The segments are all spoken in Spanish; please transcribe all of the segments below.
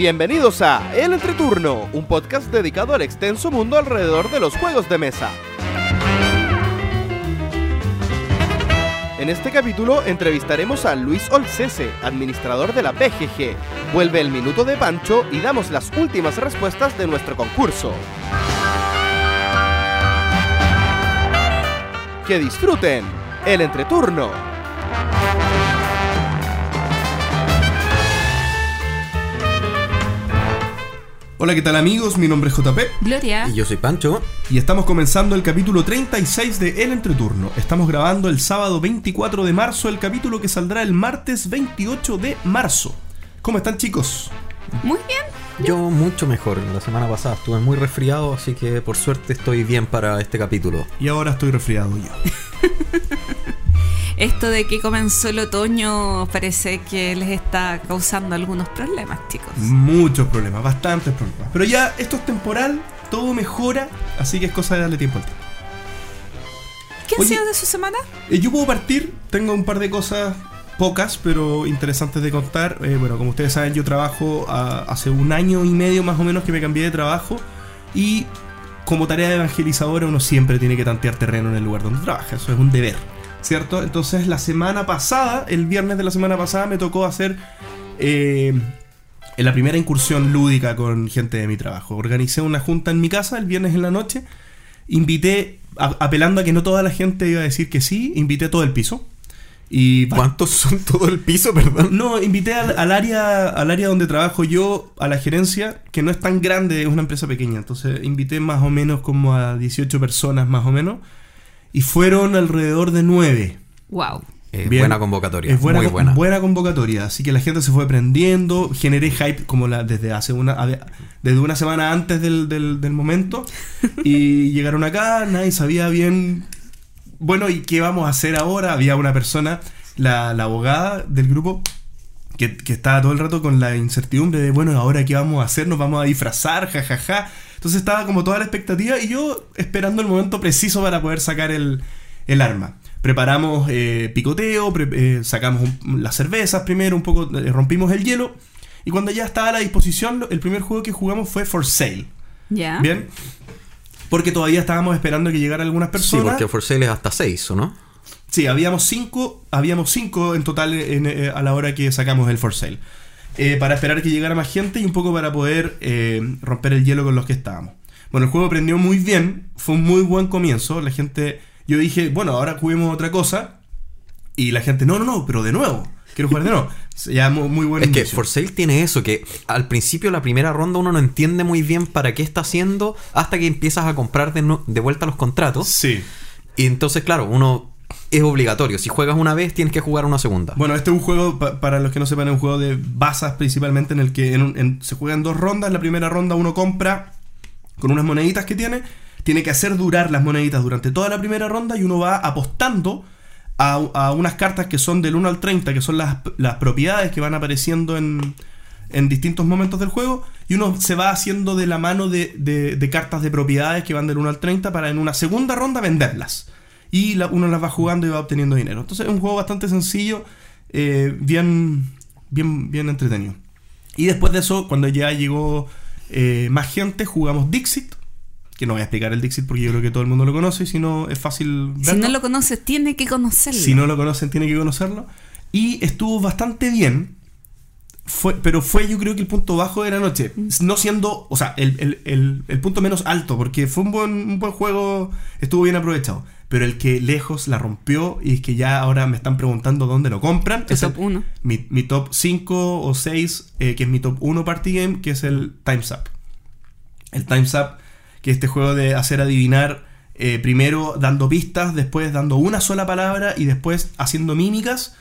Bienvenidos a El Entreturno, un podcast dedicado al extenso mundo alrededor de los juegos de mesa. En este capítulo entrevistaremos a Luis Olcese, administrador de la PGG. Vuelve el minuto de Pancho y damos las últimas respuestas de nuestro concurso. Que disfruten el entreturno. Hola, ¿qué tal amigos? Mi nombre es JP Gloria. Y yo soy Pancho. y estamos comenzando el capítulo 36 de El Entreturno. Estamos grabando el sábado 24 de marzo, el capítulo que saldrá el martes 28 de marzo. ¿Cómo están chicos? Muy bien. Yo mucho mejor. La semana pasada estuve muy resfriado, así que por suerte estoy bien para este capítulo. Y ahora estoy resfriado yo. Esto de que comenzó el otoño parece que les está causando algunos problemas, chicos. Muchos problemas, bastantes problemas. Pero ya esto es temporal, todo mejora, así que es cosa de darle tiempo al tiempo. ¿Qué ha sido de su semana? Eh, yo puedo partir, tengo un par de cosas pocas, pero interesantes de contar. Eh, bueno, como ustedes saben, yo trabajo ah, hace un año y medio más o menos que me cambié de trabajo y como tarea de evangelizadora uno siempre tiene que tantear terreno en el lugar donde trabaja, eso es un deber, ¿cierto? Entonces la semana pasada, el viernes de la semana pasada, me tocó hacer eh, en la primera incursión lúdica con gente de mi trabajo. Organicé una junta en mi casa el viernes en la noche invité, a- apelando a que no toda la gente iba a decir que sí, invité a todo el piso. Y ¿Cuántos son todo el piso, perdón? no, invité al, al área al área donde trabajo yo, a la gerencia, que no es tan grande, es una empresa pequeña. Entonces invité más o menos como a 18 personas más o menos. Y fueron alrededor de 9. Wow. Eh, Bien. buena convocatoria. Es buena, muy con- buena. convocatoria. Así que la gente se fue prendiendo. Generé hype como la, desde hace una desde una semana antes del, del- del momento. Y llegaron acá, nadie sabía bien. Bueno, ¿y qué vamos a hacer ahora? Había una persona, la, la abogada del grupo, que, que estaba todo el rato con la incertidumbre de, bueno, ahora qué vamos a hacer, nos vamos a disfrazar, jajaja. Entonces estaba como toda la expectativa y yo esperando el momento preciso para poder sacar el, el arma. Preparamos eh, picoteo, pre- eh, sacamos un- las cervezas primero, un poco, eh, rompimos el hielo. Y cuando ya estaba a la disposición, el primer juego que jugamos fue For Sale. ¿Ya? Bien. Porque todavía estábamos esperando que llegaran algunas Sí, personas. porque For Sale es hasta 6, ¿o no? Sí, habíamos cinco, habíamos cinco en total en- eh, a la hora que sacamos el for sale. Eh, para esperar que llegara más gente y un poco para poder eh, romper el hielo con los que estábamos. Bueno, el juego aprendió muy bien, fue un muy buen comienzo. La gente, yo dije, bueno, ahora juguemos otra cosa. Y la gente, no, no, no, pero de nuevo, quiero jugar de nuevo. Se llama muy buen Es que. For Sale tiene eso, que al principio la primera ronda uno no entiende muy bien para qué está haciendo hasta que empiezas a comprar de, nu- de vuelta los contratos. Sí. Y entonces, claro, uno es obligatorio. Si juegas una vez, tienes que jugar una segunda. Bueno, este es un juego, pa- para los que no sepan, es un juego de basas principalmente en el que en un- en- se juegan dos rondas. La primera ronda uno compra con unas moneditas que tiene, tiene que hacer durar las moneditas durante toda la primera ronda y uno va apostando a, a unas cartas que son del 1 al 30, que son las, las propiedades que van apareciendo en, en distintos momentos del juego, y uno se va haciendo de la mano de, de- de cartas de propiedades que van del 1 al 30 para en una segunda ronda venderlas. Y la- uno las va jugando y va obteniendo dinero. Entonces es un juego bastante sencillo, eh, bien, bien, bien entretenido. Y después de eso, cuando ya llegó eh, más gente, jugamos Dixit. Que no voy a explicar el Dixit porque yo creo que todo el mundo lo conoce, y si no es fácil Si verlo. no lo conoces, tiene que conocerlo. Si no lo conocen, tiene que conocerlo. Y estuvo bastante bien. Fue, pero fue yo creo que el punto bajo de la noche. No siendo, o sea, el, el- el- el punto menos alto, porque fue un buen, un buen juego, estuvo bien aprovechado. Pero el que lejos la rompió y es que ya ahora me están preguntando dónde lo compran. Tu es el- top uno. Mi, mi top 5 o 6, eh, que es mi top 1 party game, que es el Time's Up. El Time's Up, que es este juego de hacer adivinar eh, primero dando pistas, después dando una sola palabra y después haciendo mímicas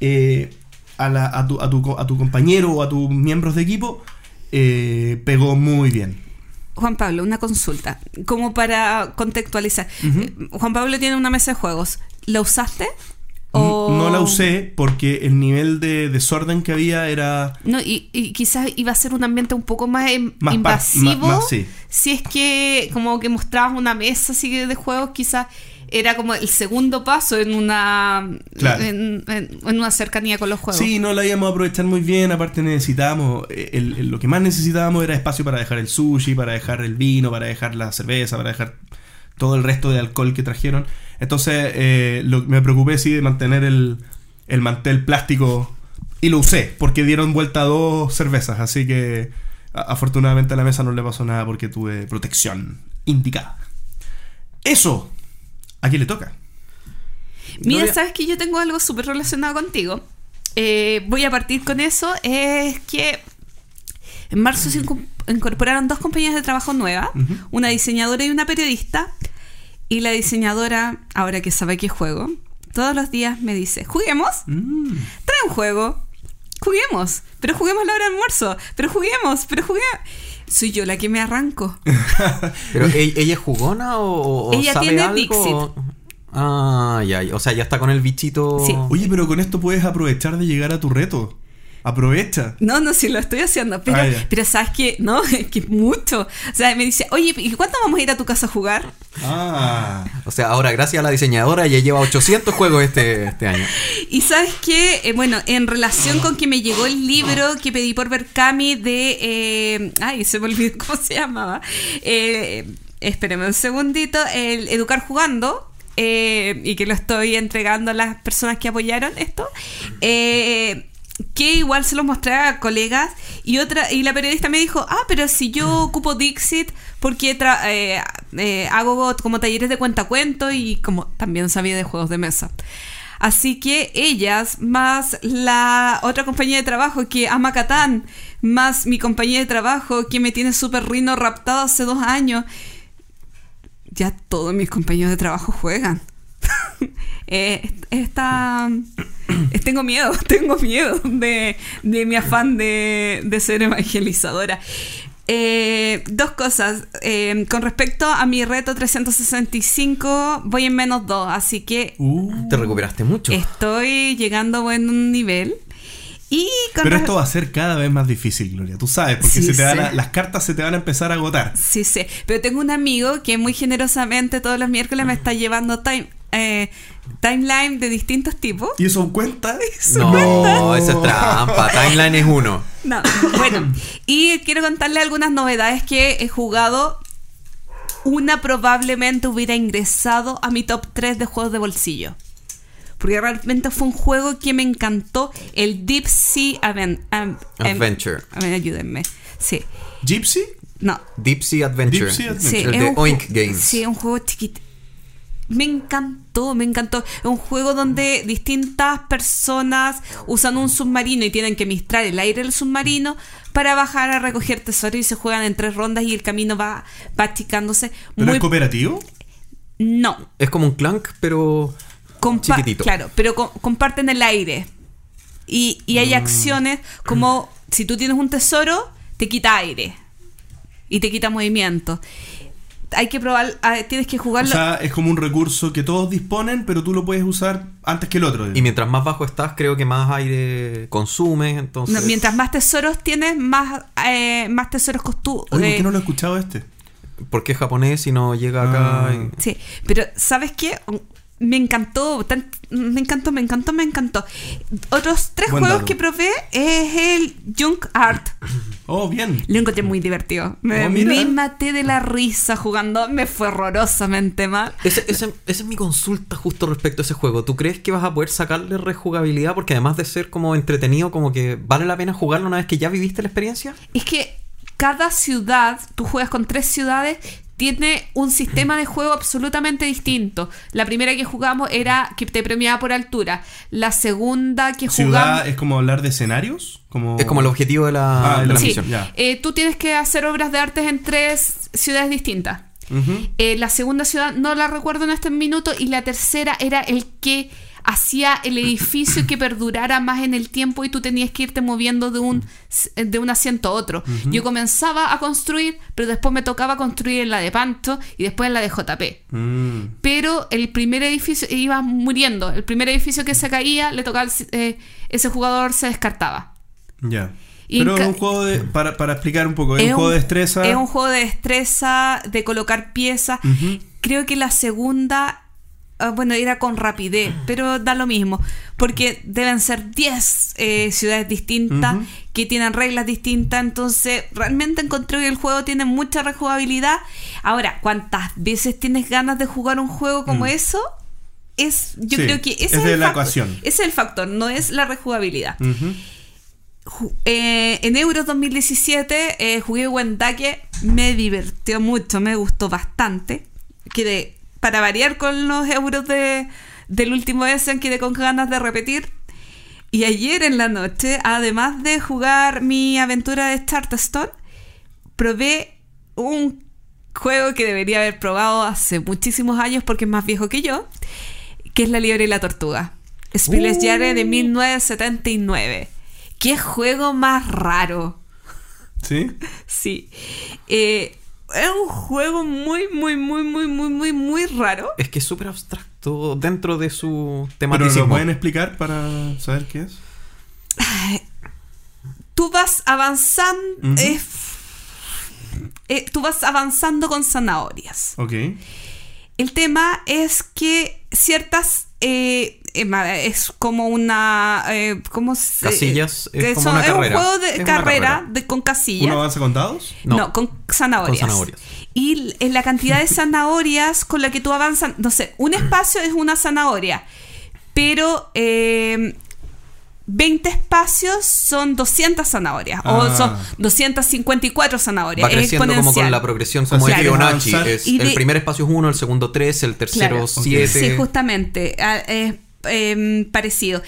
eh, a, la- a tu, a tu co- a tu compañero o a tus miembros de equipo, eh, pegó muy bien. Juan Pablo, una consulta. Como para contextualizar. Eh, Juan Pablo tiene una mesa de juegos. ¿La usaste? O- No la usé porque el nivel de desorden que había era... No, y, y quizás iba a ser un ambiente un poco más, em- Más invasivo. ma- más, sí. Si es que como que mostrabas una mesa así de juegos, quizás era como el segundo paso en una Claro. en, en- en una cercanía con los juegos. Sí, no la íbamos a aprovechar muy bien. Aparte necesitábamos, eh, el- el- lo que más necesitábamos era espacio para dejar el sushi, para dejar el vino, para dejar la cerveza, para dejar todo el resto de alcohol que trajeron. Entonces eh, lo- me preocupé sí de mantener el, el mantel plástico y lo usé porque dieron vuelta dos cervezas. Así que a- afortunadamente a la mesa no le pasó nada porque tuve protección indicada. Eso, ¿a quién le toca? Mira, Gloria- sabes que yo tengo algo súper relacionado contigo. Eh, voy a partir con eso. Es que en marzo se inco- incorporaron dos compañías de trabajo nuevas, una diseñadora y una periodista. Y la diseñadora, ahora que sabe qué juego, todos los días me dice, juguemos, Mm. trae un juego, juguemos, pero juguemos la hora de almuerzo, pero juguemos, pero juguemos. Soy yo la que me arranco. Pero ¿e- ella es jugona o, o Ella sabe tiene algo? Dixit. Ah, ya, ya. o sea, ya está con el bichito. Sí. Oye, pero con esto puedes aprovechar de llegar a tu reto. Aprovecha. No, no, sí lo estoy haciendo, pero, Ah, pero sabes que, no, es que mucho. O sea, me dice, oye, ¿y cuándo vamos a ir a tu casa a jugar? Ah. O sea, ahora gracias a la diseñadora ya lleva 800 juegos este, este año. Y sabes que, bueno, en relación con que me llegó el libro que pedí por Berkami de. eh, ay, se me olvidó cómo se llamaba. Eh, espérame un segundito. El Educar Jugando. eh, y que lo estoy entregando a las personas que apoyaron esto. eh, que igual se los mostré a colegas y otra y la periodista me dijo ah pero si yo ocupo Dixit porque tra- eh, eh, hago como talleres de cuentacuento y como también sabía de juegos de mesa Así que ellas, más la otra compañía de trabajo que ama Catán, más mi compañía de trabajo que me tiene súper rino raptado hace dos años, ya todos mis compañeros de trabajo juegan. Eh, esta, tengo miedo, tengo miedo de, de mi afán de, de ser evangelizadora. Eh, dos cosas. Eh, con respecto a mi reto 365, voy en menos dos, así que Uh. Te recuperaste mucho. estoy llegando a buen nivel. Y con Pero esto va a ser cada vez más difícil, Gloria. Tú sabes, porque Sí, se te van a- las cartas se te van a empezar a agotar. Sí, sí. Pero tengo un amigo que muy generosamente todos los miércoles me está llevando time, eh, timeline de distintos tipos. ¿Y eso cuenta? No, esa es trampa. Timeline es uno. No, bueno, y quiero contarle algunas novedades que he jugado. Una probablemente hubiera ingresado a mi top 3 de juegos de bolsillo. Porque realmente fue un juego que me encantó. El Deep Sea Aven- am- Adventure. a ver, ayúdenme. Sí. ¿Gypsy? No. Deep Sea Adventure. Deep Sea Sí, El de Oink Games. Sí, es un juego chiquito. Me encantó, me encantó. Es un juego donde distintas personas usan un submarino y tienen que mistrar el aire del submarino para bajar a recoger tesoros y se juegan en tres rondas y el camino va, va achicándose. ¿Pero Muy es cooperativo? no, Es como un clank, pero compa- chiquitito. claro, pero co- comparten el aire. Y, y Mm. hay acciones como si tú tienes un tesoro, te quita aire y te quita movimiento. Hay que probar, ah, tienes que O jugarlo. sea, es como un recurso que todos disponen, pero tú lo puedes usar antes que el otro. Y mientras más bajo estás, creo que más aire consumes. Entonces, No, mientras más tesoros tienes, más, eh, más tesoros costú. Oye, ¿por qué no lo he escuchado este? ¿por qué es japonés y no llega acá? Ah. y- Sí, pero ¿sabes qué? Me encantó, tan- me encantó, me encantó, me encantó. Otros tres Buen juegos dato. que probé es el Junk Art. Oh, bien. Lo encontré muy divertido. Me, Oh, me maté de la risa jugando. Me fue horrorosamente mal. Ese- ese- esa es mi consulta justo respecto a ese juego. ¿Tú crees que vas a poder sacarle rejugabilidad? Porque además de ser como entretenido, como que vale la pena jugarlo una vez que ya viviste la experiencia. Es que cada ciudad, tú juegas con tres ciudades, tiene un sistema de juego absolutamente distinto. La primera que jugamos era que te premiaba por altura. La segunda que jugamos... ¿Ciudad es como hablar de escenarios? Como... Es como el objetivo de la, Ah, de la el- Sí, misión. eh, tú tienes que hacer obras de arte en tres ciudades distintas. Eh, la segunda ciudad no la recuerdo en este minuto y la tercera era el que hacía el edificio que perdurara más en el tiempo y tú tenías que irte moviendo de un, de un asiento a otro. Yo comenzaba a construir, pero después me tocaba construir en la de Pancho y después en la de JP. Mm. Pero el primer edificio iba muriendo. El primer edificio que se caía, le tocaba eh, ese jugador se descartaba. Ya. Pero es un juego de. Para, para explicar un poco, es, un juego de destreza. Es un juego de destreza, de colocar piezas. Creo que la segunda ah, bueno, era con rapidez, pero da lo mismo, porque deben ser 10 eh, ciudades distintas que tienen reglas distintas, entonces realmente encontré que el juego tiene mucha rejugabilidad. Ahora, ¿cuántas veces tienes ganas de jugar un juego como Mm. eso? Es, yo Sí, creo que ese es el la factor. es el factor, no es la rejugabilidad. Eh, en Euros 2017 eh, jugué Wendake, me divirtió mucho, me gustó bastante. Quedé, para variar con los euros de, del último Essen, quedé con ganas de repetir. Y ayer en la noche, además de jugar mi aventura de Charterstone, probé un juego que debería haber probado hace muchísimos años porque es más viejo que yo, que es La Liebre y la Tortuga. Jahre de 1979. ¿Qué juego más raro? ¿Sí? Sí. Eh, es un juego muy, muy, muy, muy, muy, muy, muy raro. Es que es súper abstracto dentro de su ¿Pero tematicismo. lo pueden explicar para saber qué es? Tú vas avanzando. Eh, eh, tú vas avanzando con zanahorias. Ok. El tema es que ciertas. eh, es como una. eh, ¿Cómo se Casillas, es que como son- una es carrera. un juego de Es carrera, carrera. de- con casillas. ¿Uno avanza con dados? No, No. con zanahorias. Con zanahorias. Y en la cantidad de zanahorias con la que tú avanzas, no sé, un espacio es una zanahoria, pero eh, 20 espacios son 200 zanahorias, o Ah. son 254 zanahorias. Va es creciendo como con la progresión, O como es quieres Fibonacci. Es, de- el primer espacio es 1, el segundo 3, el tercero Claro. 7. Sí, justamente. ah, Es em, parecido.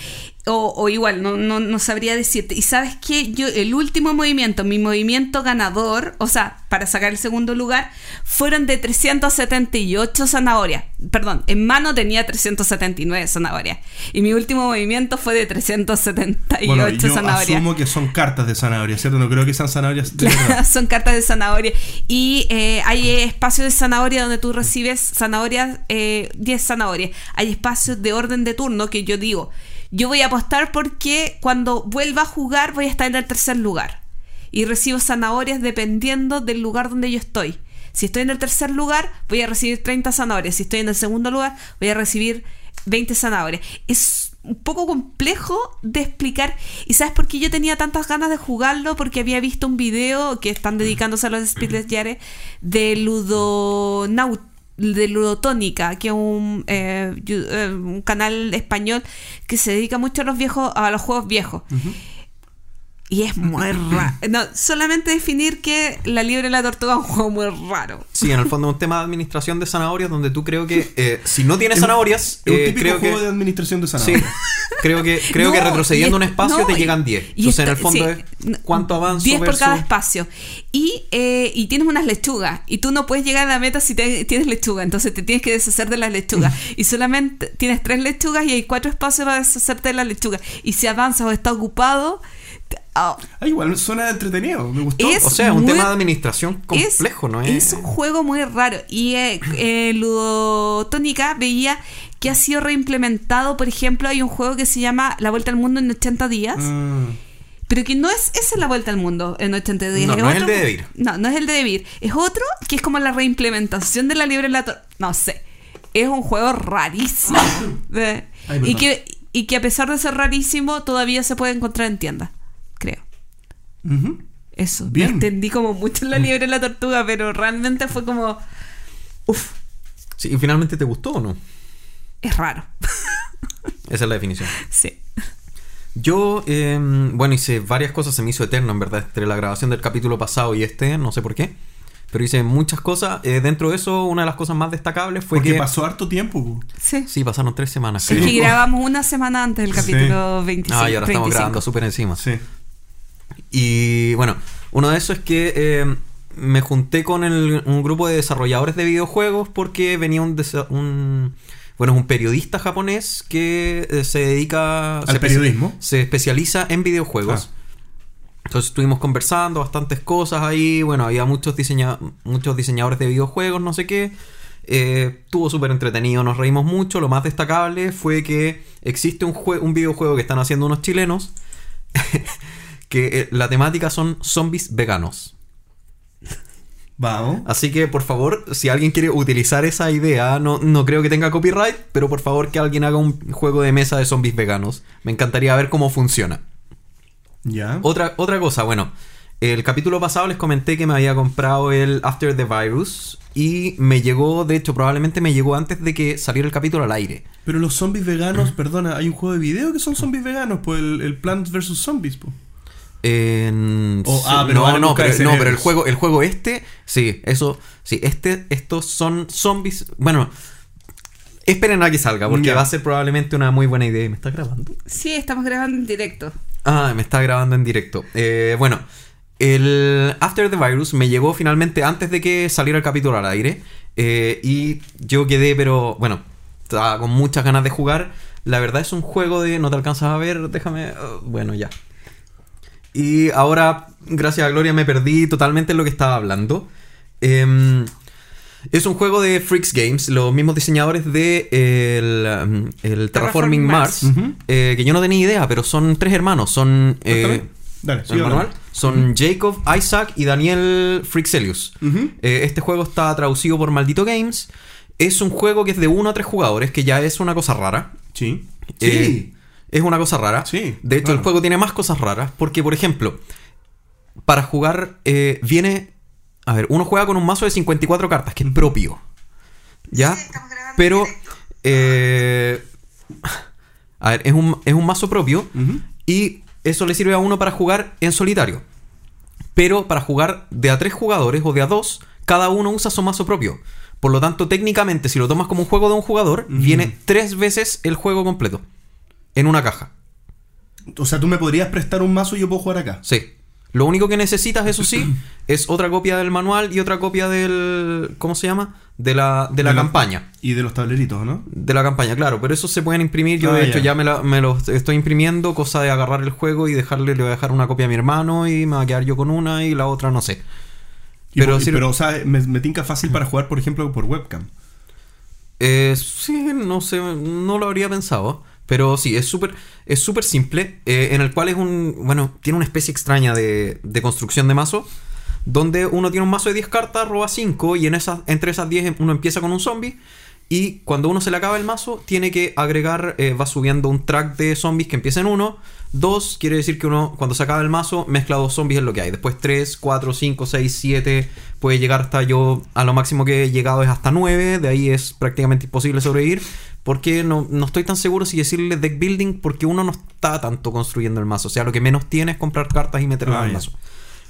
O, o igual, no, no, no sabría decirte. Y sabes que yo, el último movimiento, mi movimiento ganador, o sea, para sacar el segundo lugar, fueron de 378 zanahorias. Perdón, en mano tenía 379 zanahorias. Y mi último movimiento fue de 378 Bueno, yo zanahorias. asumo que son cartas de zanahoria, ¿cierto? No creo que sean zanahorias de. Son cartas de zanahoria. Y eh, hay espacios de zanahoria donde tú recibes zanahorias, eh, 10 zanahorias. Hay espacios de orden de turno que yo digo, yo voy a apostar porque cuando vuelva a jugar voy a estar en el tercer lugar. Y recibo zanahorias dependiendo del lugar donde yo estoy. Si estoy en el tercer lugar, voy a recibir 30 zanahorias. Si estoy en el segundo lugar, voy a recibir 20 zanahorias. Es un poco complejo de explicar. ¿Y sabes por qué yo tenía tantas ganas de jugarlo? Porque había visto un video que están dedicándose a los Speedless Yare de Ludonaut de Ludotónica, que es un, eh, eh, un canal español que se dedica mucho a los viejos, a los juegos viejos. Y es muy raro. No, solamente definir que la liebre y la tortuga es un juego muy raro. Sí, en el fondo es un tema de administración de zanahorias donde tú creo que eh, si no tienes Es un- zanahorias, Es un eh, típico creo juego que... de administración de Sí, zanahoria. creo que, creo que retrocediendo un es- espacio no, te llegan 10. y Entonces en el fondo sí, es cuánto avanzo 10 por versus- cada espacio. Y, eh, y tienes unas lechugas. Y tú no puedes llegar a la meta si te- tienes lechuga. Entonces te tienes que deshacer de las lechugas. y solamente tienes tres lechugas y hay cuatro espacios para deshacerte de las lechugas. Y si avanzas o está ocupado. Te- ah, igual suena entretenido, me gustó. Es- O sea, es un muy- tema de administración es- complejo, ¿no? Es, Es un juego muy raro. Y eh, eh, Ludotónica veía que ha sido reimplementado. Por ejemplo, hay un juego que se llama La Vuelta al Mundo en 80 días. Ah, Pero que no es esa es la vuelta al mundo en 80 días. No, no es el de Debir. No, no es el de Debir. Es otro que es como la reimplementación de la libre la No sé. Es un juego rarísimo. Eh, Ay, y, que, y que a pesar de ser rarísimo, todavía se puede encontrar en tiendas. Creo. ujú. Eso. Bien. Me entendí como mucho en la libre la tortuga, pero realmente fue como. Uf, Sí, y finalmente te gustó o no? es raro. Esa es la definición. sí. Yo, eh, bueno, hice varias cosas, se me hizo eterno en verdad, entre la grabación del capítulo pasado y este, no sé por qué. Pero hice muchas cosas. Eh, dentro de eso, una de las cosas más destacables fue Porque que... pasó harto tiempo. po. Sí. Sí, pasaron tres semanas. Sí. Que grabamos una semana antes del Sí. capítulo 25. Ah, y ahora estamos 25. grabando súper encima. Sí. Y bueno, uno de esos es que eh, me junté con el- un grupo de desarrolladores de videojuegos porque venía un, bueno, es un periodista japonés que eh, se dedica se espe- periodismo? Se especializa en videojuegos. Ah. Entonces estuvimos conversando bastantes cosas ahí. Bueno, había muchos, diseña muchos diseñadores de videojuegos, no sé qué. Eh, estuvo súper entretenido, nos reímos mucho. Lo más destacable fue que existe un, un videojuego que están haciendo unos chilenos que eh, la temática son zombies veganos. Vamos. Así que, por favor, si alguien quiere utilizar esa idea, no, no creo que tenga copyright, pero por favor que alguien haga un juego de mesa de zombies veganos. Me encantaría ver cómo funciona. Ya. Otra, otra cosa, bueno, el capítulo pasado les comenté que me había comprado el After the Virus y me llegó, de hecho, probablemente me llegó antes de que saliera el capítulo al aire. Pero los zombies veganos, perdona, hay un juego de video que son zombies veganos, pues el, el Plants vs Zombies, pues. En- Oh, ah, pero no, pero, no, pero el juego, el juego este, sí, eso, sí, este, estos son zombies. Bueno, esperen a que salga, porque va a ser probablemente una muy buena idea. ¿Me está grabando? Sí, estamos grabando en directo. Ah, me está grabando en directo. Eh, bueno, el After the Virus me llegó finalmente antes de que saliera el capítulo al aire. eh, y yo quedé, pero bueno, estaba con muchas ganas de jugar. La verdad es un juego de. No te alcanzas a ver, déjame. uh, bueno, ya. Y ahora, gracias a Gloria, me perdí totalmente en lo que estaba hablando. Em, es un juego de Freaks Games, los mismos diseñadores de el, um, el Terraforming Terraforming Mars, eh, que yo no tenía idea, pero son tres hermanos. Son. eh. Dale, manual. Son Jacob, Isaac y Daniel Frixelius. Ujú. Eh, este juego está traducido por Maldito Games. Es un juego que es de uno a tres jugadores, que ya es una cosa rara. Sí. Sí. Es una cosa rara. Sí, De hecho, claro. el juego tiene más cosas raras. Porque, por ejemplo, para jugar eh, viene... A ver, uno juega con un mazo de 54 cartas, que es propio. ¿Ya? Pero... eh, a ver, es un, es un mazo propio. Y eso le sirve a uno para jugar en solitario. Pero para jugar de a tres jugadores o de a dos, cada uno usa su mazo propio. Por lo tanto, técnicamente, si lo tomas como un juego de un jugador, viene tres veces el juego completo. En una caja. O sea, tú me podrías prestar un mazo y yo puedo jugar acá. Sí. Lo único que necesitas, eso sí, es otra copia del manual y otra copia del. ¿Cómo se llama? De la, de la De campaña. Y de los tableritos, ¿no? De la campaña, claro, pero eso se pueden imprimir. Yo, Ah, de hecho, ya. ya me, la- me los estoy imprimiendo, cosa de agarrar el juego y dejarle, le voy a dejar una copia a mi hermano y me va a quedar yo con una y la otra no sé. Y Pero sirve- pero o sea, me, me tinca fácil para jugar, por ejemplo, por webcam. Eh, sí, no sé, no lo habría pensado. Pero sí, es súper es súper simple. eh, en el cual es un. Bueno, tiene una especie extraña de, de construcción de mazo. Donde uno tiene un mazo de 10 cartas, roba 5. Y en esas, entre esas 10 uno empieza con un zombie. Y cuando uno se le acaba el mazo, tiene que agregar. eh, va subiendo un track de zombies que empieza en 1. 2 quiere decir que uno, cuando se acaba el mazo, mezcla dos zombies en lo que hay. Después 3, 4, 5, 6, 7. Puede llegar hasta yo. A lo máximo que he llegado es hasta 9. De ahí es prácticamente imposible sobrevivir. Porque no, no estoy tan seguro si decirle deck building. Porque uno no está tanto construyendo el mazo. O sea, lo que menos tiene es comprar cartas y meterlas Ah, en el mazo.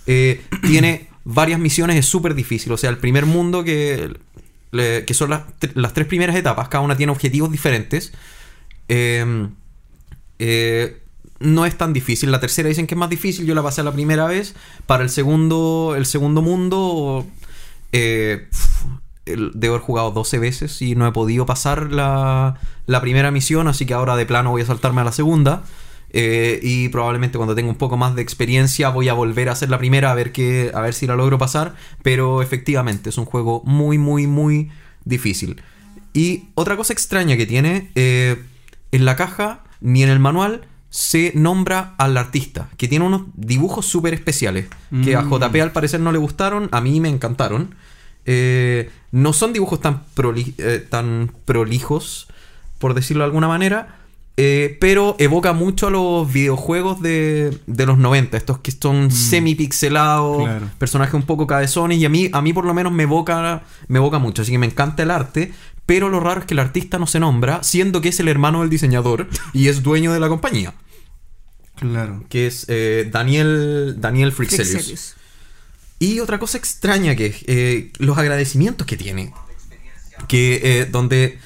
Eh, tiene varias misiones, es súper difícil. O sea, el primer mundo que, le- que son las, las tres primeras etapas, cada una tiene objetivos diferentes. Eh, eh, no es tan difícil. La tercera dicen que es más difícil. Yo la pasé la primera vez. Para el segundo, el segundo mundo, eh, debo haber jugado 12 veces y no he podido pasar la, la primera misión. Así que ahora de plano voy a saltarme a la segunda. Eh, y probablemente cuando tenga un poco más de experiencia voy a volver a hacer la primera a ver que, a ver si la logro pasar. Pero efectivamente es un juego muy, muy, muy difícil. Y otra cosa extraña que tiene, eh, en la caja ni en el manual se nombra al artista, que tiene unos dibujos súper especiales, que a Mm. JP al parecer no le gustaron, a mí me encantaron. Eh, no son dibujos tan, proli- eh, tan prolijos, por decirlo de alguna manera, eh, pero evoca mucho a los videojuegos de, de los 90, estos que son semi-pixelados, Claro. personajes un poco cabezones, y a mí, a mí por lo menos me evoca, me evoca mucho, así que me encanta el arte, pero lo raro es que el artista no se nombra, siendo que es el hermano del diseñador y es dueño de la compañía, Claro. que es eh, Daniel, Daniel Frixelius. Frixelius. Y otra cosa extraña que es eh, los agradecimientos que tiene. Que eh, donde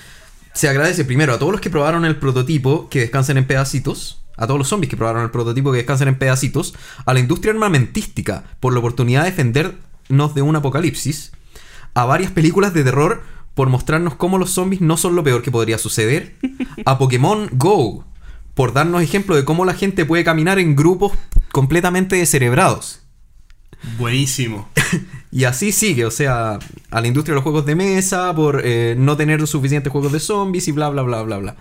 se agradece primero a todos los que probaron el prototipo que descansen en pedacitos. A todos los zombies que probaron el prototipo que descansen en pedacitos. A la industria armamentística por la oportunidad de defendernos de un apocalipsis. A varias películas de terror por mostrarnos cómo los zombies no son lo peor que podría suceder. A Pokémon Go por darnos ejemplo de cómo la gente puede caminar en grupos completamente descerebrados. Buenísimo. Y así sigue, o sea, a la industria de los juegos de mesa por eh, no tener suficientes juegos de zombies y bla, bla, bla, bla, bla.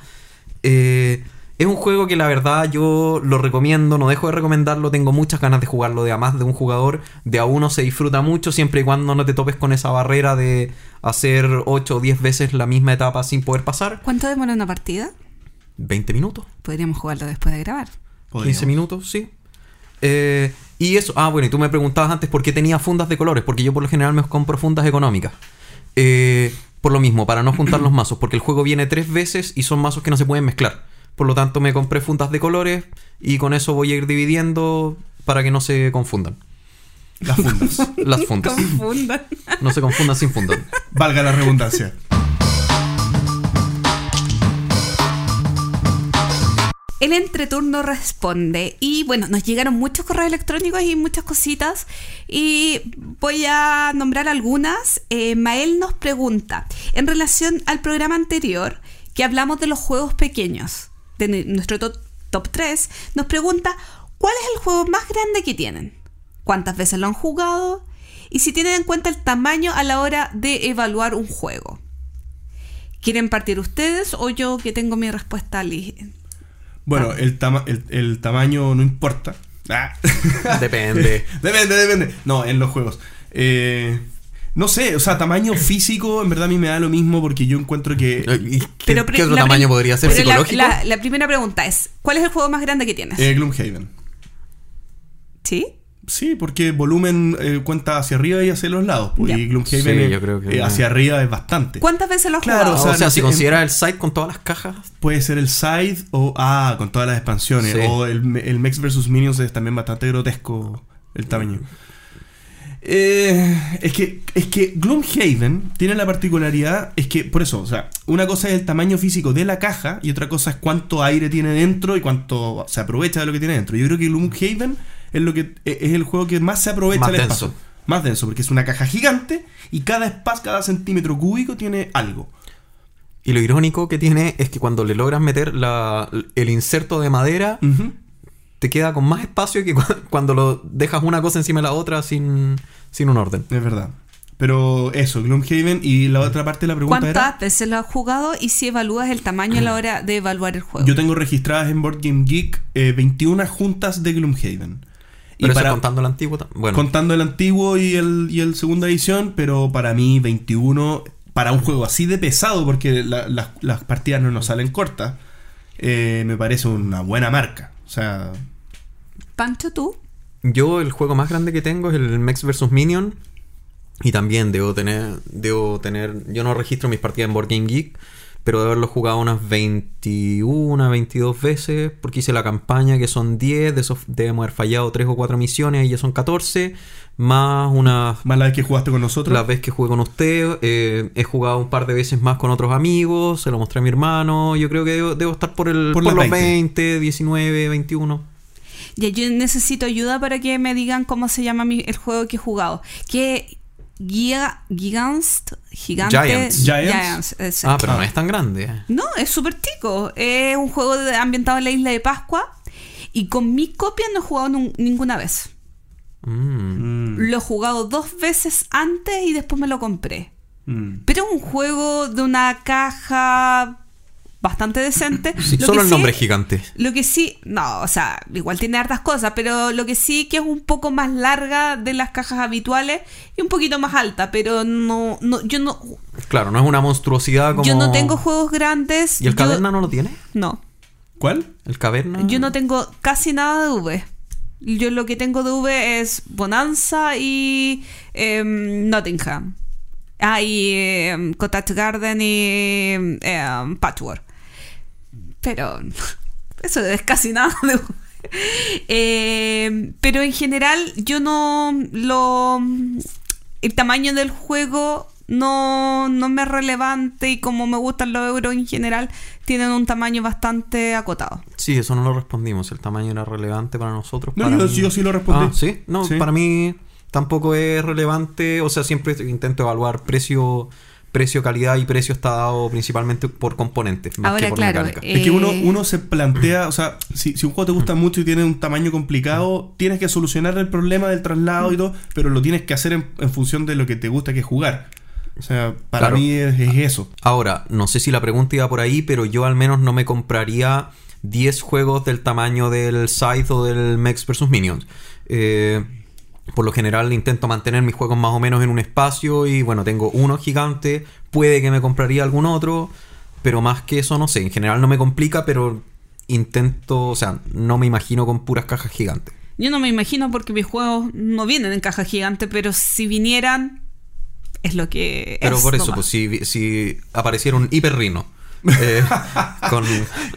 Eh, Es un juego que la verdad yo lo recomiendo, no dejo de recomendarlo, tengo muchas ganas de jugarlo de a más de un jugador, de a uno se disfruta mucho siempre y cuando no te topes con esa barrera de hacer 8 o 10 veces la misma etapa sin poder pasar. ¿Cuánto demora una partida? 20 minutos, Podríamos jugarlo después de grabar. 15 minutos, sí. Eh, y eso, ah, bueno, y tú me preguntabas antes por qué tenía fundas de colores, porque yo por lo general me compro fundas económicas. Eh, por lo mismo, para no juntar los mazos, porque el juego viene tres veces y son mazos que no se pueden mezclar. Por lo tanto, me compré fundas de colores y con eso voy a ir dividiendo para que no se confundan. Las fundas. Las fundas. Confundan. No se confundan sin fundas. Valga la redundancia. El entreturno responde y bueno, nos llegaron muchos correos electrónicos y muchas cositas y voy a nombrar algunas. Eh, Mael nos pregunta, en relación al programa anterior que hablamos de los juegos pequeños, de nu- nuestro top, top 3, nos pregunta, ¿cuál es el juego más grande que tienen? ¿Cuántas veces lo han jugado? Y si tienen en cuenta el tamaño a la hora de evaluar un juego. ¿Quieren partir ustedes o yo que tengo mi respuesta li- Bueno, el, tama- el, el tamaño no importa. Ah. Depende. depende, depende. No, en los juegos. Eh, no sé, o sea, tamaño físico en verdad a mí me da lo mismo porque yo encuentro que ¿Y ¿Qué, Pero qué pri- otro tamaño podría ser pero la- psicológico? La, la primera pregunta es, ¿cuál es el juego más grande que tienes? eh, Gloomhaven. ¿Sí? Sí, porque volumen eh, cuenta hacia arriba y hacia los lados. pues, y Gloomhaven Sí, eh, yo creo que- eh, hacia arriba es bastante. ¿Cuántas veces lo has Claro, jugado? o sea, o sea, no si sé, consideras el site con todas las cajas, Puede ser el side o. Ah, con todas las expansiones. Sí. O el, el Mex vs Minions es también bastante grotesco el tamaño. Eh, es que es que Gloomhaven tiene la particularidad, es que por eso, o sea, una cosa es el tamaño físico de la caja y otra cosa es cuánto aire tiene dentro y cuánto se aprovecha de lo que tiene dentro. Yo creo que Gloomhaven es lo que e, es el juego que más se aprovecha Más denso. espacio. Más denso, porque es una caja gigante y cada espacio, cada centímetro cúbico tiene algo. y lo irónico que tiene es que cuando le logras meter la- el inserto de madera, te queda con más espacio que cu- cuando lo dejas una cosa encima de la otra sin, sin un orden. Es verdad. Pero eso, Gloomhaven y la otra parte de la pregunta ¿Cuántas era... veces lo has jugado y si evalúas el tamaño a la hora de evaluar el juego? Yo tengo registradas en Board Game Geek eh, 21 juntas de Gloomhaven. Y Pero eso para, contando el antiguo, bueno, contando el antiguo y el, y el segunda edición, pero para mí 21, para un juego así de pesado, porque la- las- las partidas no nos salen cortas, eh, me parece una buena marca. O sea, Pancho, tú. yo el juego más grande que tengo es el Mex vs Minion. Y también debo tener, debo tener, yo no registro mis partidas en Board Game Geek, pero de haberlo jugado unas 21, 22 veces, porque hice la campaña que son 10, de esos debemos haber fallado 3 o 4 misiones, y ya son 14, más unas más la vez que jugaste con nosotros. La vez que jugué con usted, eh, he jugado un par de veces más con otros amigos, se lo mostré a mi hermano. Yo creo que debo, debo estar por, el, Por por, los 20. 20, 19, 21. Ya, yo necesito ayuda para que me digan cómo se llama mi- el juego que he jugado. Que Giga, Gigante, Giants. Giants. Ah, pero no es tan grande. No, es súper chico. Es un juego de- ambientado en la isla de Pascua. Y con mi copia no he jugado ninguna vez. Mm, Lo he jugado dos veces antes y después me lo compré. mm. Pero es un juego de una caja bastante decente. Sí, Lo solo que el sí- nombre es gigante. Lo que sí, no, o sea, igual tiene hartas cosas, pero lo que sí que es un poco más larga de las cajas habituales y un poquito más alta, pero no, no yo no, Claro, no es una monstruosidad como. yo no tengo juegos grandes. ¿Y el yo- caverna no lo tiene? No, ¿Cuál? ¿El caverna? yo no tengo casi nada de V. Yo lo que tengo de V es Bonanza y em, Nottingham. Ah, y em, Cottage Garden y em, Patchwork. Pero eso es casi nada de. Eh, pero en general yo no lo el tamaño del juego no, no me es relevante y como me gustan los euros en general tienen un tamaño bastante acotado Sí, eso no lo respondimos. El tamaño era relevante para nosotros. No, para yo, mí- yo sí lo respondí. Ah, ¿sí? No, Sí. para mí tampoco es relevante. O sea, siempre intento evaluar precio, precio, calidad y precio está dado principalmente por componentes. Más Ahora, que por claro, mecánica. eh, Es que uno, uno se plantea, o sea, si, si un juego te gusta mucho y tiene un tamaño complicado, tienes que solucionar el problema del traslado y todo, pero lo tienes que hacer en, en función de lo que te gusta que es jugar. O sea, para Claro. mí es, es eso. Ahora, no sé si la pregunta iba por ahí, pero yo al menos no me compraría 10 juegos del tamaño del Scythe o del Mex vs. Minions. Eh, por lo general intento mantener mis juegos más o menos en un espacio y bueno, tengo uno gigante, puede que me compraría algún otro, pero más que eso no sé, en general no me complica, pero intento, o sea, no me imagino con puras cajas gigantes. Yo no me imagino porque mis juegos no vienen en caja gigante, pero si vinieran, es lo que Pero es por eso, nomás. pues si, si apareciera un hiperrino eh, con...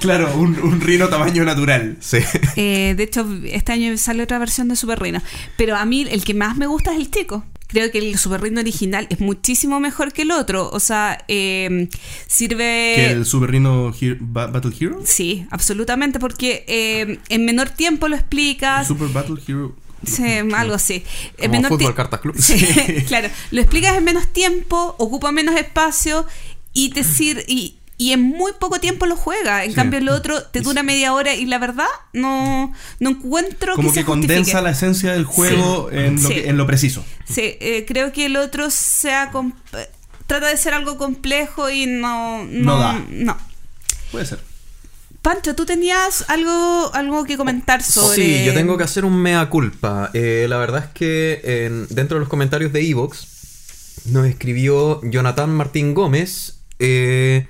Claro, un, un rino tamaño natural. Sí. Eh, de hecho, este año sale otra versión de Super Reino. Pero a mí el que más me gusta es el Tico. Creo que el Super Reino original es muchísimo mejor que el otro. O sea, eh, sirve... Que el Super Hero- Ba- Battle Hero. Sí, absolutamente, porque eh, en menor tiempo lo explicas. Super Battle Hero. Sí, algo así. En Como menor Fútbol Cartas Club. Sí, claro. Lo explicas en menos tiempo, ocupa menos espacio y te sirve. Y, y en muy poco tiempo lo juega. En Sí. cambio, el otro te dura media hora y la verdad no, no encuentro Como que, que se condensa justifique. la esencia del juego en, lo Sí. que- en lo preciso. Sí, eh, creo que el otro sea trata de ser algo complejo y no. No, No da. no. Puede ser. Pancho, tú tenías algo, algo que comentar sobre. Sí, yo tengo que hacer un mea culpa. Eh, la verdad es que en- dentro de los comentarios de Evox nos escribió Jonathan Martín Gómez eh,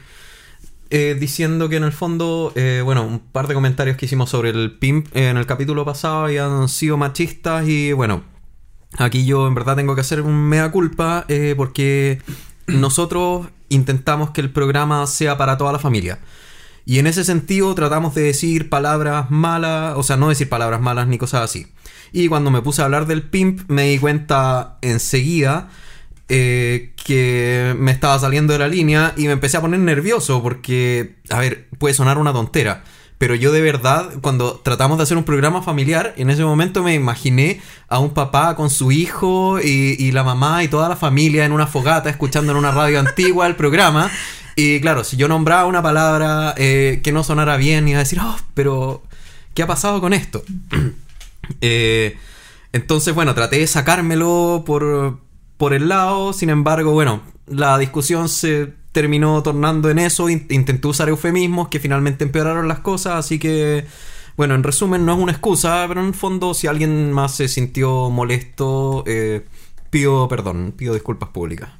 eh, diciendo que en el fondo, eh, bueno, un par de comentarios que hicimos sobre el pimp eh, en el capítulo pasado habían sido machistas y bueno, aquí yo en verdad tengo que hacer un mea culpa eh, porque nosotros intentamos que el programa sea para toda la familia. Y en ese sentido tratamos de decir palabras malas, o sea, no decir palabras malas ni cosas así. Y cuando me puse a hablar del pimp me di cuenta enseguida eh, que me estaba saliendo de la línea y me empecé a poner nervioso porque, a ver, puede sonar una tontera. Pero yo de verdad, cuando tratamos de hacer un programa familiar, en ese momento me imaginé a un papá con su hijo y, la mamá y toda la familia en una fogata escuchando en una radio antigua el programa. Y claro, si yo nombraba una palabra eh, que no sonara bien, iba a decir, oh, pero ¿qué ha pasado con esto? Eh, entonces, bueno, traté de sacármelo por, por el lado, sin embargo, bueno, la discusión se terminó tornando en eso, in- intenté usar eufemismos que finalmente empeoraron las cosas, así que, bueno, en resumen, no es una excusa, pero en el fondo, si alguien más se sintió molesto, eh, pido perdón, pido disculpas públicas.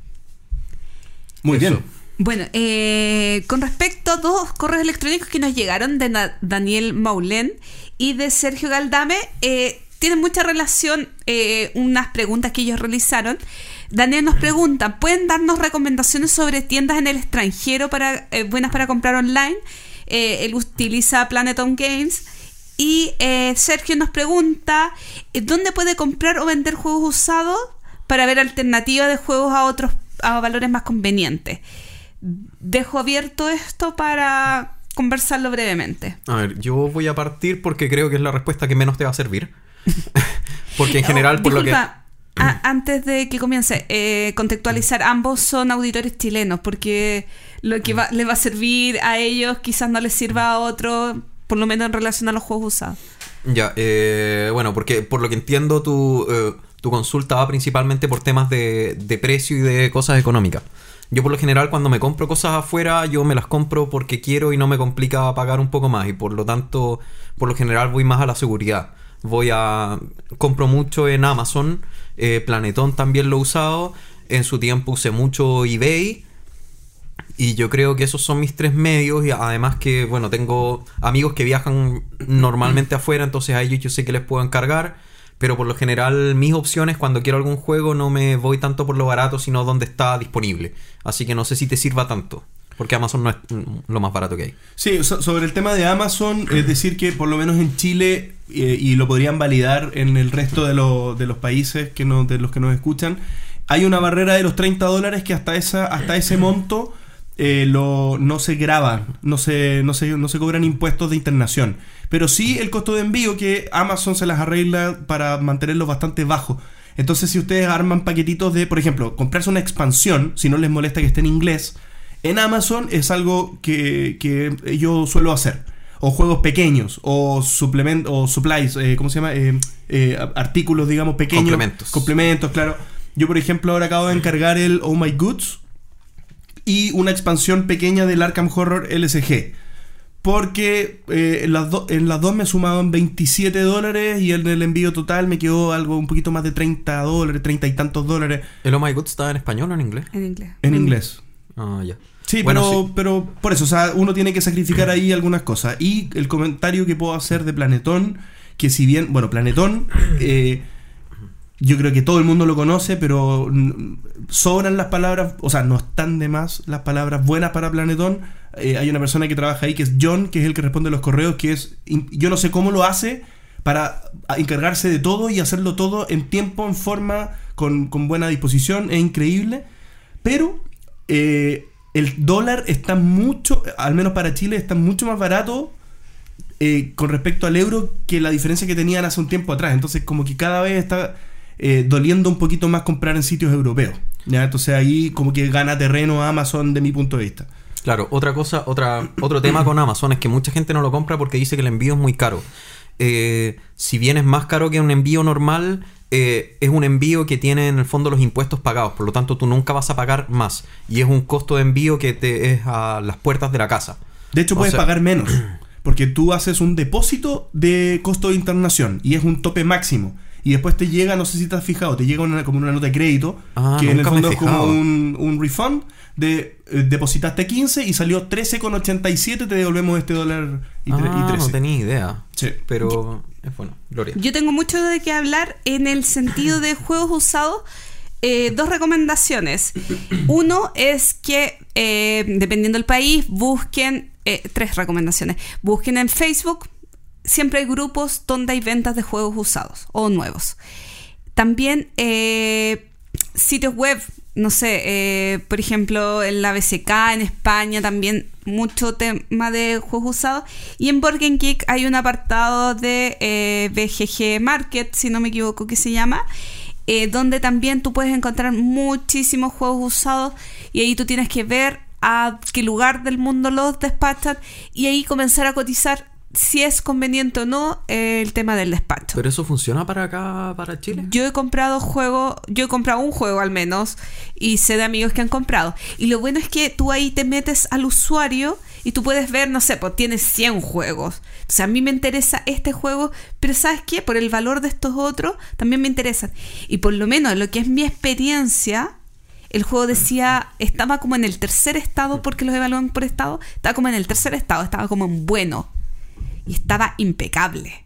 Muy Eso. bien. Bueno, eh, con respecto a dos correos electrónicos que nos llegaron de Na- Daniel Maulén y de Sergio Galdame, eh, tienen mucha relación eh, unas preguntas que ellos realizaron. Daniel nos pregunta, ¿pueden darnos recomendaciones sobre tiendas en el extranjero para eh, buenas para comprar online? Eh, él utiliza Planeton Games. Y eh, Sergio nos pregunta, ¿dónde puede comprar o vender juegos usados para ver alternativas de juegos a otros a valores más convenientes? Dejo abierto esto para conversarlo brevemente. A ver, yo voy a partir porque creo que es la respuesta que menos te va a servir. porque en general, Oh, por lo que... a- antes de que comience, eh, contextualizar, ambos son auditores chilenos, porque lo que va- les va a servir a ellos quizás no les sirva a otros, por lo menos en relación a los juegos usados. Ya, eh, bueno, porque por lo que entiendo tu, eh, tu consulta va principalmente por temas de, de precio y de cosas económicas. Yo por lo general cuando me compro cosas afuera, yo me las compro porque quiero y no me complica pagar un poco más y por lo tanto, por lo general voy más a la seguridad. Voy a... compro mucho en Amazon, eh, Planetón también lo he usado, en su tiempo usé mucho eBay. Y yo creo que esos son mis tres medios y además que, bueno, tengo amigos que viajan normalmente afuera, entonces a ellos yo sé que les puedo encargar, pero por lo general mis opciones cuando quiero algún juego no me voy tanto por lo barato, sino donde está disponible. Así que no sé si te sirva tanto, porque Amazon no es lo más barato que hay. Sí, so- sobre el tema de Amazon, es decir que por lo menos en Chile, eh, y lo podrían validar en el resto de, lo- de los países que no, de los que nos escuchan, hay una barrera de los 30 dólares que hasta, esa, hasta ese monto eh, lo, no se graba, no se, no, se, no se cobran impuestos de internación. Pero sí el costo de envío que Amazon se las arregla para mantenerlos bastante bajos. Entonces si ustedes arman paquetitos de, por ejemplo, comprarse una expansión, si no les molesta que esté en inglés, en Amazon es algo que, que yo suelo hacer. O juegos pequeños, o suplement, o supplies, eh, ¿cómo se llama? Eh, eh, artículos, digamos, pequeños. Complementos. Complementos, claro. Yo, por ejemplo, ahora acabo de encargar el Oh My Goods y una expansión pequeña del Arkham Horror LSG. Porque eh, en, las do- en las dos me sumaban 27 dólares y en el envío total me quedó algo un poquito más de 30 dólares, 30 y tantos dólares ¿El Oh My God está en español o en inglés? En inglés. en inglés. Ah, ya. Sí, Bueno, pero, sí. pero por eso, o sea, uno tiene que sacrificar ahí algunas cosas. Y el comentario que puedo hacer de Planetón, que si bien, bueno, Planetón, eh, yo creo que todo el mundo lo conoce, pero sobran las palabras, o sea, no están de más las palabras buenas para Planetón. Eh, hay una persona que trabaja ahí que es John, que es el que responde los correos, que es, yo no sé cómo lo hace para encargarse de todo y hacerlo todo en tiempo, en forma, con, con buena disposición, es increíble. Pero eh, el dólar está mucho, al menos para Chile, está mucho más barato eh, con respecto al euro que la diferencia que tenían hace un tiempo atrás. Entonces, como que cada vez está eh, doliendo un poquito más comprar en sitios europeos. Entonces ahí como que gana terreno Amazon de mi punto de vista. Claro, otra cosa, otra, otro tema con Amazon es que mucha gente no lo compra porque dice que el envío es muy caro. Eh, si bien es más caro que un envío normal, eh, es un envío que tiene en el fondo los impuestos pagados, por lo tanto tú nunca vas a pagar más. Y es un costo de envío que te es a las puertas de la casa. De hecho, O puedes sea- pagar menos. Porque tú haces un depósito de costo de internación y es un tope máximo. Y después te llega, no sé si te has fijado, te llega una, como una nota de crédito, Ah, que en el fondo es como un, un refund de eh, depositaste 15 y salió 13,87, te devolvemos este dólar y Ah, 13. no tenía idea. Sí. Pero bueno, Gloria. Yo tengo mucho de qué hablar en el sentido de juegos usados. Eh, dos recomendaciones. Uno es que, eh, dependiendo del país, busquen, eh, tres recomendaciones. Busquen en Facebook, siempre hay grupos donde hay ventas de juegos usados o nuevos. También sitios web, no sé, eh, por ejemplo, en la BCK, en España también mucho tema de juegos usados. Y en Game Geek hay un apartado de eh, BGG Market, si no me equivoco, que se llama, eh, donde también tú puedes encontrar muchísimos juegos usados y ahí tú tienes que ver a qué lugar del mundo los despachan y ahí comenzar a cotizar si es conveniente o no eh, el tema del despacho. ¿Pero eso funciona para acá, para Chile? Yo he comprado juegos, yo he comprado un juego al menos y sé de amigos que han comprado. Y lo bueno es que tú ahí te metes al usuario y tú puedes ver, no sé, pues tienes 100 juegos. O sea, a mí me interesa este juego, pero ¿sabes qué? Por el valor de estos otros también me interesan. Y por lo menos lo que es mi experiencia, el juego decía, estaba como en el tercer estado porque los evalúan por estado, estaba como en el tercer estado, estaba como en bueno. Y estaba impecable.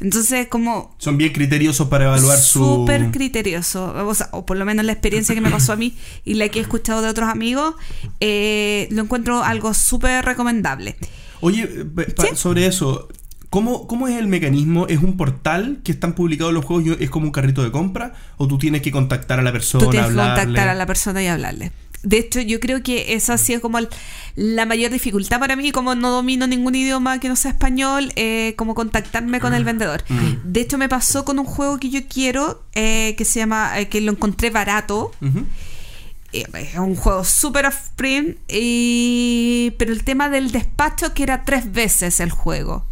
Entonces, como Son bien criteriosos para evaluar su... súper criterioso, o, sea, o por lo menos la experiencia que me pasó a mí y la que he escuchado de otros amigos, eh, lo encuentro algo súper recomendable. Oye, eh, Sí. sobre eso, ¿cómo, ¿cómo es el mecanismo? ¿Es un portal que están publicados los juegos y es como un carrito de compra? ¿O tú tienes que contactar a la persona, Tú tienes que contactar a la persona y hablarle. De hecho, yo creo que esa ha sido como el- la mayor dificultad para mí, como no domino ningún idioma que no sea español, eh, como contactarme con el vendedor. De hecho, me pasó con un juego que yo quiero, eh, que se llama, eh, que lo encontré barato. Eh, Es un juego super off-print, y... pero el tema del despacho que era tres veces el juego.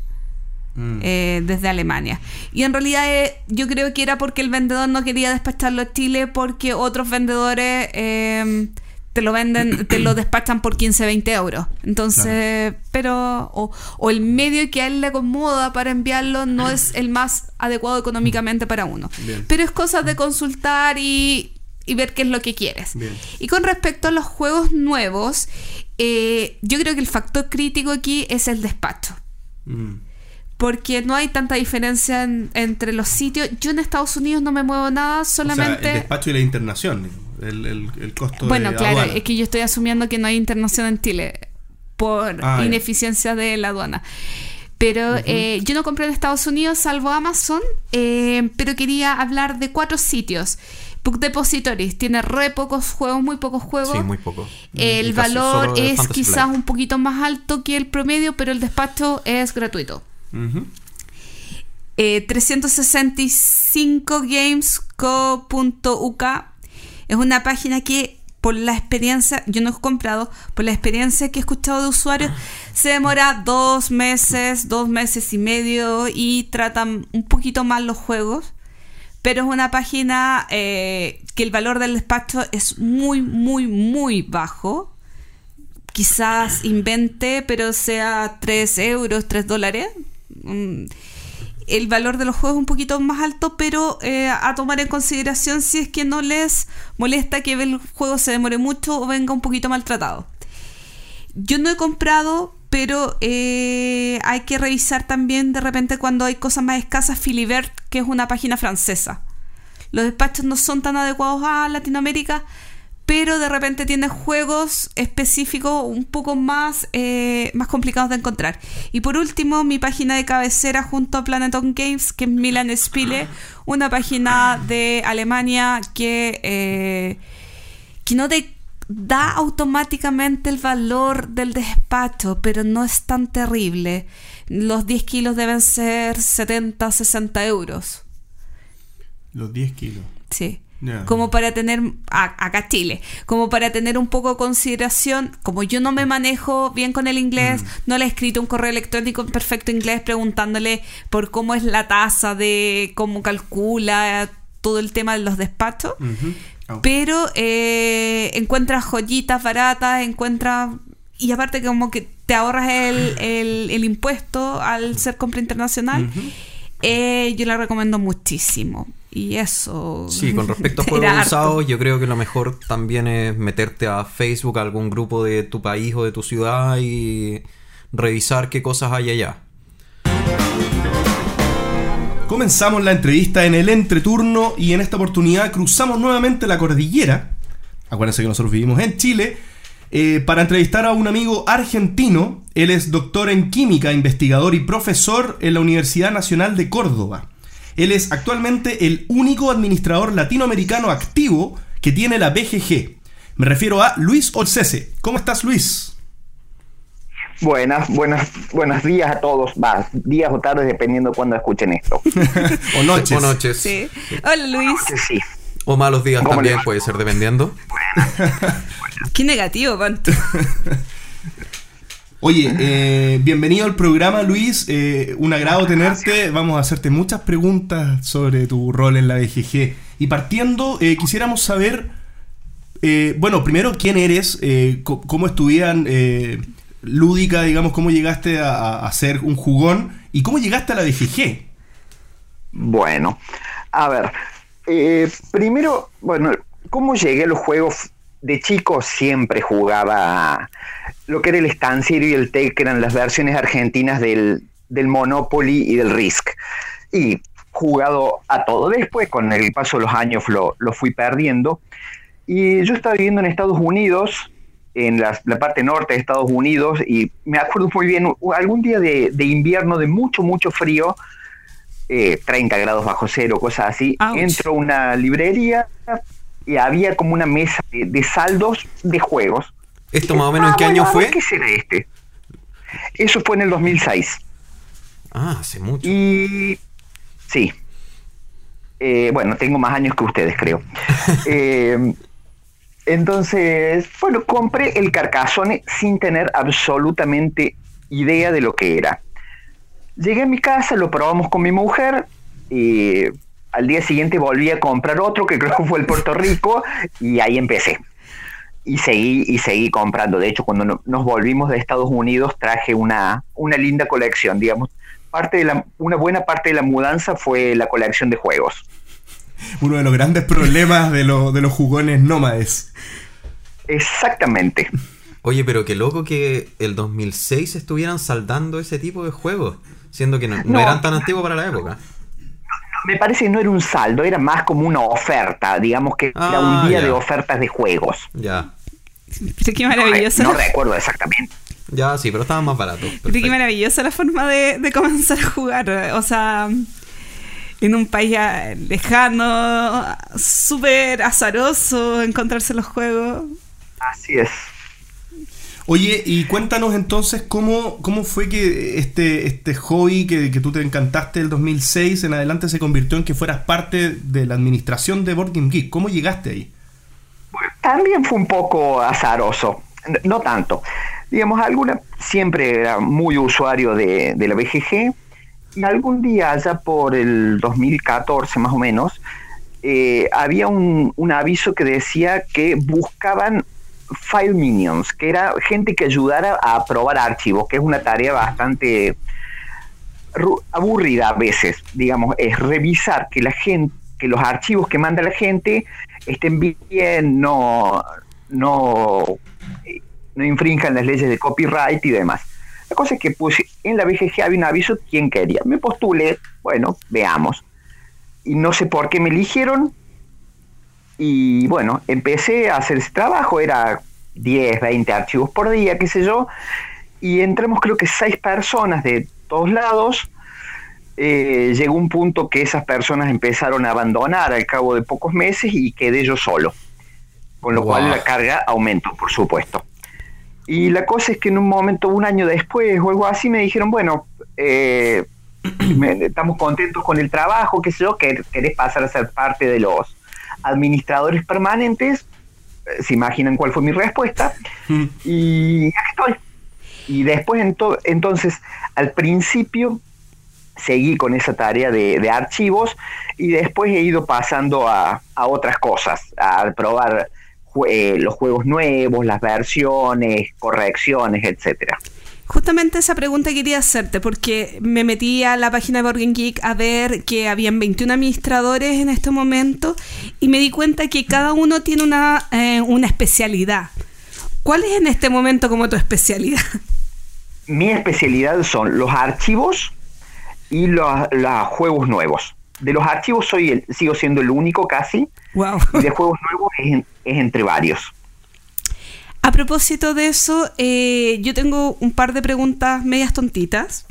Mm. eh, desde Alemania. Y en realidad eh, yo creo que era porque el vendedor no quería despacharlo a Chile porque otros vendedores eh, te lo venden, te lo despachan por 15, 20 euros. Entonces, pero, o, o el medio que a él le acomoda para enviarlo no es el más adecuado económicamente para uno. Bien. Pero es cosa de consultar y, y ver qué es lo que quieres. Bien. Y con respecto a los juegos nuevos, eh, yo creo que el factor crítico aquí es el despacho Mm. porque no hay tanta diferencia en- entre los sitios. Yo en Estados Unidos no me muevo nada, O solamente... sea, el despacho y la internación, el, el- el costo bueno, de claro, aduana. es que yo estoy asumiendo que no hay internación en Chile por Ah, ineficiencia de la aduana. Pero eh, yo no compré en Estados Unidos salvo Amazon, eh, pero quería hablar de cuatro sitios. Book Depositories tiene re pocos juegos, muy pocos juegos. Sí, muy poco. El Y valor de es quizás Flight. un poquito más alto que el promedio, pero el despacho es gratuito. Ujú. Eh, 365gamesco.uk es una página que por la experiencia, yo no he comprado, por la experiencia que he escuchado de usuarios, se demora dos meses, dos meses y medio y tratan un poquito mal los juegos. Pero es una página eh, que el valor del despacho es muy, muy, muy bajo quizás invente, pero sea 3 euros, 3 dólares. Mm, el valor de los juegos un poquito más alto, pero eh, a tomar en consideración si es que no les molesta que el juego se demore mucho o venga un poquito maltratado. Yo no he comprado, pero eh, hay que revisar también de repente cuando hay cosas más escasas, Filibert, que es una página francesa. Los despachos no son tan adecuados a Latinoamérica, pero de repente tiene juegos específicos un poco más, eh, más complicados de encontrar. Y por último, mi página de cabecera junto a Planeton Games, que es Milan Spiele, una página de Alemania que, eh, que no te da automáticamente el valor del despacho, pero no es tan terrible. Los 10 kilos deben ser 70, 60 euros. Los 10 kilos. Sí. Como para tener, acá Chile, como para tener un poco de consideración, como yo no me manejo bien con el inglés, mm. no le he escrito un correo electrónico en perfecto inglés preguntándole por cómo es la tasa de cómo calcula todo el tema de los despachos. Oh. Pero eh, encuentras joyitas baratas, encuentras... Y aparte como que te ahorras el, impuesto al ser compra internacional. Eh, yo la recomiendo muchísimo. Y eso. Sí, con respecto a juegos usados, yo creo que lo mejor también es meterte a Facebook, a algún grupo de tu país o de tu ciudad y revisar qué cosas hay allá. Comenzamos la entrevista en el entreturno y en esta oportunidad cruzamos nuevamente la cordillera. Acuérdense que nosotros vivimos en Chile. Eh, para entrevistar a un amigo argentino. Él es doctor en química, investigador y profesor en la Universidad Nacional de Córdoba. Él es actualmente el único administrador latinoamericano activo que tiene la BGG. Me refiero a Luis Olcese. ¿Cómo estás, Luis? Buenas, buenas, buenos días a todos. Va, días o tardes dependiendo de cuándo escuchen esto. o noches. O noches. Sí. Hola, Luis. sí. O malos días también, puede ser dependiendo. Qué negativo, Panto. Oye, eh, bienvenido al programa, Luis. Eh, un agrado tenerte. Vamos a hacerte muchas preguntas sobre tu rol en la BGG. Y partiendo, eh, quisiéramos saber, bueno, primero, quién eres, cómo es tu vida lúdica, digamos, cómo llegaste a, a, ser un jugón y cómo llegaste a la BGG. Bueno, a ver, primero, bueno, ¿cómo llegué a los juegos? De chico siempre jugaba lo que era el estanciero y el TEC, que eran las versiones argentinas del, Monopoly y del Risk. Y jugado a todo. Después, con el paso de los años, lo, fui perdiendo. Y yo estaba viviendo en Estados Unidos, en la, parte norte de Estados Unidos, y me acuerdo muy bien, algún día de, invierno de mucho, mucho frío, 30 eh, grados bajo cero, cosas así, entro a una librería y había como una mesa de saldos de juegos ¿Esto más o menos en qué año fue? ¿Qué será este? Eso fue en el 2006. Ah, hace mucho. Y sí. Eh, bueno, tengo más años que ustedes, creo. Eh, entonces, bueno, compré el Carcassonne sin tener absolutamente idea de lo que era. Llegué a mi casa, lo probamos con mi mujer y al día siguiente volví a comprar otro que creo que fue el Puerto Rico y ahí empecé y seguí y seguí comprando. De hecho, cuando nos volvimos de Estados Unidos traje una, una linda colección, digamos. Parte de la, una buena parte de la mudanza fue la colección de juegos. Uno de los grandes problemas de, de los jugones nómades. Exactamente. Oye, pero qué loco que el 2006 estuvieran saldando ese tipo de juegos, siendo que no, eran tan antiguos para la época me parece que no era un saldo, era más como una oferta, digamos que era un ah, día de ofertas de juegos. Ya. Pero qué maravilloso. No, recuerdo exactamente. Ya, sí, pero estaba más barato. Pero qué maravillosa la forma de, comenzar a jugar. O sea, en un país lejano, súper azaroso encontrarse los juegos. Así es. Oye, y cuéntanos entonces cómo, cómo fue que este, este hobby que, tú te encantaste el 2006 en adelante se convirtió en que fueras parte de la administración de Board Geek. ¿Cómo llegaste ahí? También fue un poco azaroso, no tanto. Digamos, alguna, siempre era muy usuario de, la BGG y algún día, allá por el 2014 más o menos, eh, había un, un aviso que decía que buscaban File Minions, que era gente que ayudara a aprobar archivos, que es una tarea bastante aburrida a veces, digamos, es revisar que la gente, que los archivos que manda la gente estén bien, no, no, no infrinjan las leyes de copyright y demás. La cosa es que pues, en la BGG había un aviso quién quería. Me postulé, bueno, veamos. Y no sé por qué me eligieron. Y bueno, empecé a hacer ese trabajo, era 10, 20 archivos por día, qué sé yo. Y entramos creo que seis personas de todos lados. Eh, llegó un punto que esas personas empezaron a abandonar al cabo de pocos meses y quedé yo solo. Con lo cual la carga aumentó, por supuesto. Y la cosa es que en un momento, un año después o algo así, me dijeron, bueno, eh, estamos contentos con el trabajo, qué sé yo, que querés pasar a ser parte de los administradores permanentes. Eh, se imaginan cuál fue mi respuesta. Mm. Y aquí estoy. Y después, entonces, al principio seguí con esa tarea de, archivos y después he ido pasando a, otras cosas, a probar eh, los juegos nuevos, las versiones, correcciones, etcétera. Justamente esa pregunta quería hacerte porque me metí a la página de Borgen Geek a ver que habían 21 administradores en este momento y me di cuenta que cada uno tiene una, eh, una especialidad. ¿Cuál es en este momento como tu especialidad? Mi especialidad son los archivos y los, juegos nuevos. De los archivos soy el, sigo siendo el único casi. Wow. Y de juegos nuevos es, entre varios. A propósito de eso, eh, yo tengo un par de preguntas medias tontitas,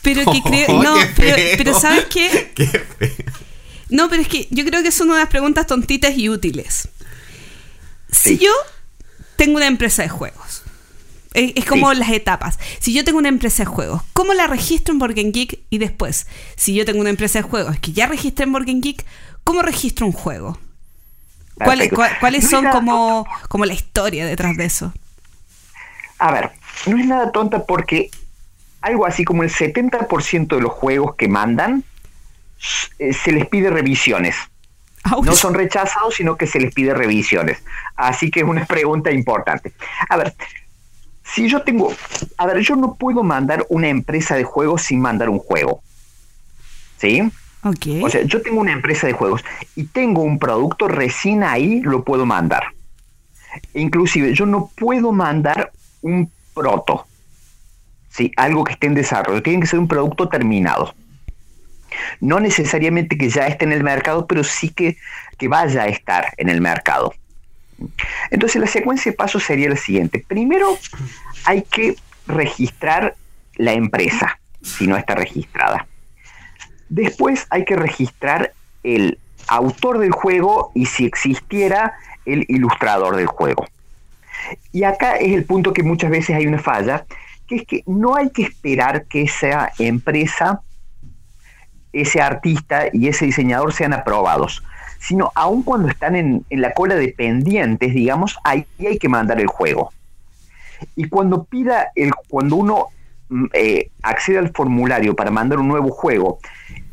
pero que creo... no, pero, ¿sabes qué? no, pero es que yo creo que son unas preguntas tontitas y útiles. Si yo tengo una empresa de juegos, es, como las etapas. Si yo tengo una empresa de juegos, ¿cómo la registro en Borgen Geek? Y después, si yo tengo una empresa de juegos que ya registré en Borgen Geek, ¿cómo registro un juego? ¿Cuáles, ¿Cuáles son como, como la historia detrás de eso? A ver, no es nada tonta porque algo así como el 70% de los juegos que mandan eh, se les pide revisiones. No son rechazados, sino que se les pide revisiones. Así que es una pregunta importante. A ver, si yo tengo, a ver, yo no puedo mandar una empresa de juegos sin mandar un juego. ¿Sí? O sea, yo tengo una empresa de juegos y tengo un producto recién ahí, lo puedo mandar. Inclusive, yo no puedo mandar un proto. ¿Sí? Algo que esté en desarrollo. Tiene que ser un producto terminado. No necesariamente que ya esté en el mercado, pero sí que, que vaya a estar en el mercado. Entonces la secuencia de pasos sería la siguiente. Primero hay que registrar la empresa, si no está registrada. Después hay que registrar el autor del juego y si existiera el ilustrador del juego. Y acá es el punto que muchas veces hay una falla, que es que no hay que esperar que esa empresa, ese artista y ese diseñador sean aprobados sino aun cuando están en, la cola de pendientes, digamos, ahí hay que mandar el juego. Y cuando pida el, cuando uno eh, accede al formulario para mandar un nuevo juego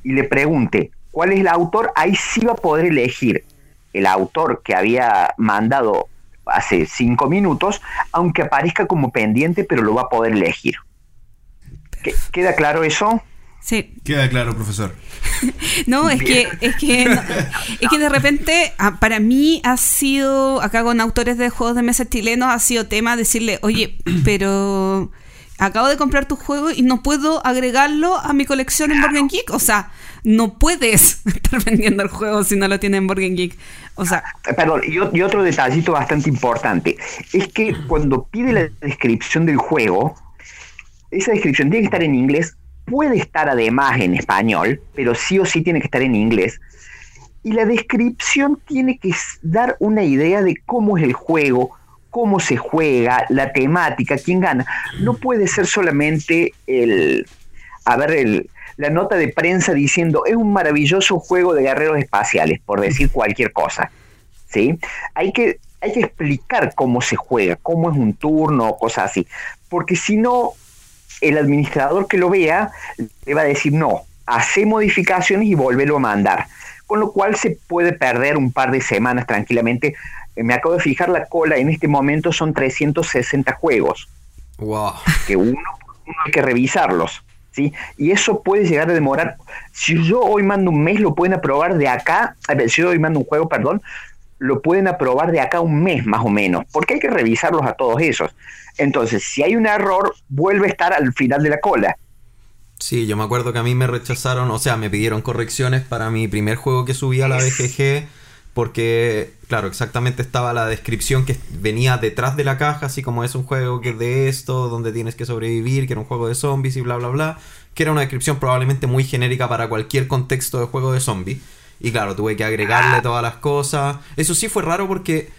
y le pregunte cuál es el autor, ahí sí va a poder elegir el autor que había mandado hace cinco minutos, aunque aparezca como pendiente, pero lo va a poder elegir. ¿Queda claro eso? Sí. Queda claro, profesor. no, es que, es que, es que de repente, ah, para mí ha sido, acá con autores de juegos de mesa chilenos, ha sido tema decirle, oye, pero acabo de comprar tu juego y no puedo agregarlo a mi colección en Borgen Geek. O sea, no puedes estar vendiendo el juego si no lo tiene en Borgen Geek. O sea. Perdón, y, y otro detallito bastante importante es que cuando pide la descripción del juego, esa descripción tiene que estar en inglés puede estar además en español, pero sí o sí tiene que estar en inglés. Y la descripción tiene que dar una idea de cómo es el juego, cómo se juega, la temática, quién gana. No puede ser solamente el, a ver, el, la nota de prensa diciendo es un maravilloso juego de guerreros espaciales, por decir cualquier cosa. ¿sí? Hay, que, hay que explicar cómo se juega, cómo es un turno, cosas así. Porque si no, el administrador que lo vea le va a decir no, hace modificaciones y volverlo a mandar. con lo cual se puede perder un par de semanas tranquilamente. Eh, Me acabo de fijar la cola, en este momento son 360 juegos, Wow. que uno, uno hay que revisarlos. ¿Sí? Y eso puede llegar a demorar. Si yo hoy mando un mes, lo pueden aprobar de acá. A ver, si yo hoy mando un juego, perdón, lo pueden aprobar de acá un mes más o menos, porque hay que revisarlos a todos esos. Entonces, si hay un error, vuelve a estar al final de la cola. Sí, yo me acuerdo que a mí me rechazaron, o sea, me pidieron correcciones para mi primer juego que subí a la BGG, porque, claro, exactamente estaba la descripción que venía detrás de la caja, así como es un juego que es de esto, donde tienes que sobrevivir, que era un juego de zombies y bla, bla, bla, que era una descripción probablemente muy genérica para cualquier contexto de juego de zombies. Y claro, tuve que agregarle todas las cosas. Eso sí fue raro porque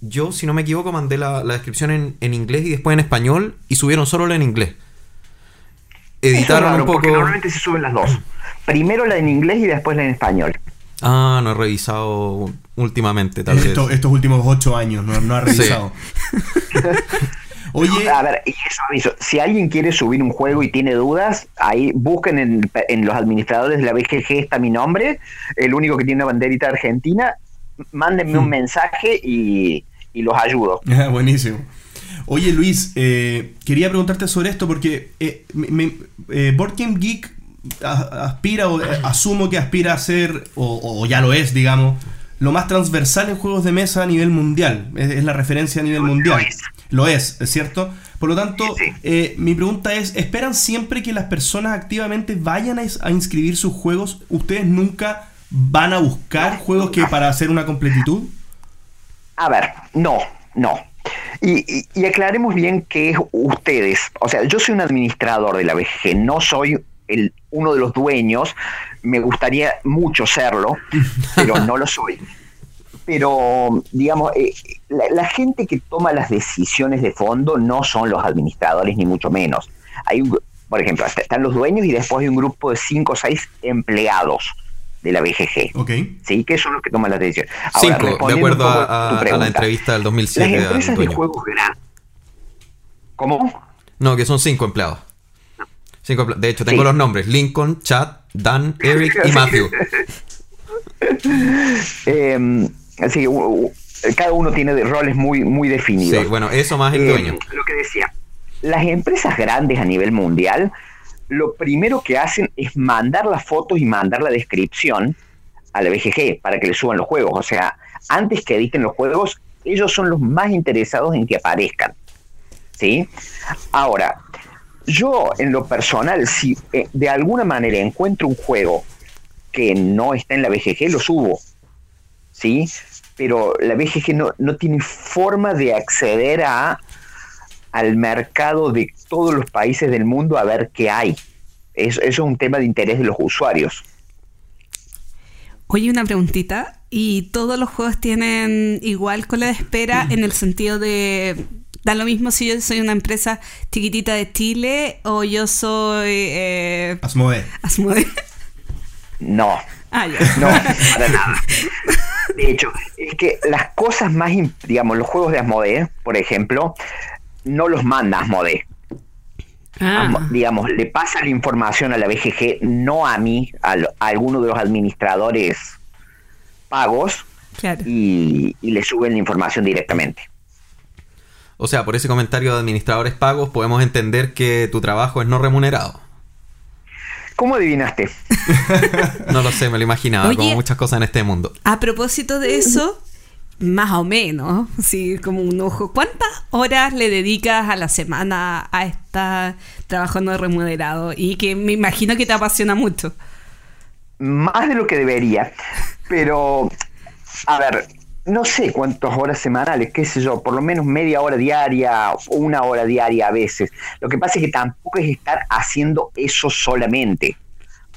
yo, si no me equivoco, mandé la, la descripción en, en inglés y después en español y subieron solo la en inglés. Es Editaron raro, un poco... porque normalmente se suben las dos. Primero la en inglés y después la en español. Ah, no he revisado últimamente, tal vez. Esto- estos últimos ocho años, no, no ha revisado. Oye, A ver, y eso aviso, si alguien quiere subir un juego y tiene dudas, ahí busquen en, en los administradores de la BGG, está mi nombre, el único que tiene una banderita argentina, mándenme un mensaje y, y los ayudo. Ah, buenísimo. Oye Luis, eh, quería preguntarte sobre esto porque eh, me- me- eh, Board Game Geek aspira o eh, asumo que aspira a ser, o, o ya lo es, digamos, lo más transversal en juegos de mesa a nivel mundial. Es, es la referencia a nivel mundial. Lo es, ¿es cierto? Por lo tanto, Sí, sí. eh, mi pregunta es, ¿esperan siempre que las personas activamente vayan a, inscribir sus juegos? ¿Ustedes nunca van a buscar juegos que para hacer una completitud? A ver, no, no. Y, y- y aclaremos bien que es ustedes. O sea, yo soy un administrador de la BGG, no soy el, uno de los dueños. Me gustaría mucho serlo, pero no lo soy. Pero, digamos, eh, la, la gente que toma las decisiones de fondo no son los administradores, ni mucho menos. Hay, un- por ejemplo, están los dueños y después hay un grupo de cinco o seis empleados de la BGG. Ok. ¿sí? Que son los que toman las decisiones. Ahora, Cinco, de acuerdo a, tu a- a la entrevista del 2007 Las empresas de juegos grandes. ¿Cómo? No, que son cinco empleados. Cinco De hecho, tengo Sí. los nombres: Lincoln, Chad, Dan, Eric y Matthew. Eh, así cada uno tiene roles muy, muy definidos. Sí, bueno, eso más el Eh, dueño. Lo que decía, las empresas grandes a nivel mundial, lo primero que hacen es mandar las fotos y mandar la descripción a la BGG para que le suban los juegos. O sea, antes que editen los juegos, ellos son los más interesados en que aparezcan. ¿Sí? Ahora, yo en lo personal, si eh, de alguna manera encuentro un juego que no está en la BGG, lo subo. ¿Sí? Pero la BGG no, no tiene forma de acceder a al mercado de todos los países del mundo a ver qué hay. Eso, eso es un tema de interés de los usuarios. Oye, una preguntita. ¿Y todos los juegos tienen igual cola de espera en el sentido de... Da lo mismo si yo soy una empresa chiquitita de Chile o yo soy... Eh, Asmodee. Asmodee? No, Ah, ya. no, para nada. De hecho, es que las cosas más, digamos, los juegos de Asmodee, por ejemplo, no los manda Asmodee. Ah, Asmo- digamos, le pasa la información a la BGG, no a mí, a, lo- a alguno de los administradores pagos, claro. y, y le suben la información directamente. O sea, por ese comentario de administradores pagos, podemos entender que tu trabajo es no remunerado. ¿Cómo adivinaste? No lo sé, me lo imaginaba, Oye. como muchas cosas en este mundo. A propósito de eso, más o menos, sí, como un ojo, ¿cuántas horas le dedicas a la semana a este trabajo no remunerado? Y que me imagino que te apasiona mucho. más de lo que debería, pero a ver, no sé cuántas horas semanales, qué sé yo, por lo menos media hora diaria, una hora diaria a veces. Lo que pasa es que tampoco es estar haciendo eso solamente.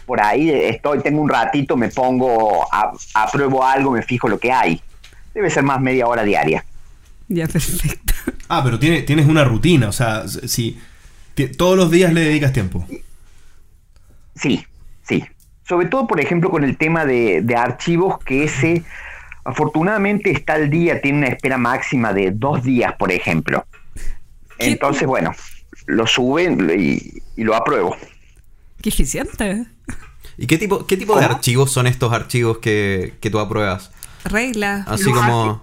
Por ahí estoy, tengo un ratito, me pongo, a- apruebo algo, me fijo lo que hay. Debe ser más media hora diaria. Ya, perfecto. Ah, pero tiene, tienes una rutina, o sea, si todos los días le dedicas tiempo. Sí, sí. Sobre todo, por ejemplo, con el tema de, de archivos, que ese afortunadamente está al día, tiene una espera máxima de dos días, por ejemplo. ¿Qué? Entonces, bueno, lo suben y, y lo apruebo. Qué eficiente. ¿Y qué tipo, qué tipo de archivos son estos archivos que, que tú apruebas? Regla. Así como...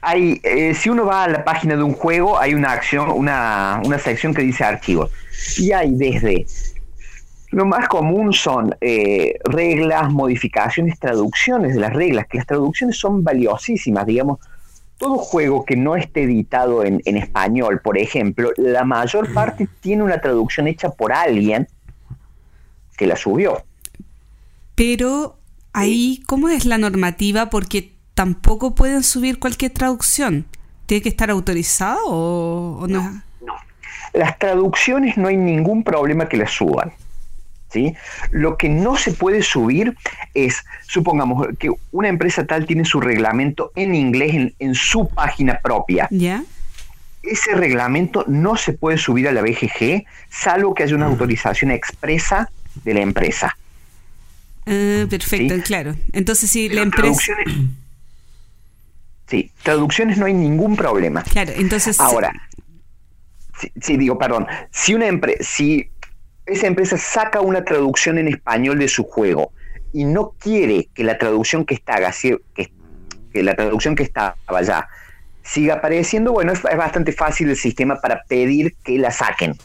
Hay, eh, si uno va a la página de un juego, hay una acción, una, una sección que dice archivos. Y hay desde lo más común son eh, reglas, modificaciones, traducciones de las reglas, que las traducciones son valiosísimas, digamos. Todo juego que no esté editado en, en español, por ejemplo, la mayor parte tiene una traducción hecha por alguien que la subió. Pero ahí, ¿cómo es la normativa? Porque tampoco pueden subir cualquier traducción. ¿Tiene que estar autorizado o, o no? Las traducciones no hay ningún problema que las suban. ¿Sí? Lo que no se puede subir es, supongamos que una empresa tal tiene su reglamento en inglés en, en su página propia. ¿Ya? Ese reglamento no se puede subir a la BGG salvo que haya una autorización expresa de la empresa. Ah, perfecto, Sí. claro. Entonces, si la empresa. sí, traducciones no hay ningún problema. Claro, entonces. Ahora, sí, sí, digo, perdón, si una empresa, si esa empresa saca una traducción en español de su juego y no quiere que la traducción que está que, que la traducción que estaba allá siga apareciendo, bueno, es, es bastante fácil el sistema para pedir que la saquen.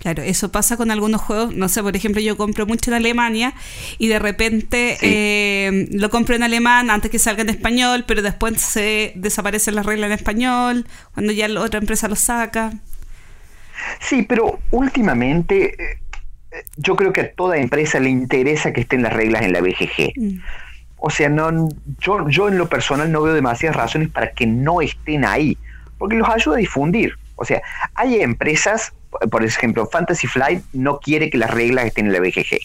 Claro, eso pasa con algunos juegos. No sé, por ejemplo, yo compro mucho en Alemania y de repente Sí. eh, lo compro en alemán antes que salga en español, pero después se desaparecen las reglas en español cuando ya la otra empresa lo saca. Sí, pero últimamente eh, eh, yo creo que a toda empresa le interesa que estén las reglas en la BGG. Mm. O sea, no, yo, yo en lo personal no veo demasiadas razones para que no estén ahí, porque los ayuda a difundir. O sea, hay empresas, por ejemplo, Fantasy Flight no quiere que las reglas estén en la BGG.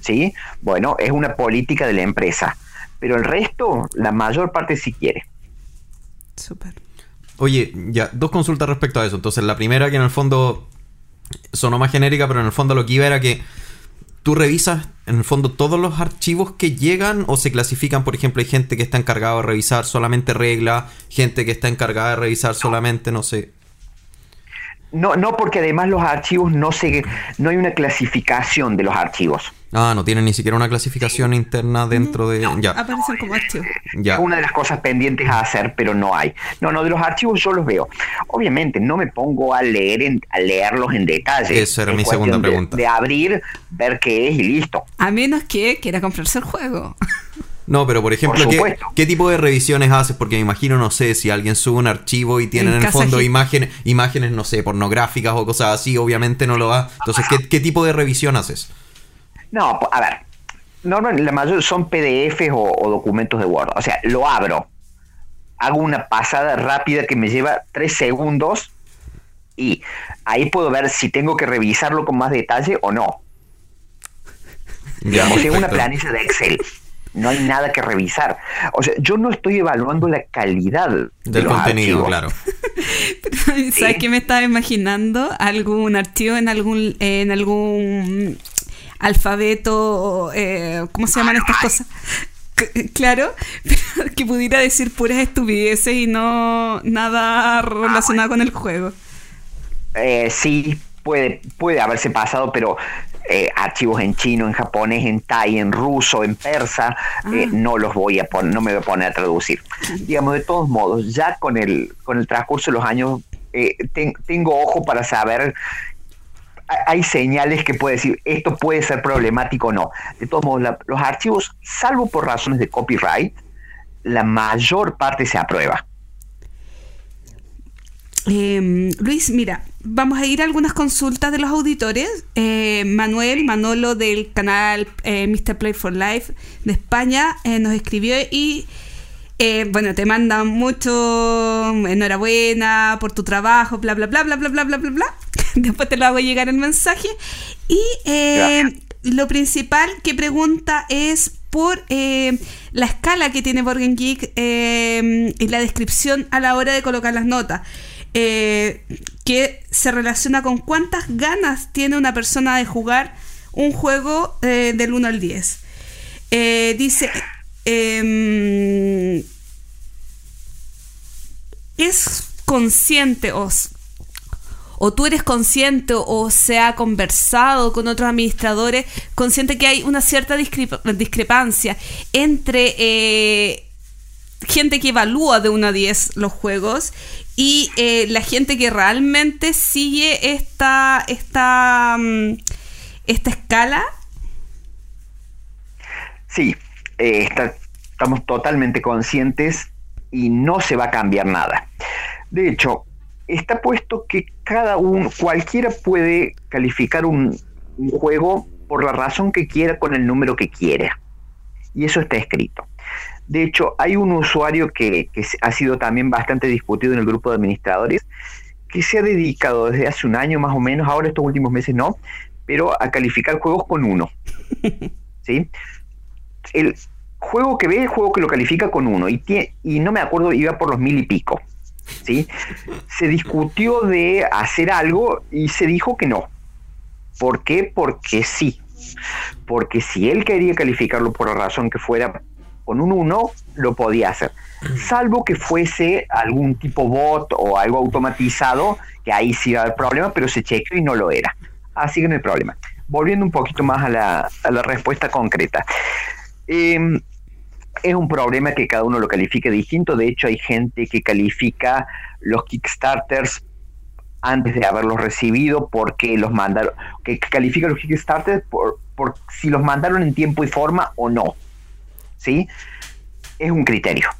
¿Sí? Bueno, es una política de la empresa, pero el resto, la mayor parte sí quiere. Súper. Oye, ya, dos consultas respecto a eso. Entonces, la primera que en el fondo sonó más genérica, pero en el fondo lo que iba era que tú revisas en el fondo todos los archivos que llegan o se clasifican, por ejemplo, hay gente que está encargada de revisar solamente regla, gente que está encargada de revisar solamente, no sé. No, no porque además los archivos no se, no hay una clasificación de los archivos. Ah, no tienen ni siquiera una clasificación interna dentro de... Ya, Aparecen como archivos. ya. Es una de las cosas pendientes a hacer, pero no hay. No, no, de los archivos yo los veo. Obviamente no me pongo a leer en- a leerlos en detalle. Esa era Es mi segunda pregunta. De, abrir, ver qué es y listo. A menos que quiera comprarse el juego. No, pero por ejemplo, Por ¿qué, tipo de revisiones haces? Porque me imagino, no sé, si alguien sube un archivo y tiene En en el fondo imágenes, imágenes, no sé, pornográficas o cosas así, obviamente no lo va. Entonces, ¿qué, qué tipo de revisión haces? No, a ver. Normalmente la mayor son PDFs o, o documentos de Word. O sea, lo abro. Hago una pasada rápida que me lleva tres segundos y ahí puedo ver si tengo que revisarlo con más detalle o no. Ya, Digamos, en una planilla de Excel. No hay nada que revisar. O sea, yo no estoy evaluando la calidad de Del los contenido, archivos. claro. ¿Sabes qué me estaba imaginando? Algún archivo en algún en algún alfabeto, eh, ¿cómo se llaman estas cosas? Claro, pero que pudiera decir puras estupideces y no nada relacionado con el juego. Eh, sí, puede, puede haberse pasado, pero eh, archivos en chino, en japonés, en thai, en ruso, en persa, eh, no los voy a poner, no me voy a poner a traducir. Digamos, de todos modos, ya con el, con el transcurso de los años, eh, ten- tengo ojo para saber. Ha- Hay señales que puede decir esto puede ser problemático o no. De todos modos, los archivos, salvo por razones de copyright, la mayor parte se aprueba. Eh, Luis, mira, vamos a ir a algunas consultas de los auditores. Eh, Manuel, Manolo del canal eh, Mr. Play for Life de España eh, nos escribió y eh, bueno, te manda mucho enhorabuena por tu trabajo, bla, bla, bla, bla, bla, bla, bla, bla, bla. Después te lo hago llegar el mensaje. Y eh, lo principal que pregunta es por eh, la escala que tiene Borgen Geek eh, y la descripción a la hora de colocar las notas. eh, que se relaciona con cuántas ganas tiene una persona de jugar un juego del 1 al 10. Eh, dice, em, es consciente o, s- o tú eres consciente o se ha conversado con otros administradores, consciente que hay una cierta discrepancia entre eh, gente que evalúa de 1 a 10 los juegos y eh, la gente que realmente sigue esta, esta, mm, esta escala? Sí, eh, estamos totalmente conscientes y no se va a cambiar nada. De hecho, está puesto que cada uno, cualquiera puede calificar un, un juego por la razón que quiera con el número que quiera. Y eso está escrito. De hecho, hay un usuario que, ha sido también bastante discutido en el grupo de administradores, que se ha dedicado desde hace un año más o menos, ahora estos últimos meses no, pero a calificar juegos con uno. ¿Sí? El juego que ve el juego que lo califica con uno, y, y no me acuerdo, iba por los mil y pico. ¿Sí? Se discutió de hacer algo y se dijo que no. ¿Por qué? Porque sí. Porque si él quería calificarlo por la razón que fuera con un 1 lo podía hacer. Salvo que fuese algún tipo bot o algo automatizado, que ahí sí iba a haber problema, pero se chequeó y no lo era. Así que no hay problema. Volviendo un poquito más a la, respuesta concreta. Em, es un problema que cada uno lo califique distinto. De hecho, hay gente que califica los Kickstarters antes de haberlos recibido porque los mandaron, que califica los Kickstarters por, por si los mandaron en tiempo y forma o no. ¿sí? Es un criterio,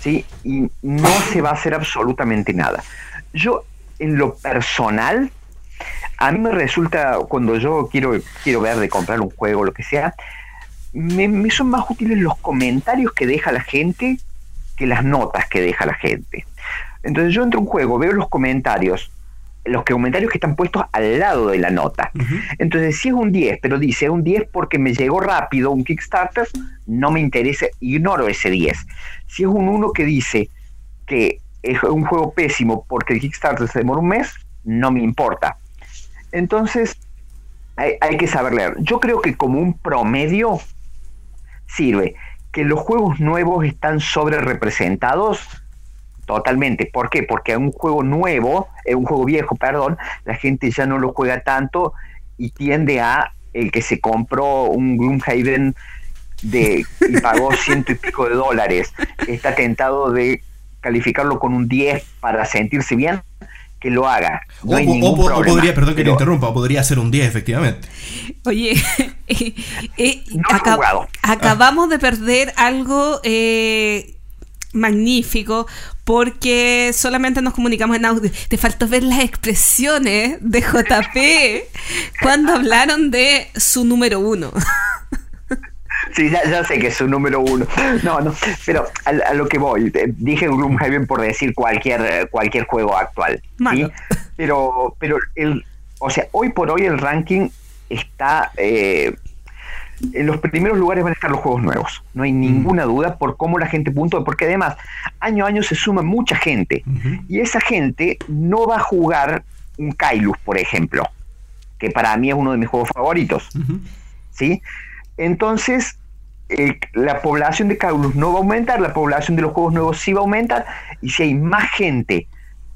¿sí? Y no se va a hacer absolutamente nada. Yo, en lo personal, a mí me resulta, cuando yo quiero, quiero ver de comprar un juego lo que sea, me, son más útiles los comentarios que deja la gente que las notas que deja la gente. Entonces yo entro a un juego, veo los comentarios los comentarios que están puestos al lado de la nota. Entonces, si es un 10, pero dice un 10 porque me llegó rápido un Kickstarter, no me interesa, ignoro ese 10. Si es un 1 que dice que es un juego pésimo porque el Kickstarter se demora un mes, no me importa. Entonces, hay, hay que saber leer. Yo creo que como un promedio sirve que los juegos nuevos están sobre representados Totalmente. ¿Por qué? Porque un juego nuevo, es un juego viejo, perdón, la gente ya no lo juega tanto y tiende a el que se compró un Gloomhaven de, y pagó ciento y pico de dólares, está tentado de calificarlo con un 10 para sentirse bien, que lo haga. No hay ningún problema, podría, perdón que te interrumpa, podría ser un 10, efectivamente. Oye, eh, eh, acabamos de perder algo eh, magnífico porque solamente nos comunicamos en audio. Te faltó ver las expresiones de JP cuando hablaron de su número uno. Sí, ya, sé que es su número uno. No, no, pero a, lo que voy, dije Gloomhaven por decir cualquier, cualquier juego actual. ¿sí? Pero, pero el, o sea, hoy por hoy el ranking está eh, en los primeros lugares van a estar los juegos nuevos. No hay ninguna duda por cómo la gente puntúa, porque además año a año se suma mucha gente y esa gente no va a jugar un Kailus, por ejemplo, que para mí es uno de mis juegos favoritos. ¿Sí? Entonces, la población de Kailus no va a aumentar, la población de los juegos nuevos sí va a aumentar, y si hay más gente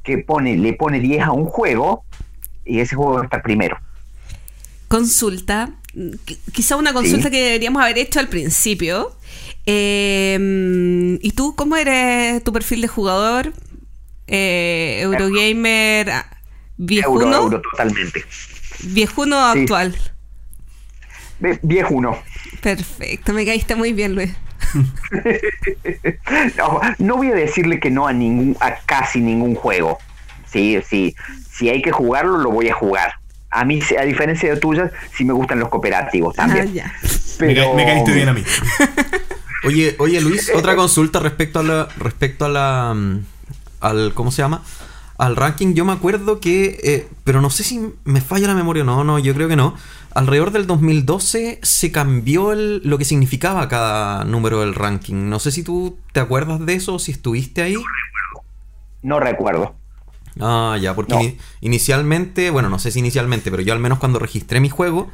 que pone, le pone 10 a un juego, y ese juego va a estar primero. Consulta, quizá una consulta que deberíamos haber hecho al principio. Eh, ¿Y tú cómo eres tu perfil de jugador? Eh, Eurogamer ah, viejuno. Euro, euro, totalmente. ¿Viejuno actual? Viejuno. Perfecto, me caíste muy bien, Luis. no, no, voy a decirle que no a ningún, a casi ningún juego. Sí, sí, si hay que jugarlo, lo voy a jugar a mí, a diferencia de tuyas, sí me gustan los cooperativos también. Ah, Pero... Me, caíste bien a mí. oye, oye Luis, otra consulta respecto a la, respecto a la, mm, al, ¿cómo se llama? Al ranking. Yo me acuerdo que, eh, pero no sé si me falla la memoria o no, no, yo creo que no. Alrededor del 2012 se cambió el, lo que significaba cada número del ranking. No sé si tú te acuerdas de eso, si estuviste ahí. No recuerdo. Ah, ya, porque inicialmente, bueno, no sé si inicialmente, pero yo al menos cuando registré mi juego,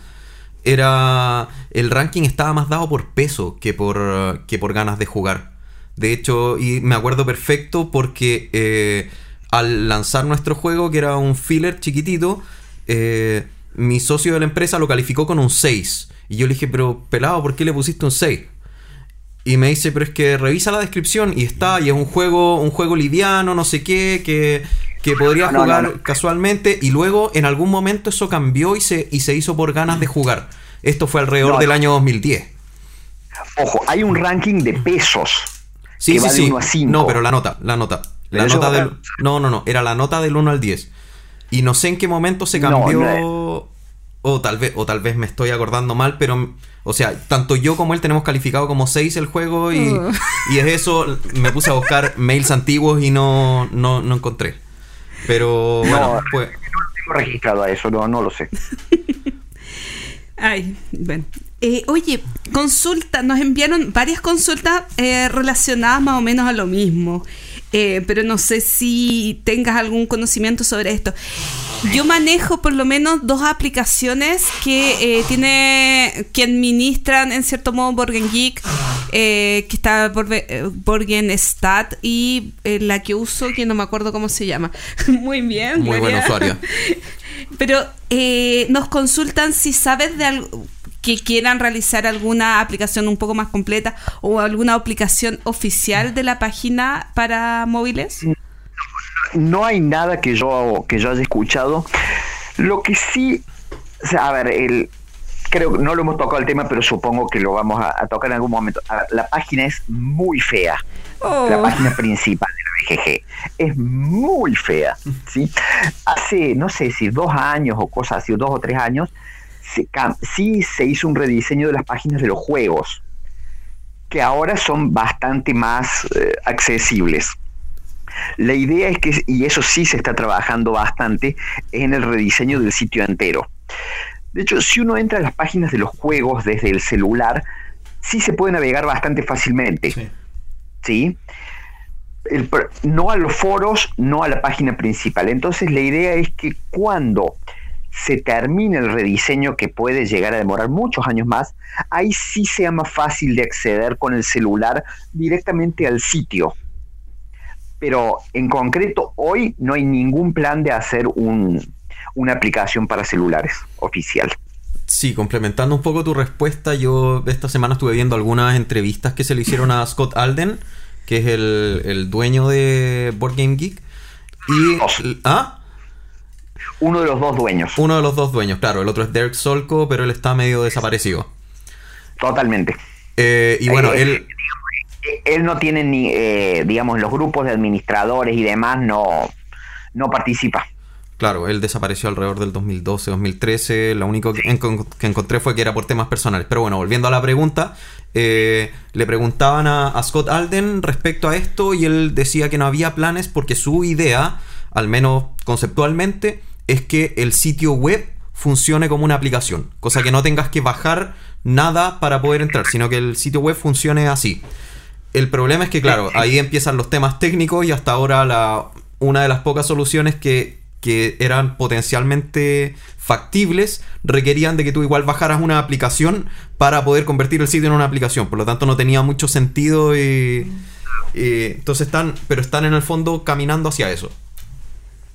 era. El ranking estaba más dado por peso que por, que por ganas de jugar. De hecho, y me acuerdo perfecto porque eh, al lanzar nuestro juego, que era un filler chiquitito, eh, mi socio de la empresa lo calificó con un 6. Y yo le dije, pero pelado, ¿por qué le pusiste un 6? Y me dice, pero es que revisa la descripción y está, y es un juego, un juego liviano, no sé qué, que, que podría No, jugar no. casualmente. Y luego en algún momento eso cambió y se, y se hizo por ganas de jugar. Esto fue alrededor del año 2010. Ojo, hay un ranking de pesos. Sí, que sí, va de sí. uno a cinco. No, pero la nota, la nota. La nota del. No, no, no. Era la nota del 1 al 10. Y no sé en qué momento se No, cambió. no O tal vez, o tal vez me estoy acordando mal, pero. O sea, tanto yo como él tenemos calificado como 6 el juego y, Oh. y es eso. Me puse a buscar mails antiguos y no, no, no encontré. Pero bueno, No. pues. Tengo registrado a eso, no, no lo sé. Ay, bueno. Eh, oye, consulta, nos enviaron varias consultas eh, relacionadas más o menos a lo mismo, Eh, pero no sé si tengas algún conocimiento sobre esto. Yo manejo por lo menos dos aplicaciones que eh, tiene que administran en cierto modo Borgen Geek, eh, que está eh, Borgen Stat y la que uso que no me acuerdo cómo se llama. Muy bien. Muy buen Gloria. usuario. Pero nos consultan si sabes de algo que quieran realizar alguna aplicación un poco más completa o alguna aplicación oficial de la página para móviles. No hay nada que yo, que yo haya escuchado. Lo que sí, o sea, a ver, el, creo que no lo hemos tocado el tema, pero supongo que lo vamos a, a tocar en algún momento. Ver, la página es muy fea. Oh. La página principal de la BGG es muy fea. ¿sí? Hace, no sé si dos años o cosas así, dos o tres años, se sí se hizo un rediseño de las páginas de los juegos, que ahora son bastante más eh, accesibles. La idea es que, y eso sí se está trabajando bastante, es en el rediseño del sitio entero. De hecho, si uno entra a las páginas de los juegos desde el celular, sí se puede navegar bastante fácilmente. Sí. ¿sí? El pr- no a los foros, no a la página principal. Entonces la idea es que cuando se termine el rediseño que puede llegar a demorar muchos años más, ahí sí sea más fácil de acceder con el celular directamente al sitio. Pero en concreto hoy no hay ningún plan de hacer un- una aplicación para celulares oficial. Sí, complementando un poco tu respuesta, yo esta semana estuve viendo algunas entrevistas que se le hicieron a Scott Alden, que es el, el dueño de Board Game Geek. Y. ¿Ah? Uno de los dos dueños, Uno de los dos dueños, claro. El otro es Derek Solko, pero él está medio desaparecido. totalmente. Eh, y bueno, Eh, él. él no tiene ni, eh, digamos, los grupos de administradores y demás no, no participa. Claro, él desapareció alrededor del 2012, 2013. Lo único que, encon- que encontré fue que era por temas personales. Pero bueno, volviendo a la pregunta, eh, le preguntaban a, a Scott Alden respecto a esto y él decía que no había planes porque su idea, al menos conceptualmente, es que el sitio web funcione como una aplicación. Cosa que no tengas que bajar nada para poder entrar, sino que el sitio web funcione así. El problema es que, claro, ahí empiezan los temas técnicos y hasta ahora la, una de las pocas soluciones que, que eran potencialmente factibles requerían de que tú igual bajaras una aplicación para poder convertir el sitio en una aplicación. Por lo tanto, no tenía mucho sentido y, y entonces están, pero están en el fondo caminando hacia eso.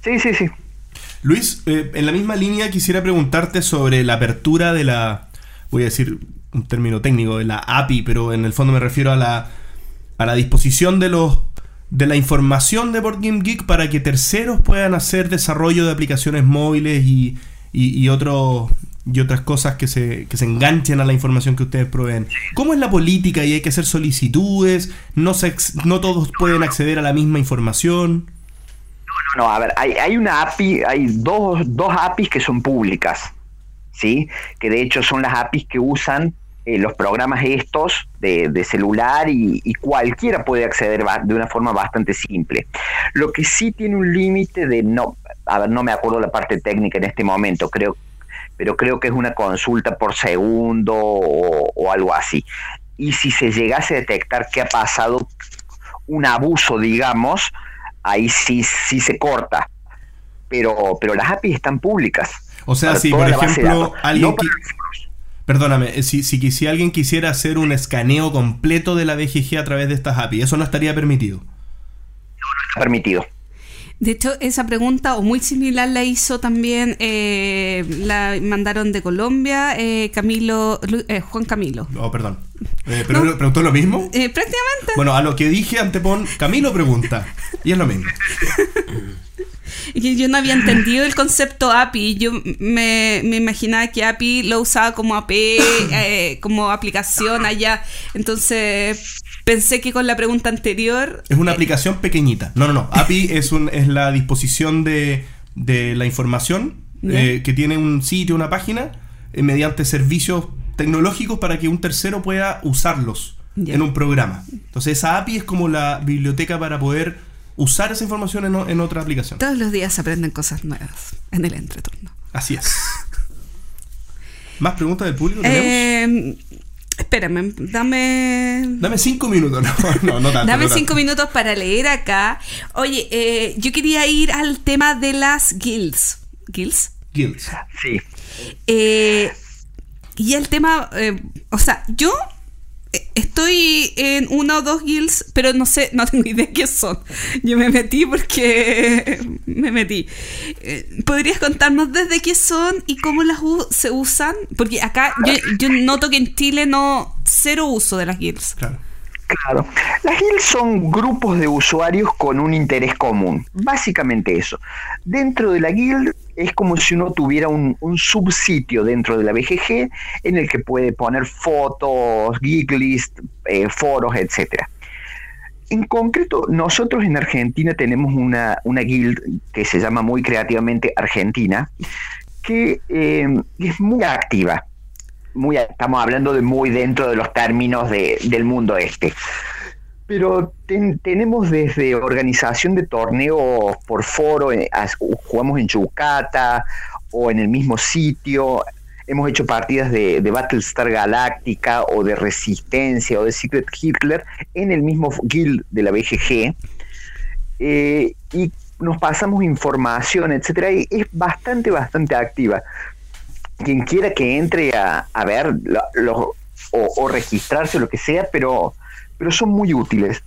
Sí, sí, sí. Luis, eh, en la misma línea quisiera preguntarte sobre la apertura de la, voy a decir un término técnico, de la API, pero en el fondo me refiero a la, a la disposición de los de la información de Board Geek para que terceros puedan hacer desarrollo de aplicaciones móviles y, y, y otros y otras cosas que se, que se enganchen a la información que ustedes proveen. ¿Cómo es la política y hay que hacer solicitudes? ¿No, se, no todos pueden acceder a la misma información? No, no, a ver, hay, hay una API, hay dos, dos APIs que son públicas, ¿sí? Que de hecho son las APIs que usan eh, los programas estos de, de celular y, y cualquiera puede acceder de una forma bastante simple. Lo que sí tiene un límite de no, a ver, no me acuerdo la parte técnica en este momento, creo, pero creo que es una consulta por segundo o, o algo así. Y si se llegase a detectar que ha pasado un abuso, digamos, ahí sí, sí se corta. Pero, pero las APIs están públicas. O sea, si por ejemplo alguien No para. Perdóname, eh, si, si, quisi- alguien quisiera hacer un escaneo completo de la BGG a través de estas API, eso no estaría permitido. está permitido. De hecho, esa pregunta o muy similar la hizo también, eh, la mandaron de Colombia, eh, Camilo, eh, Juan Camilo. Oh, perdón. Eh, ¿Pero preguntó lo mismo? Eh, prácticamente. Bueno, a lo que dije antepon, Camilo pregunta. Y es lo mismo. Yo no había entendido el concepto API. Yo me, me imaginaba que API lo usaba como API, eh, como aplicación allá. Entonces pensé que con la pregunta anterior. Es una eh, aplicación pequeñita. No, no, no. API es, un, es la disposición de, de la información eh, que tiene un sitio, una página, eh, mediante servicios tecnológicos para que un tercero pueda usarlos en un programa. Entonces esa API es como la biblioteca para poder usar esa información en, en otra aplicación. Todos los días se aprenden cosas nuevas en el entreturno. Así es. ¿Más preguntas del público tenemos? Eh, espérame, dame. Dame cinco minutos. No, no, no tanto. Dame no tanto. cinco minutos para leer acá. Oye, eh, yo quería ir al tema de las guilds. ¿Guilds? Guilds. Sí. Eh, y el tema, eh, o sea, yo estoy en una o dos guilds, pero no sé, no tengo idea qué son. Yo me metí porque me metí. Eh, ¿Podrías contarnos desde qué son y cómo las se usan? Porque acá yo, yo noto que en Chile no cero uso de las guilds. Claro. Claro. Las guilds son grupos de usuarios con un interés común. Básicamente eso. Dentro de la guild es como si uno tuviera un, un subsitio dentro de la BGG en el que puede poner fotos, geek list, eh, foros, etcétera. En concreto, nosotros en Argentina tenemos una, una guild que se llama muy creativamente Argentina, que eh, es muy activa estamos hablando de muy dentro de los términos de- del mundo este. Pero ten- tenemos desde organización de torneos por foro, eh, jugamos en Chucata o en el mismo sitio, hemos hecho partidas de, de Battlestar Galactica o de Resistencia o de Secret Hitler en el mismo guild de la BGG. eh, y nos pasamos información, etcétera, y es bastante, bastante activa quien quiera que entre a, a ver lo- o, o registrarse, lo que sea, pero, pero son muy útiles.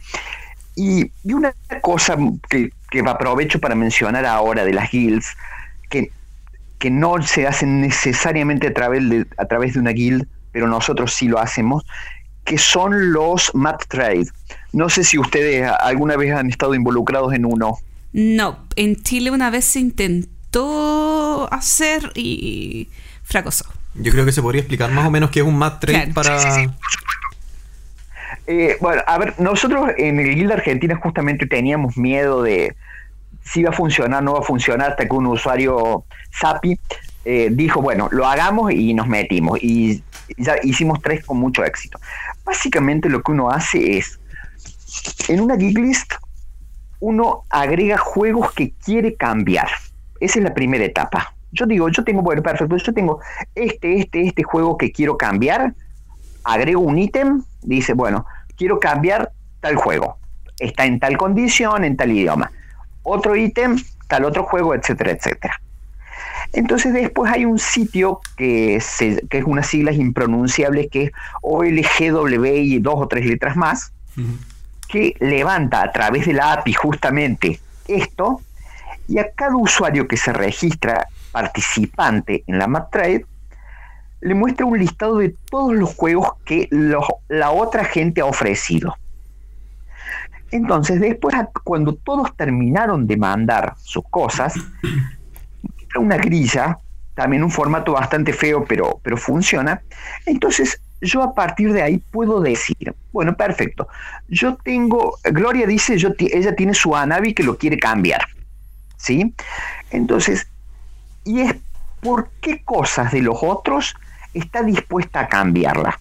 Y, y una cosa que, que aprovecho para mencionar ahora de las guilds, que, que no se hacen necesariamente a través, de, a través de una guild, pero nosotros sí lo hacemos, que son los mat trade. No sé si ustedes alguna vez han estado involucrados en uno. No, en Chile una vez se intentó hacer y fracasó. Yo creo que se podría explicar más o menos qué es un mat trade Claro. para. Eh, bueno, a ver, nosotros en el Guild Argentina justamente teníamos miedo de si va a funcionar, no va a funcionar, hasta que un usuario SAPI eh, dijo, bueno, lo hagamos y nos metimos. Y ya hicimos tres con mucho éxito. Básicamente lo que uno hace es, en una Geek List, uno agrega juegos que quiere cambiar. Esa es la primera etapa. Yo digo, yo tengo, bueno, perfecto, yo tengo este, este, este juego que quiero cambiar, agrego un ítem, dice, bueno, quiero cambiar tal juego, está en tal condición, en tal idioma. Otro ítem, tal otro juego, etcétera, etcétera. Entonces después hay un sitio que, se- que es unas siglas impronunciables que es OLGW y dos o tres letras más, que levanta a través de la API justamente esto y a cada usuario que se registra participante en la MapTrade le muestra un listado de todos los juegos que la otra gente ha ofrecido. Entonces, después, cuando todos terminaron de mandar sus cosas, una grilla, también un formato bastante feo, pero, pero funciona. Entonces, yo a partir de ahí puedo decir, bueno, perfecto, yo tengo, Gloria dice, yo ella tiene su Anabi que lo quiere cambiar, ¿sí? Entonces, y es por qué cosas de los otros está dispuesta a cambiarla.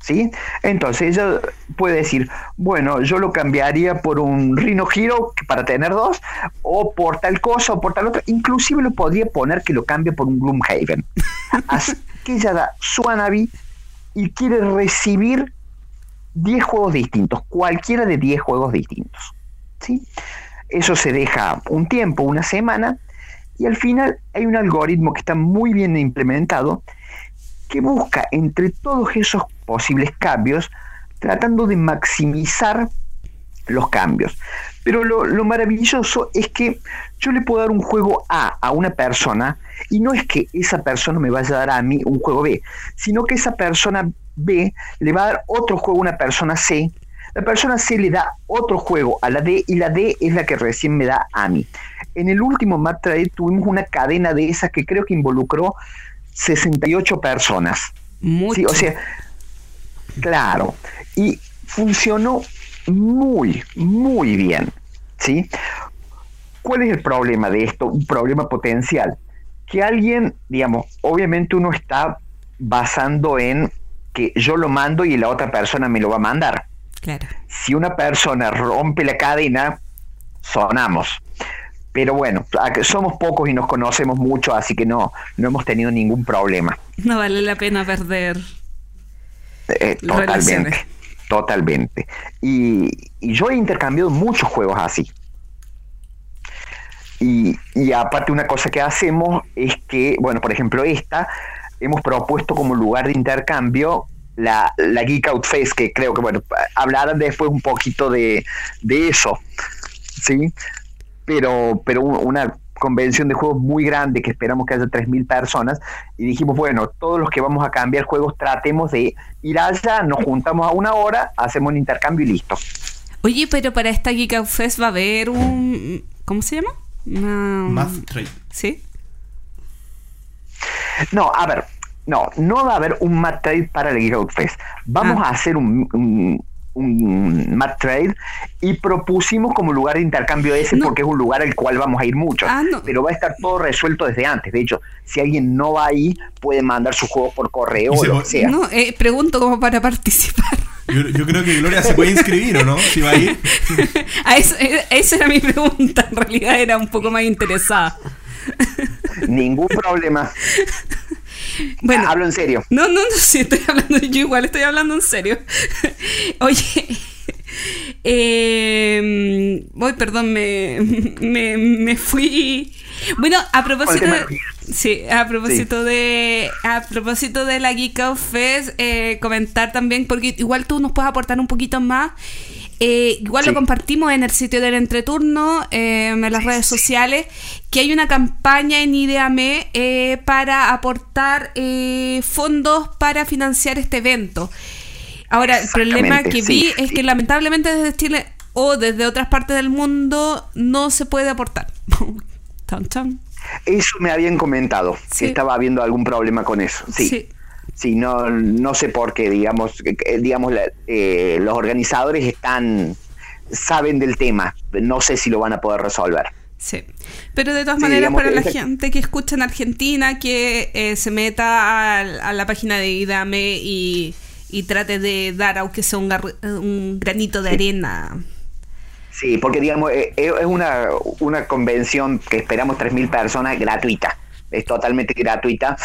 ¿Sí? Entonces ella puede decir, bueno, yo lo cambiaría por un Rhino Hero para tener dos, o por tal cosa, o por tal otra. Inclusive lo podría poner que lo cambie por un Gloomhaven. Así que ella da su Anabi y quiere recibir 10 juegos distintos, cualquiera de 10 juegos distintos. ¿sí? Eso se deja un tiempo, una semana, y al final hay un algoritmo que está muy bien implementado que busca entre todos esos posibles cambios, tratando de maximizar los cambios. Pero lo, lo, maravilloso es que yo le puedo dar un juego A a una persona y no es que esa persona me vaya a dar a mí un juego B, sino que esa persona B le va a dar otro juego a una persona C. La persona C le da otro juego a la D y la D es la que recién me da a mí. En el último Trade tuvimos una cadena de esas que creo que involucró 68 personas. Mucho. o sea, claro. Y funcionó muy, muy bien. ¿sí? ¿Cuál es el problema de esto? Un problema potencial. Que alguien, digamos, obviamente uno está basando en que yo lo mando y la otra persona me lo va a mandar. Claro. Si una persona rompe la cadena, sonamos. Pero bueno, somos pocos y nos conocemos mucho, así que no, no hemos tenido ningún problema. No vale la pena perder. Eh, totalmente. Totalmente. Y, y, yo he intercambiado muchos juegos así. Y, y, aparte una cosa que hacemos es que, bueno, por ejemplo esta, hemos propuesto como lugar de intercambio la, la Geek Out Fest, que creo que, bueno, hablarán después un poquito de, de eso, ¿sí? Pero, pero una convención de juegos muy grande que esperamos que haya 3.000 personas y dijimos, bueno, todos los que vamos a cambiar juegos tratemos de ir allá, nos juntamos a una hora, hacemos un intercambio y listo. Oye, pero para esta Geek Out Fest va a haber un... ¿Cómo se llama? Una... Math Trade. ¿Sí? No, a ver, no, no va a haber un Math Trade para el Geek Out Fest. Vamos ah. a hacer un, un, un Math Trade y propusimos como lugar de intercambio ese No. porque es un lugar al cual vamos a ir muchos. Ah, no. Pero va a estar todo resuelto desde antes. De hecho, si alguien no va ahí, puede mandar su juego por correo o lo que sea. No, eh, pregunto como para participar. Yo, yo creo que Gloria se puede inscribir, ¿o no? Si va a ir. A eso, eh, esa era mi pregunta, en realidad era un poco más interesada. Ningún problema. Bueno, Hablo en serio. No, no, no, sí, estoy hablando, yo igual estoy hablando en serio. Oye, eh, voy, perdón, me, me, me fui. Bueno, a propósito de- sí, a propósito de, a propósito de la Geek Out Fest, eh, comentar también, porque igual tú nos puedes aportar un poquito más. Eh, igual Sí. lo compartimos en el sitio del entreturno, eh, en las redes sociales, que hay una campaña en Ideame eh, para aportar eh, fondos para financiar este evento. Ahora, el problema que vi sí, es que lamentablemente desde Chile o desde otras partes del mundo no se puede aportar. Eso me habían comentado, que estaba habiendo algún problema con eso. Sí. Sí. No, no sé por qué, digamos, digamos eh, los organizadores están saben del tema, no sé si lo van a poder resolver. Sí, pero de todas Sí, maneras para la gente que escucha en Argentina que eh, se meta a, la página de Idame y, y trate de dar aunque sea un, gar- un granito de arena. Sí, porque digamos, eh, eh, es una, una convención que esperamos 3.000 personas gratuita, es totalmente gratuita,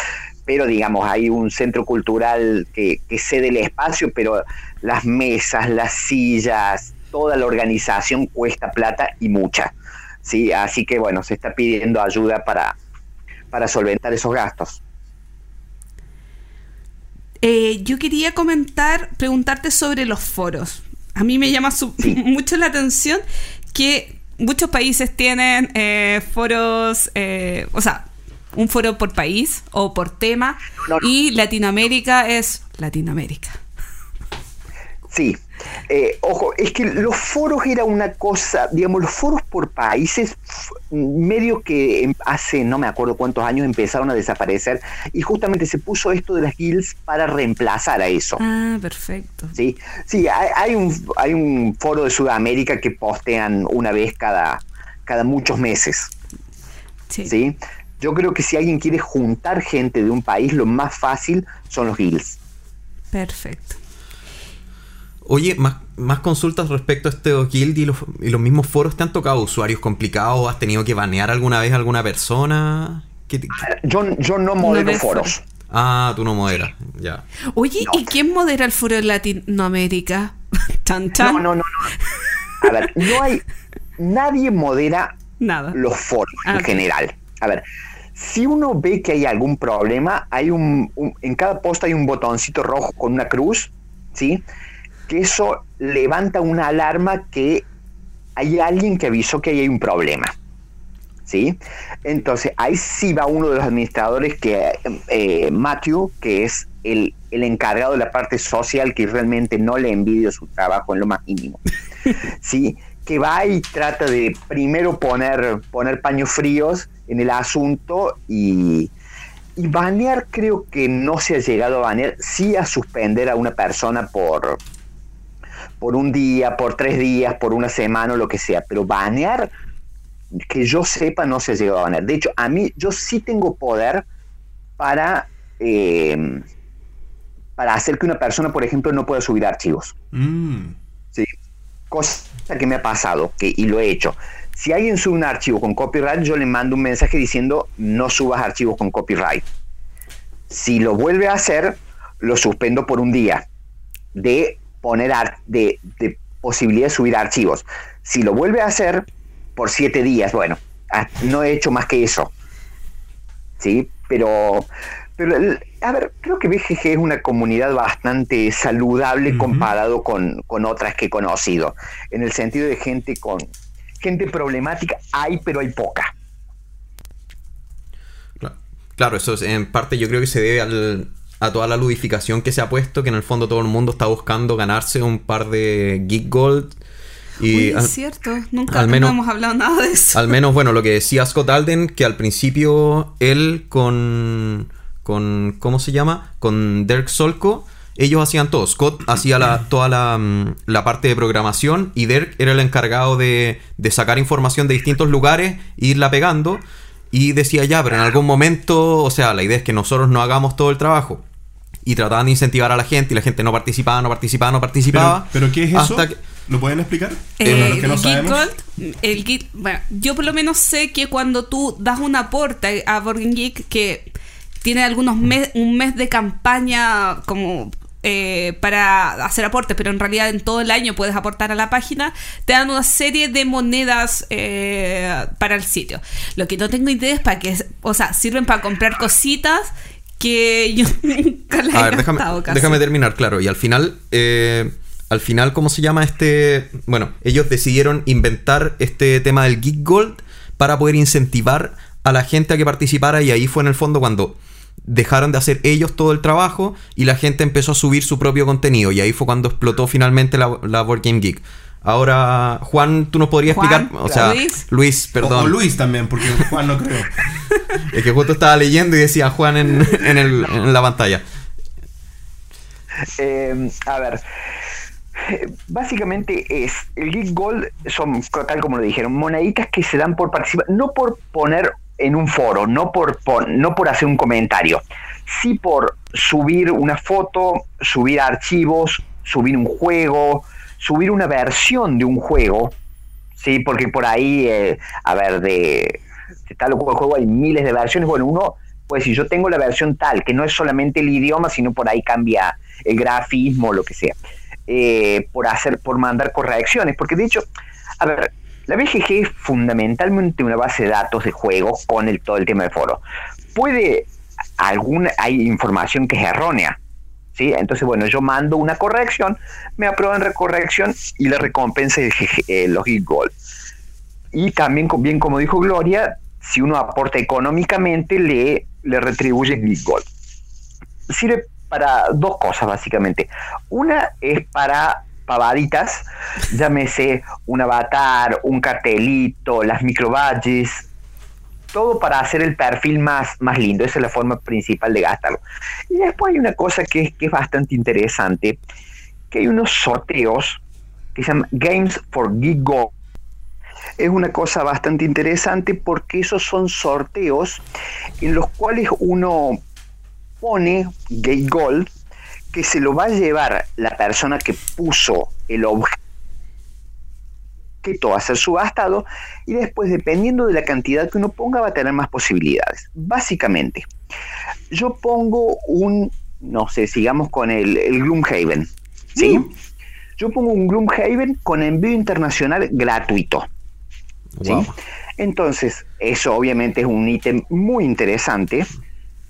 pero digamos, hay un centro cultural que, que cede el espacio, pero las mesas, las sillas, toda la organización cuesta plata y mucha. Sí, así que bueno, se está pidiendo ayuda para, para solventar esos gastos. Eh, yo quería comentar, preguntarte sobre los foros. A mí me llama su- Sí. mucho la atención que muchos países tienen eh, foros, eh, o sea, un foro por país o por tema, No, no. y Latinoamérica es Latinoamérica. Sí, Eh, ojo, es que los foros era una cosa, digamos, los foros por países, medio que em- hace no me acuerdo cuántos años empezaron a desaparecer y justamente se puso esto de las guilds para reemplazar a eso. Ah, perfecto. Sí, sí, hay, hay un, hay un foro de Sudamérica que postean una vez cada, cada muchos meses. Sí. ¿sí? Yo creo que si alguien quiere juntar gente de un país, lo más fácil son los guilds. Perfecto. Oye, más, más consultas respecto a este guild y los, y los mismos foros. ¿Te han tocado usuarios complicados? ¿Has tenido que banear alguna vez a alguna persona? ¿Qué te- Yo, yo no modero foros. Ah, tú no moderas. Ya. Oye, No. ¿y quién modera el foro de Latinoamérica? Chan, chan. No, no, no, no. A ver, no hay. Nadie modera Nada. los foros Ah, en ok. general. A ver, si uno ve que hay algún problema, hay un, en cada post hay un botoncito rojo con una cruz, ¿sí? que eso levanta una alarma que hay alguien que avisó que hay un problema. ¿Sí? Entonces, ahí sí va uno de los administradores que, eh, Matthew, que es el, el, encargado de la parte social, que realmente no le envidio su trabajo en lo más mínimo. ¿Sí? Que va y trata de primero poner, poner paños fríos en el asunto y, y banear creo que no se ha llegado a banear, sí a suspender a una persona por, por un día, por tres días, por una semana o lo que sea, pero banear, que yo sepa, no se ha llegado a banear. De hecho, a mí, yo sí tengo poder para, eh, para hacer que una persona, por ejemplo, no pueda subir archivos. Mm. Cosa que me ha pasado, que, y lo he hecho. Si alguien sube un archivo con copyright, yo le mando un mensaje diciendo no subas archivos con copyright. Si lo vuelve a hacer, lo suspendo por un día de poner de, de posibilidad de subir archivos. Si lo vuelve a hacer, por siete días, bueno, no he hecho más que eso. Sí, pero, pero a ver, creo que BGG es una comunidad bastante saludable uh -huh. comparado con, con, otras que he conocido, en el sentido de gente con gente problemática, hay, pero hay poca. Claro, eso es, en parte yo creo que se debe al, a toda la ludificación que se ha puesto, que en el fondo todo el mundo está buscando ganarse un par de Geek Gold. Y Uy, es cierto, nunca al menos, no hemos hablado nada de eso. Al menos, bueno, lo que decía Scott Alden, que al principio él con, con ¿cómo se llama? Con Dirk Solko, ellos hacían todo. Scott hacía la, toda la, la, parte de programación y Dirk era el encargado de, de sacar información de distintos lugares e irla pegando. Y decía ya, pero en algún momento, o sea, la idea es que nosotros no hagamos todo el trabajo y trataban de incentivar a la gente y la gente no participaba, no participaba, no participaba. ¿Pero, pero qué es eso? Que... ¿Lo pueden explicar? Eh, los que no el sabemos. Gold, el Geek, bueno, yo por lo menos sé que cuando tú das un aporte a Board Geek que tiene algunos mes, un mes de campaña como eh, para hacer aportes, pero en realidad en todo el año puedes aportar a la página, te dan una serie de monedas eh, para el sitio. Lo que no tengo idea es para qué, o sea, sirven para comprar cositas que yo nunca he A ver, déjame, casi. déjame terminar, claro. Y al final, eh, al final, ¿cómo se llama este? Bueno, ellos decidieron inventar este tema del Geek Gold para poder incentivar a la gente a que participara y ahí fue en el fondo cuando dejaron de hacer ellos todo el trabajo y la gente empezó a subir su propio contenido y ahí fue cuando explotó finalmente la, la Board Game Geek. Ahora, Juan, ¿tú nos podrías Juan, explicar? O sea, Luis, Luis perdón. O, o, Luis también, porque Juan no creo. es que justo estaba leyendo y decía Juan en, en, el, en la pantalla. Eh, a ver, básicamente es el Geek Gold son tal como lo dijeron moneditas que se dan por participar no por poner en un foro no por, por, no por hacer un comentario sí por subir una foto subir archivos subir un juego subir una versión de un juego sí porque por ahí eh, a ver de, tal juego hay miles de versiones. Bueno uno pues si yo tengo la versión tal que no es solamente el idioma sino por ahí cambia el grafismo lo que sea eh, por hacer, por mandar correcciones, porque de hecho, a ver, la BGG es fundamentalmente una base de datos de juegos con el, todo el tema de foro. Puede, alguna, hay información que es errónea, ¿sí? Entonces, bueno, yo mando una corrección, me aprueban la corrección y la recompensa es eh, los Geek Gold. Y también, bien como dijo Gloria, si uno aporta económicamente, le, le retribuye Geek Gold. Sirve para dos cosas básicamente. Una es para pavaditas, llámese un avatar, un cartelito, las microbadges, todo para hacer el perfil más, más lindo. Esa es la forma principal de gastarlo. Y después hay una cosa que es, que es bastante interesante, que hay unos sorteos que se llaman Games for Geek. Es una cosa bastante interesante porque esos son sorteos en los cuales uno pone Gate Gold que se lo va a llevar la persona que puso el objeto a ser subastado y después dependiendo de la cantidad que uno ponga va a tener más posibilidades. Básicamente, yo pongo un, no sé, sigamos con el, el Gloomhaven, ¿sí? Mm. Yo pongo un Gloomhaven con envío internacional gratuito. ¿sí? Wow. Entonces, eso obviamente es un ítem muy interesante.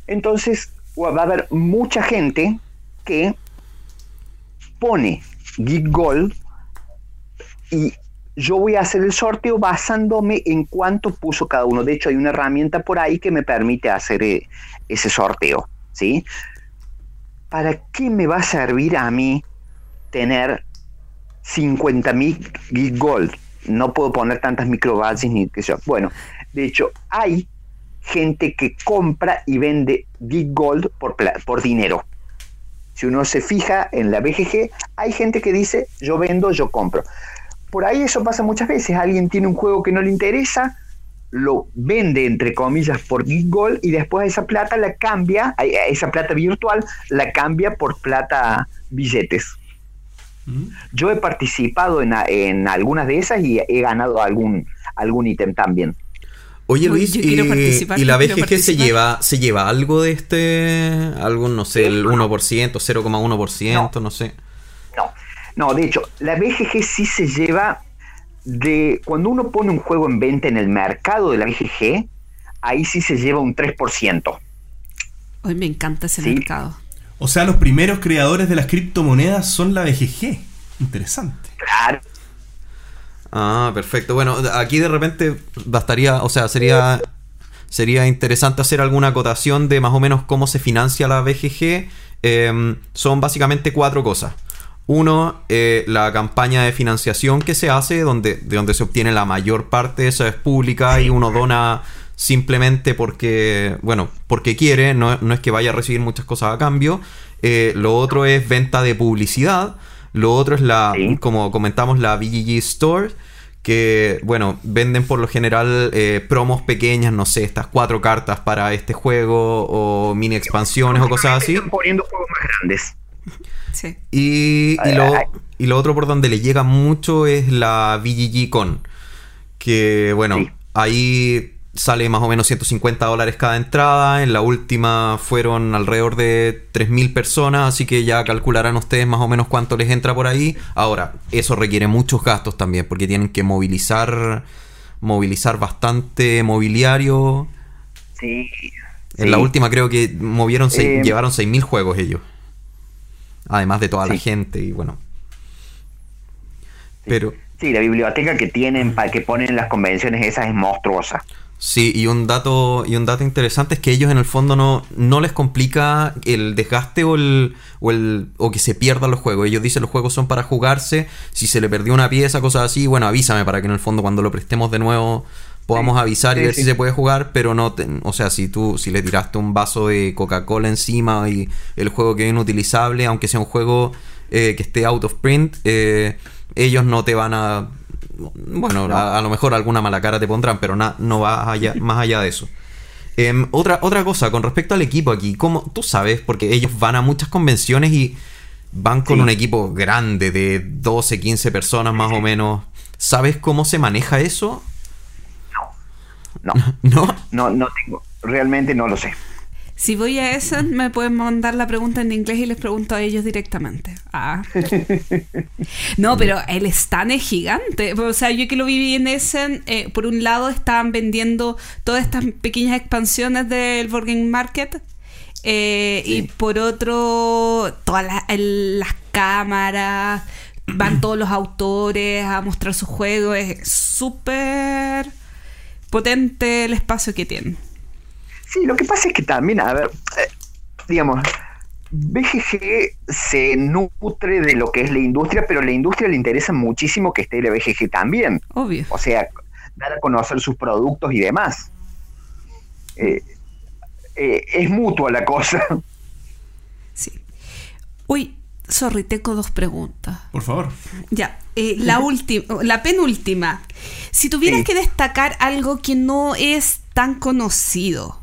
Entonces, va a haber mucha gente que pone Geek Gold y yo voy a hacer el sorteo basándome en cuánto puso cada uno. De hecho, hay una herramienta por ahí que me permite hacer eh, ese sorteo. ¿sí? ¿Para qué me va a servir a mí tener 50.000 Geek Gold? No puedo poner tantas microbases ni que sea. Bueno, de hecho, hay gente que compra y vende Geek Gold por, por dinero. Si uno se fija en la BGG, hay gente que dice, yo vendo, yo compro por ahí eso pasa muchas veces. Alguien tiene un juego que no le interesa, lo vende entre comillas por Gold y después esa plata la cambia, esa plata virtual la cambia por plata billetes. Mm. Yo he participado en, algunas de esas y he ganado algún algún ítem también. Oye Luis, y, la BGG se lleva, se lleva algo de este, algún, no sé, el 1%, 0,1%, no sé. No, no, de hecho, la BGG sí se lleva de... Cuando uno pone un juego en venta en el mercado de la BGG, ahí sí se lleva un 3%. Hoy me encanta ese mercado. O sea, los primeros creadores de las criptomonedas son la BGG. Interesante. Claro. Ah, perfecto. Bueno, aquí de repente bastaría, o sea, sería sería interesante hacer alguna acotación de más o menos cómo se financia la BGG. Em, son básicamente cuatro cosas. Uno, eh, la campaña de financiación que se hace, donde, de donde se obtiene la mayor parte, eso es pública y uno dona simplemente porque, bueno, porque quiere, no, es que vaya a recibir muchas cosas a cambio. Eh, lo otro es venta de publicidad. Lo otro es la, como comentamos, la BGG Store, que, bueno, venden por lo general eh, promos pequeñas, no sé, estas cuatro cartas para este juego o mini expansiones o cosas así. poniendo juegos más grandes. Y, lo, otro por donde le llega mucho es la VGG Con. Que bueno, ahí sale más o menos 150 dólares cada entrada. En la última fueron alrededor de 3.000 personas, así que ya calcularán ustedes más o menos cuánto les entra por ahí. Ahora, eso requiere muchos gastos también, porque tienen que movilizar, movilizar bastante mobiliario. Sí. En la última creo que movieron, eh, llevaron 6.000 juegos ellos además de toda la gente y bueno. Pero... Sí, la biblioteca que tienen, para que ponen las convenciones esas es monstruosa. Sí, y un dato, y un dato interesante es que ellos en el fondo no, no les complica el desgaste o el, o el o que se pierdan los juegos. Ellos dicen los juegos son para jugarse. Si se le perdió una pieza, cosas así, bueno, avísame para que en el fondo cuando lo prestemos de nuevo podamos avisar y ver si se puede jugar, pero no, o sea, si tú si le tiraste un vaso de Coca-Cola encima y el juego queda inutilizable, aunque sea un juego eh, que esté out of print, eh, ellos no te van a, bueno, a, lo mejor alguna mala cara te pondrán, pero no va allá, más allá de eso. Em, otra, otra cosa, con respecto al equipo aquí, como tú sabes, porque ellos van a muchas convenciones y van con un equipo grande de 12, 15 personas más o menos. ¿Sabes cómo se maneja eso? No. ¿No? No, no tengo. Realmente no lo sé. Si voy a Essen, me pueden mandar la pregunta en inglés y les pregunto a ellos directamente. Ah. No, pero el stand es gigante. O sea, yo que lo viví en Essen, eh, por un lado estaban vendiendo todas estas pequeñas expansiones del Borgen Market. Eh, y por otro, todas las cámaras, van todos los autores a mostrar su juego. Es súper potente el espacio que tiene. Sí, lo que pasa es que también, a ver, eh, digamos, BGG se nutre de lo que es la industria, pero a la industria le interesa muchísimo que esté la BGG también. Obvio. O sea, dar a conocer sus productos y demás. Eh, eh, es mutua la cosa. Sí. Uy, sorry, tengo dos preguntas. Por favor. Ya, la última, la penúltima. Si tuvieras que destacar algo que no es tan conocido,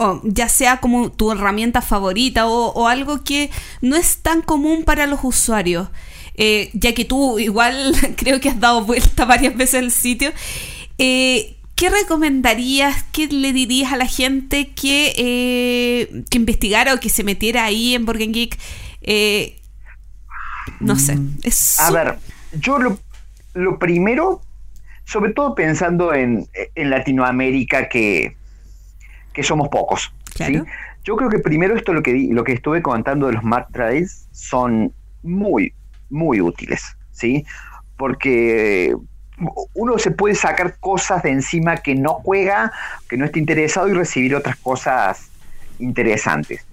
o ya sea como tu herramienta favorita o, algo que no es tan común para los usuarios, eh, ya que tú igual creo que has dado vuelta varias veces al sitio, eh, ¿qué recomendarías, qué le dirías a la gente que, eh, que investigara o que se metiera ahí en Borgen Geek? no sé. Mm. a ver, yo lo, lo primero sobre todo pensando en, Latinoamérica que, somos pocos. Yo creo que primero esto lo que, lo que estuve contando de los Mark Trades son muy, muy útiles, ¿sí? Porque uno se puede sacar cosas de encima que no juega, que no está interesado y recibir otras cosas interesantes.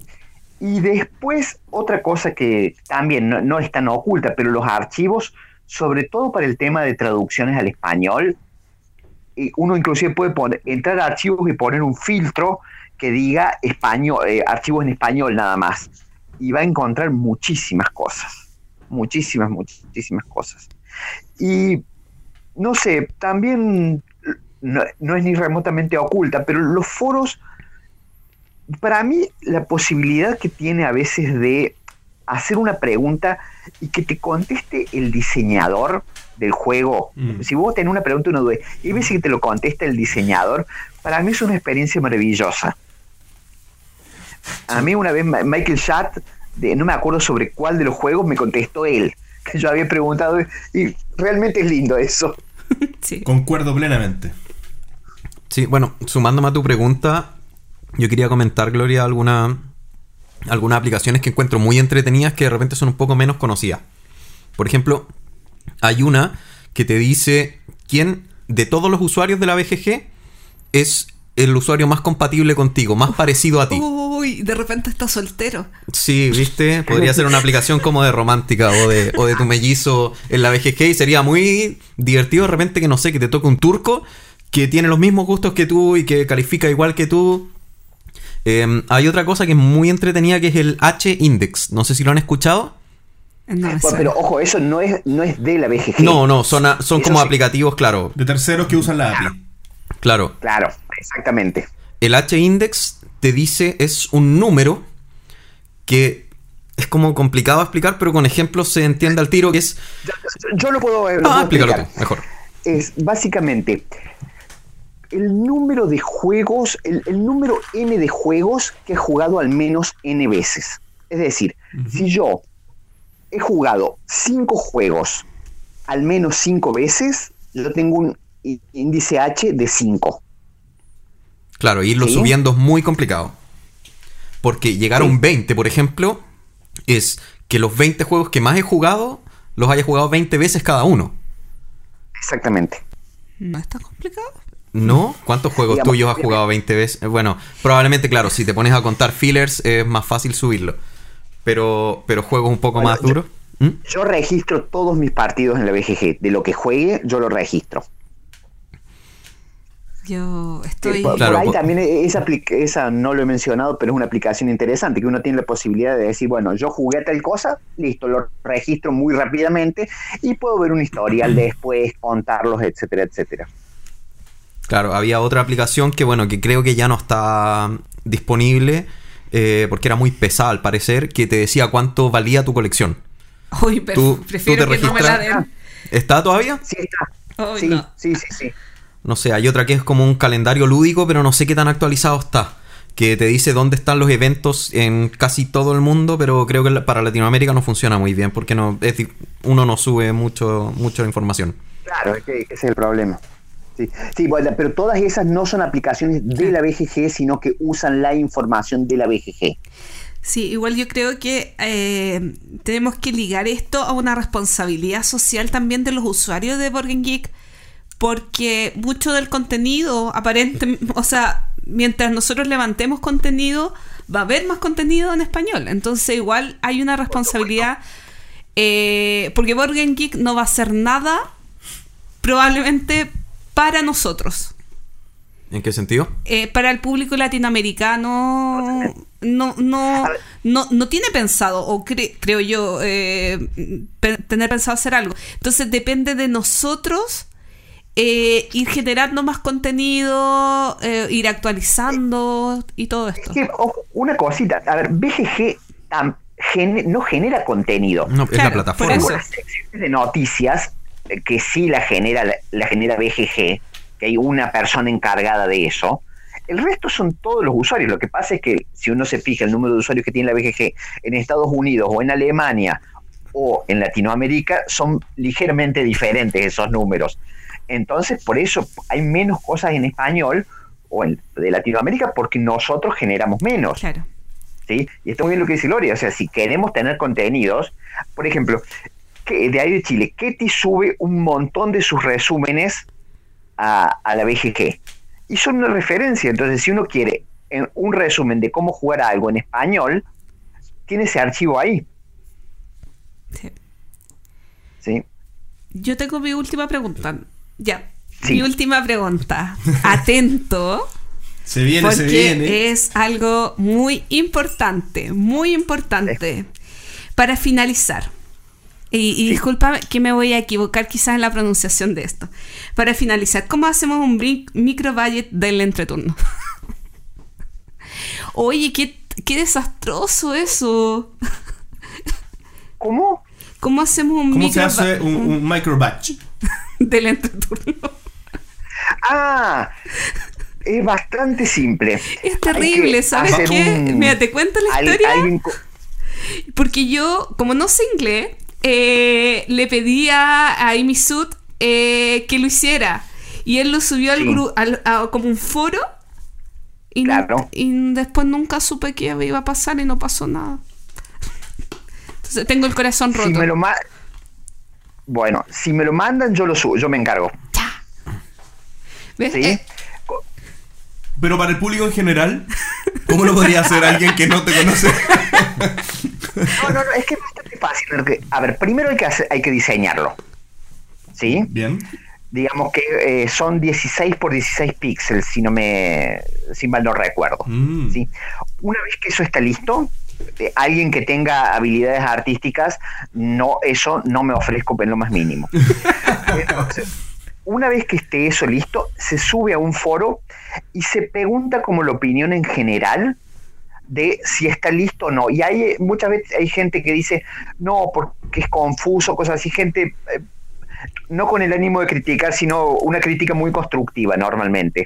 Y después otra cosa que también no, no es tan oculta, pero los archivos, sobre todo para el tema de traducciones al español, uno inclusive puede poner, entrar a archivos y poner un filtro que diga español, eh, archivos en español nada más. Y va a encontrar muchísimas cosas. Muchísimas, muchísimas cosas. Y no sé, también no, no es ni remotamente oculta, pero los foros, para mí la posibilidad que tiene a veces de hacer una pregunta y que te conteste el diseñador del juego. Mm. Si vos tenés una pregunta, uno duda, y ves que te lo contesta el diseñador, para mí es una experiencia maravillosa. A mí una vez Michael Schatt, de, no me acuerdo sobre cuál de los juegos, me contestó él, que yo había preguntado, y realmente es lindo eso. Sí. Concuerdo plenamente. Sí, bueno, sumándome a tu pregunta, yo quería comentar, Gloria, alguna, algunas aplicaciones que encuentro muy entretenidas que de repente son un poco menos conocidas. Por ejemplo, hay una que te dice quién de todos los usuarios de la BGG es el usuario más compatible contigo, más parecido a ti. Uy, de repente está soltero. Sí, viste, podría ser una aplicación como de romántica o de, o de tu mellizo en la BGG y sería muy divertido de repente que no sé, que te toque un turco que tiene los mismos gustos que tú y que califica igual que tú. Eh, hay otra cosa que es muy entretenida que es el H-Index. No sé si lo han escuchado. No me Bueno, suena. pero ojo, eso no es, no es de la BGG. No, no, son, a- son como sí. aplicativos, claro, De terceros que usan la API. claro. Claro, exactamente. El H-Index te dice, es un número que es como complicado de explicar, pero con ejemplos se entiende al tiro que es... Yo, yo lo puedo, lo Ah, puedo explícalo tú, mejor. es básicamente el número de juegos, el, el número n de juegos que he jugado al menos n veces. Es decir, si yo he jugado cinco juegos al menos cinco veces, yo tengo un índice H de 5. Claro, irlo ¿Sí? subiendo es muy complicado. Porque llegar a un 20, por ejemplo, es que los 20 juegos que más he jugado los haya jugado 20 veces cada uno. Exactamente. No es tan complicado. ¿No? ¿Cuántos juegos Digamos, tuyos has jugado 20 veces? Eh, Bueno, probablemente, claro, si te pones a contar fillers es más fácil subirlo. Pero, pero juegos un poco Bueno, más duros. ¿Mm? Yo registro todos mis partidos en la BGG. De lo que juegue, yo lo registro. Yo estoy. por, por Claro, ahí por- también esa, esa no lo he mencionado, pero es una aplicación interesante que uno tiene la posibilidad de decir, bueno, yo jugué a tal cosa, listo, lo registro muy rápidamente y puedo ver un historial después, contarlos, etcétera, etcétera. Claro, había otra aplicación que, bueno, que creo que ya no está disponible eh, porque era muy pesada al parecer, que te decía cuánto valía tu colección. Uy, pero Tú- prefiero tú te que no me la den. ¿Está todavía? Sí, está. Sí, no. sí, sí, sí. No sé, hay otra que es como un calendario lúdico, pero no sé qué tan actualizado está. Que te dice dónde están los eventos en casi todo el mundo, pero creo que la- para Latinoamérica no funciona muy bien, porque no, es decir, uno no sube mucho, mucha información. Claro, es que ese es el problema. Sí, sí bueno, pero todas esas no son aplicaciones de la BGG, sino que usan la información de la BGG. Sí, igual yo creo que eh, tenemos que ligar esto a una responsabilidad social también de los usuarios de Borgen Geek, porque mucho del contenido, aparente, o sea, mientras nosotros levantemos contenido, va a haber más contenido en español. Entonces, igual hay una responsabilidad, eh, porque Borgen Geek no va a hacer nada probablemente para nosotros. ¿En qué sentido? Eh, para el público latinoamericano no no no, no tiene pensado o cre- creo yo eh, pe- tener pensado hacer algo entonces depende de nosotros eh, ir generando más contenido eh, ir actualizando y todo esto Es que, ojo, una cosita, a ver, BGG no genera contenido. No, es la plataforma. por eso. Secciones de noticias eh, que sí la genera, la, genera BGG, que hay una persona encargada de eso. El resto son todos los usuarios. Lo que pasa es que si uno se fija el número de usuarios que tiene la BGG en Estados Unidos o en Alemania o en Latinoamérica, son ligeramente diferentes esos números. Entonces, por eso hay menos cosas en español o en, de Latinoamérica porque nosotros generamos menos. claro ¿sí? Y está muy bien lo que dice Gloria, o sea, si queremos tener contenidos, por ejemplo, de ahí de Chile, Ketty sube un montón de sus resúmenes a, a la BGG. Y son una referencia. Entonces, si uno quiere en un resumen de cómo jugar algo en español, tiene ese archivo ahí. Sí. ¿sí? Yo tengo mi última pregunta. Ya. Sí. Mi última pregunta. Atento. Se viene, se porque viene. es algo muy importante, muy importante. Para finalizar, y, y disculpa que me voy a equivocar quizás en la pronunciación de esto. Para finalizar, ¿cómo hacemos un micro budget del entreturno? Oye, qué, qué desastroso eso. ¿Cómo? ¿Cómo hacemos un ¿Cómo micro se hace un, un micro batch? del entreturno? Ah, es bastante simple. Es terrible, ¿sabes qué? un- Mira, te cuento la al- historia. alguien Porque yo, como no sé inglés, eh, le pedí a, Amy Sud eh, que lo hiciera. Y él lo subió al Sí. gru- al- a- como un foro. Y, no- Claro. y después nunca supe qué iba a pasar y no pasó nada. Entonces tengo el corazón si roto. me lo bueno, si me lo mandan, yo lo subo, yo me encargo. Ya. ¿Ves? ¿sí? Eh, Pero para el público en general, ¿cómo lo podría hacer alguien que no te conoce? No, no, no, es que es bastante fácil. porque, A ver, primero hay que, hacer- hay que diseñarlo. ¿Sí? Bien. Digamos que eh, son 16 por 16 píxeles, si no me. si mal no recuerdo. Mm. ¿sí? Una vez que eso está listo, eh, alguien que tenga habilidades artísticas, no, eso no me ofrezco en lo más mínimo. Entonces, una vez que esté eso listo, se sube a un foro y se pregunta como la opinión en general de si está listo o no. Y hay eh, muchas veces hay gente que dice, no, porque es confuso, cosas así, gente, eh, no con el ánimo de criticar, sino una crítica muy constructiva normalmente.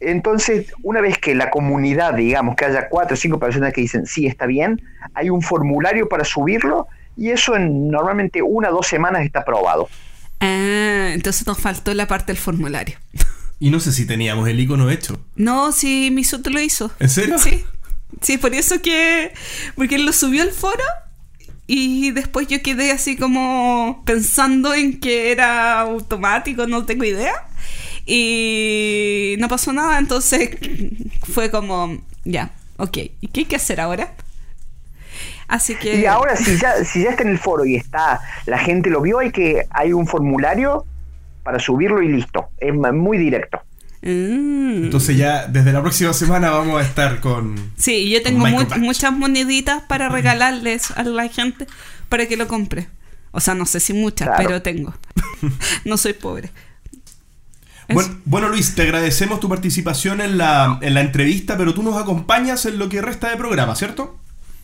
Entonces, una vez que la comunidad, digamos, que haya cuatro o cinco personas que dicen, sí, está bien, hay un formulario para subirlo y eso en normalmente una o dos semanas está aprobado. Ah, entonces nos faltó la parte del formulario. Y no sé si teníamos el icono hecho. No, sí, mi Sud lo hizo. ¿En serio? Sí. Sí, por eso que. Porque él lo subió al foro y después yo quedé así como pensando en que era automático, no tengo idea. Y no pasó nada, entonces fue como, ya, ok, ¿y qué hay que hacer ahora? Así que... Y ahora, si ya, si ya está en el foro y está, la gente lo vio, hay que hay un formulario para subirlo y listo. Es muy directo. Mm. Entonces ya desde la próxima semana vamos a estar con... Sí, yo tengo mu- muchas moneditas para regalarles a la gente para que lo compre. O sea, no sé si muchas, Claro. pero tengo. no soy pobre. Bueno, bueno, Luis, te agradecemos tu participación en la, en la entrevista, pero tú nos acompañas en lo que resta de programa, ¿cierto?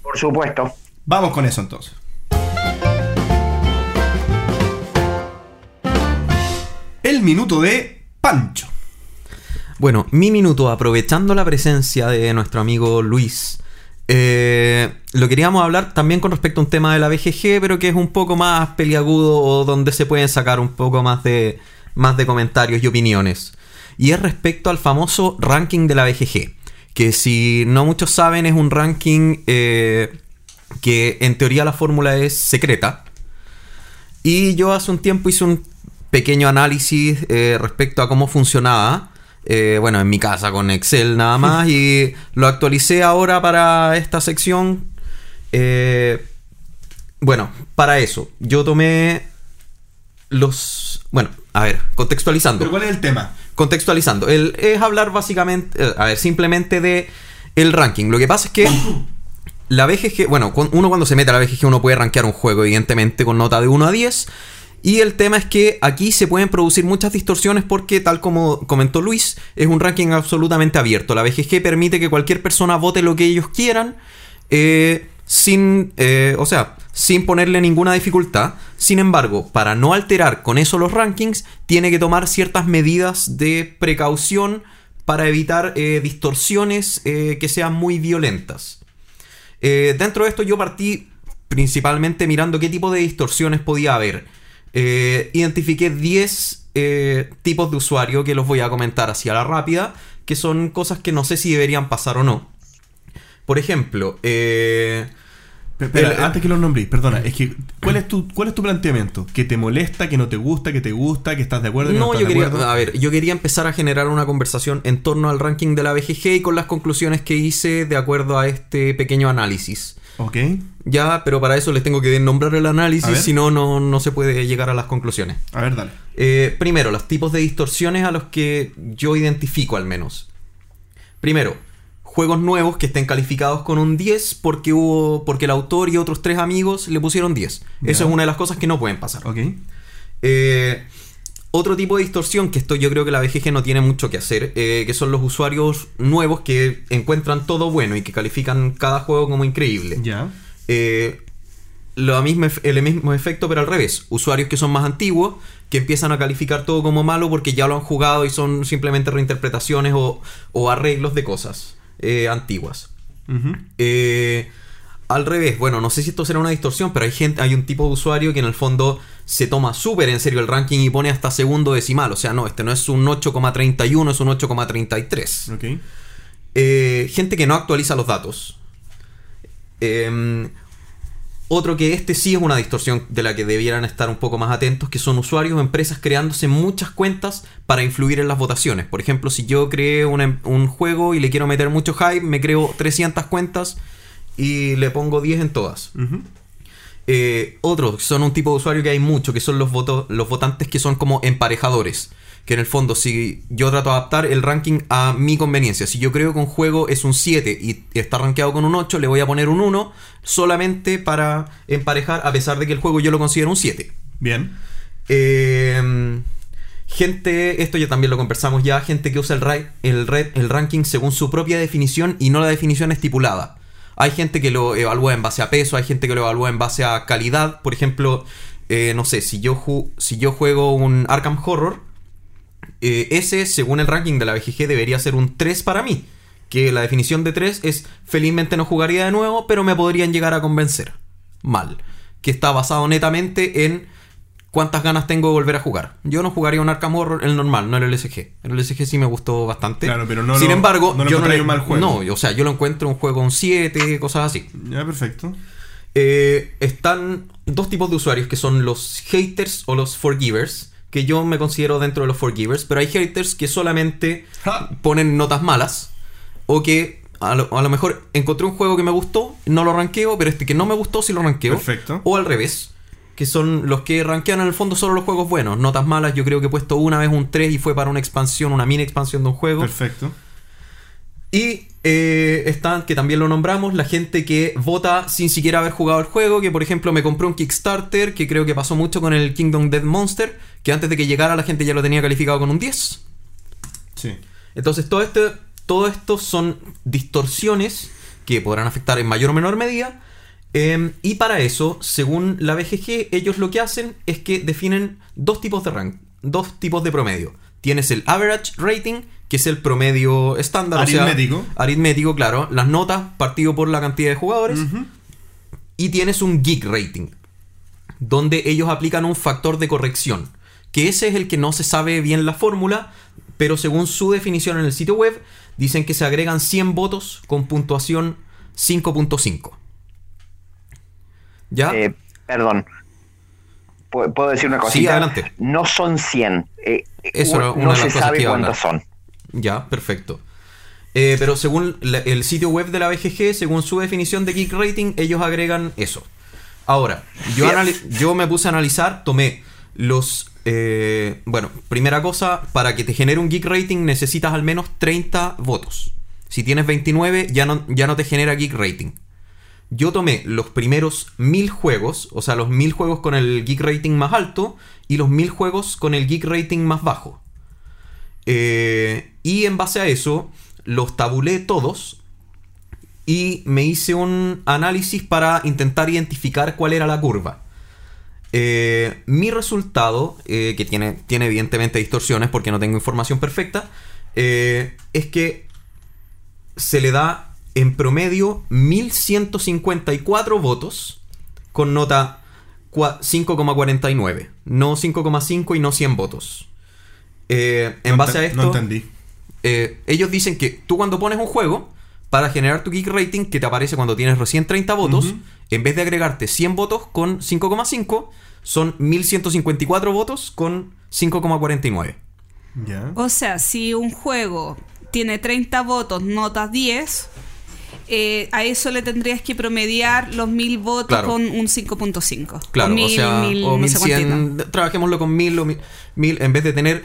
Por supuesto. Vamos con eso entonces. El minuto de Pancho. Bueno, mi minuto, aprovechando la presencia de nuestro amigo Luis, eh, lo queríamos hablar también con respecto a un tema de la BGG, pero que es un poco más peliagudo o donde se pueden sacar un poco más de, más de comentarios y opiniones. Y es respecto al famoso ranking de la BGG, que si no muchos saben es un ranking eh, que en teoría la fórmula es secreta. Y yo hace un tiempo hice un pequeño análisis eh, respecto a cómo funcionaba. eh, bueno, en mi casa con Excel nada más. y lo actualicé ahora para esta sección. Eh, bueno, para eso. Yo tomé los... Bueno, a ver, contextualizando ¿Pero cuál es el tema? Contextualizando. El, es hablar básicamente, eh, a ver, simplemente de el ranking. Lo que pasa es que la BGG, bueno, uno cuando se mete a la BGG uno puede rankear un juego, evidentemente, con nota de 1 a 10. Y el tema es que aquí se pueden producir muchas distorsiones porque, tal como comentó Luis, es un ranking absolutamente abierto. La BGG permite que cualquier persona vote lo que ellos quieran. eh, sin, eh, o sea, sin ponerle ninguna dificultad. Sin embargo, para no alterar con eso los rankings, tiene que tomar ciertas medidas de precaución para evitar eh, distorsiones eh, que sean muy violentas. Eh, dentro de esto yo partí principalmente mirando qué tipo de distorsiones podía haber. Identifiqué 10 eh, tipos de usuario que los voy a comentar así a la rápida, que son cosas que no sé si deberían pasar o no. Por ejemplo, El- antes que los nombrís, perdona, es que ¿cuál es tu cuál es tu planteamiento? ¿Que te molesta, que no te gusta, que te gusta, que estás de acuerdo, que no, No, estás yo de quería, acuerdo? a ver, yo quería empezar a generar una conversación en torno al ranking de la BGG y con las conclusiones que hice de acuerdo a este pequeño análisis. Ok. Ya, pero para eso les tengo que nombrar el análisis, si no, no no se puede llegar a las conclusiones. A ver, dale. Eh, primero, los tipos de distorsiones a los que yo identifico al menos. Primero, juegos nuevos que estén calificados con un 10 porque hubo porque el autor y otros tres amigos le pusieron 10. Ya. Eso es una de las cosas que no pueden pasar. Ok. Eh, otro tipo de distorsión que esto yo creo que la BGG no tiene mucho que hacer, eh, que son los usuarios nuevos que encuentran todo bueno y que califican cada juego como increíble. Ya. Eh, lo mismo, el mismo efecto, pero al revés. Usuarios que son más antiguos, que empiezan a calificar todo como malo porque ya lo han jugado y son simplemente reinterpretaciones o, o arreglos de cosas eh, antiguas. Eh, al revés, bueno, no sé si esto será una distorsión, pero hay gente, hay un tipo de usuario que en el fondo se toma súper en serio el ranking y pone hasta segundo decimal. O sea, no, este no es un 8,31, es un 8,33. Ok. Eh, gente que no actualiza los datos. Otro que este sí es una distorsión de la que debieran estar un poco más atentos, que son usuarios o empresas creándose muchas cuentas para influir en las votaciones. Por ejemplo, si yo creé un, em- un juego y le quiero meter mucho hype, me creo 300 cuentas y le pongo 10 en todas. Ujú. Eh, otros son un tipo de usuario que hay mucho, que son los, voto- los votantes que son como emparejadores. Que en el fondo, si yo trato de adaptar el ranking a mi conveniencia, si yo creo que un juego es un 7 y está rankeado con un 8, le voy a poner un 1 solamente para emparejar, a pesar de que el juego yo lo considero un 7. Bien. Eh, gente, esto ya también lo conversamos ya, gente que usa el, ra- el, red, el ranking según su propia definición y no la definición estipulada. Hay gente que lo evalúa en base a peso, hay gente que lo evalúa en base a calidad. Por ejemplo, eh, no sé, si yo, si yo juego un Arkham Horror, eh, ese, según el ranking de la BGG, debería ser un 3 para mí. Que la definición de 3 es, felizmente no jugaría de nuevo, pero me podrían llegar a convencer. Mal. Que está basado netamente en cuántas ganas tengo de volver a jugar. Yo no jugaría un Arkham Horror, el normal, no el LSG. El LSG sí me gustó bastante. Claro, pero no Sin lo- embargo, no lo yo no le- un mal juego. No, o sea, yo lo encuentro un juego un 7, cosas así. Ya, perfecto. Eh, están dos tipos de usuarios que son los haters o los forgivers. Que yo me considero dentro de los forgivers. Pero hay haters que solamente Ja. ponen notas malas. O que a lo, a lo mejor encontré un juego que me gustó, no lo ranqueo, pero este que no me gustó sí lo ranqueo. Perfecto. O al revés. Que son los que rankean en el fondo solo los juegos buenos. Notas malas, yo creo que he puesto una vez un 3 y fue para una expansión, una mini expansión de un juego. Perfecto. Y eh, están, que también lo nombramos, la gente que vota sin siquiera haber jugado el juego, que por ejemplo me compró un Kickstarter, que creo que pasó mucho con el Kingdom Dead Monster, que antes de que llegara la gente ya lo tenía calificado con un 10. Sí. Entonces todo, este, todo esto son distorsiones que podrán afectar en mayor o menor medida. eh, y para eso, según la BGG, ellos lo que hacen es que definen dos tipos de rank, dos tipos de promedio. Tienes el average rating, que es el promedio estándar. o sea, Aritmético. aritmético, claro. Las notas partido por la cantidad de jugadores. Y tienes un geek rating, donde ellos aplican un factor de corrección, que ese es el que no se sabe bien la fórmula, pero según su definición en el sitio web, dicen que se agregan 100 votos con puntuación 5.5. ¿Ya? Eh, perdón. ¿Puedo decir una cosita? adelante. No son 100. eh, Eso era no una de se las cosas que sabe iba a cuántos hablar. son. Ya, perfecto. Eh, pero según la- el sitio web de la BGG, según su definición de Geek Rating, ellos agregan eso. Ahora, yo me puse a analizar, tomé los... eh, bueno, primera cosa, para que te genere un Geek Rating necesitas al menos 30 votos. Si tienes 29, ya no, ya no te genera Geek Rating. Yo tomé los primeros 1000 juegos, o sea, los 1000 juegos con el Geek Rating más alto y los 1000 juegos con el Geek Rating más bajo. Eh, y en base a eso, los tabulé todos y me hice un análisis para intentar identificar cuál era la curva. Eh, mi resultado, eh, que tiene, tiene evidentemente distorsiones porque no tengo información perfecta, es que se le da en promedio 1154 votos con nota cua- 5,49, no 5,5 y no 100 votos. Eh, en No base a esto, No entendí. eh, ellos dicen que tú cuando pones un juego, para generar tu Geek Rating que te aparece cuando tienes recién 30 votos. Ujú. En vez de agregarte 100 votos con 5,5, son 1154 votos con 5,49. Ya. O sea, si un juego tiene 30 votos, notas 10, eh, a eso le tendrías que promediar los 1000 votos Claro. con un 5.5. Claro, o, 1000, o sea, 1000, o no sé 1100, cuántito. trabajémoslo con 1000 o 1000, en vez de tener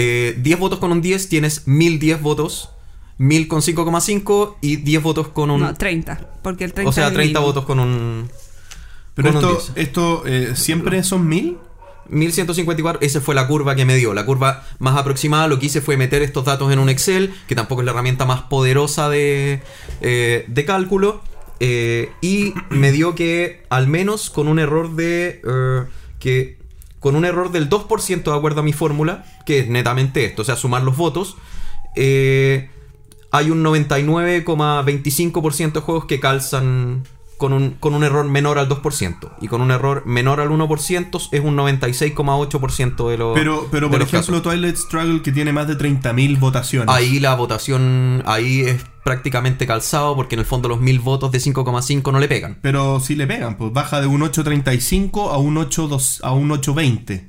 eh, 10 votos con un 10, tienes 1010 votos, 1000 con 5,5 y 10 votos con un... No, 30. Porque el 30 o sea, es el 30 mínimo. votos con un... Pero con un esto, 10. esto eh, siempre son mil. 1154, esa fue la curva que me dio. La curva más aproximada lo que hice fue meter estos datos en un Excel, que tampoco es la herramienta más poderosa de, eh, de cálculo. eh, y me dio que al menos con un error de... eh, que con un error del 2% de acuerdo a mi fórmula, que es netamente esto, o sea, sumar los votos, eh, hay un 99,25% de juegos que calzan con un, con un error menor al 2%. Y con un error menor al 1% es un 96,8% de los. Pero, pero de por los ejemplo, casos. Twilight Struggle que tiene más de 30.000 votaciones. Ahí la votación ahí es prácticamente calzado porque en el fondo los 1000 votos de 5,5 no le pegan. Pero si le pegan, pues baja de un 8.35 a un 8.2 a un 8.20.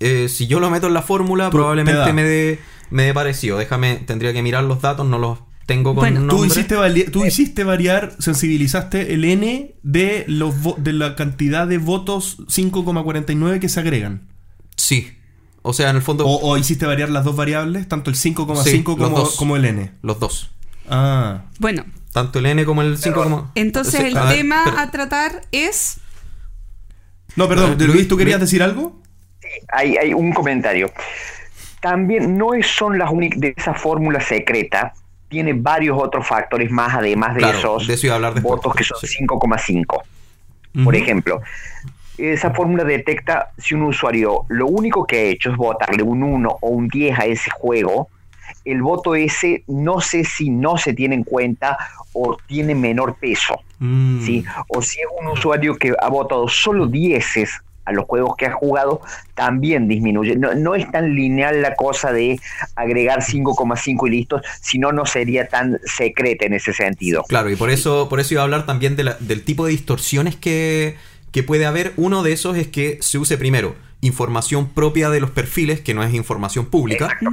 Eh, si yo lo meto en la fórmula, probablemente me dé me dé parecido. Déjame, tendría que mirar los datos, no los tengo con Bueno, Tú nombre. hiciste, vali- tú hiciste variar, sensibilizaste el N de, los de la cantidad de votos 5,49 que se agregan. Sí. O sea, en el fondo, O, o hiciste variar las dos variables, tanto el 5,5 Sí, los como, como el N. los dos. Ah. Bueno, Tanto el N como el 5, como... entonces Sí, el a ver, tema pero- a tratar es. No, perdón, Eh, Luis, ¿tú querías Luis. decir algo? hay, hay un comentario. También no son las únicas de esa fórmula secreta, tiene varios otros factores más además de Claro, esos de eso hablar después. votos que son Sí. 5,5. Por Ujú. ejemplo, esa fórmula detecta si un usuario lo único que ha hecho es votarle un 1 o un 10 a ese juego, el voto ese no sé si no se tiene en cuenta o tiene menor peso. Mm. ¿sí? O si es un usuario que ha votado solo 10 a los juegos que ha jugado, también disminuye. No, no es tan lineal la cosa de agregar 5,5 y listo, si no, no sería tan secreta en ese sentido. Claro, y por eso, por eso iba a hablar también de la- del tipo de distorsiones que, que puede haber. Uno de esos es que se use primero información propia de los perfiles, que no es información pública. Exacto.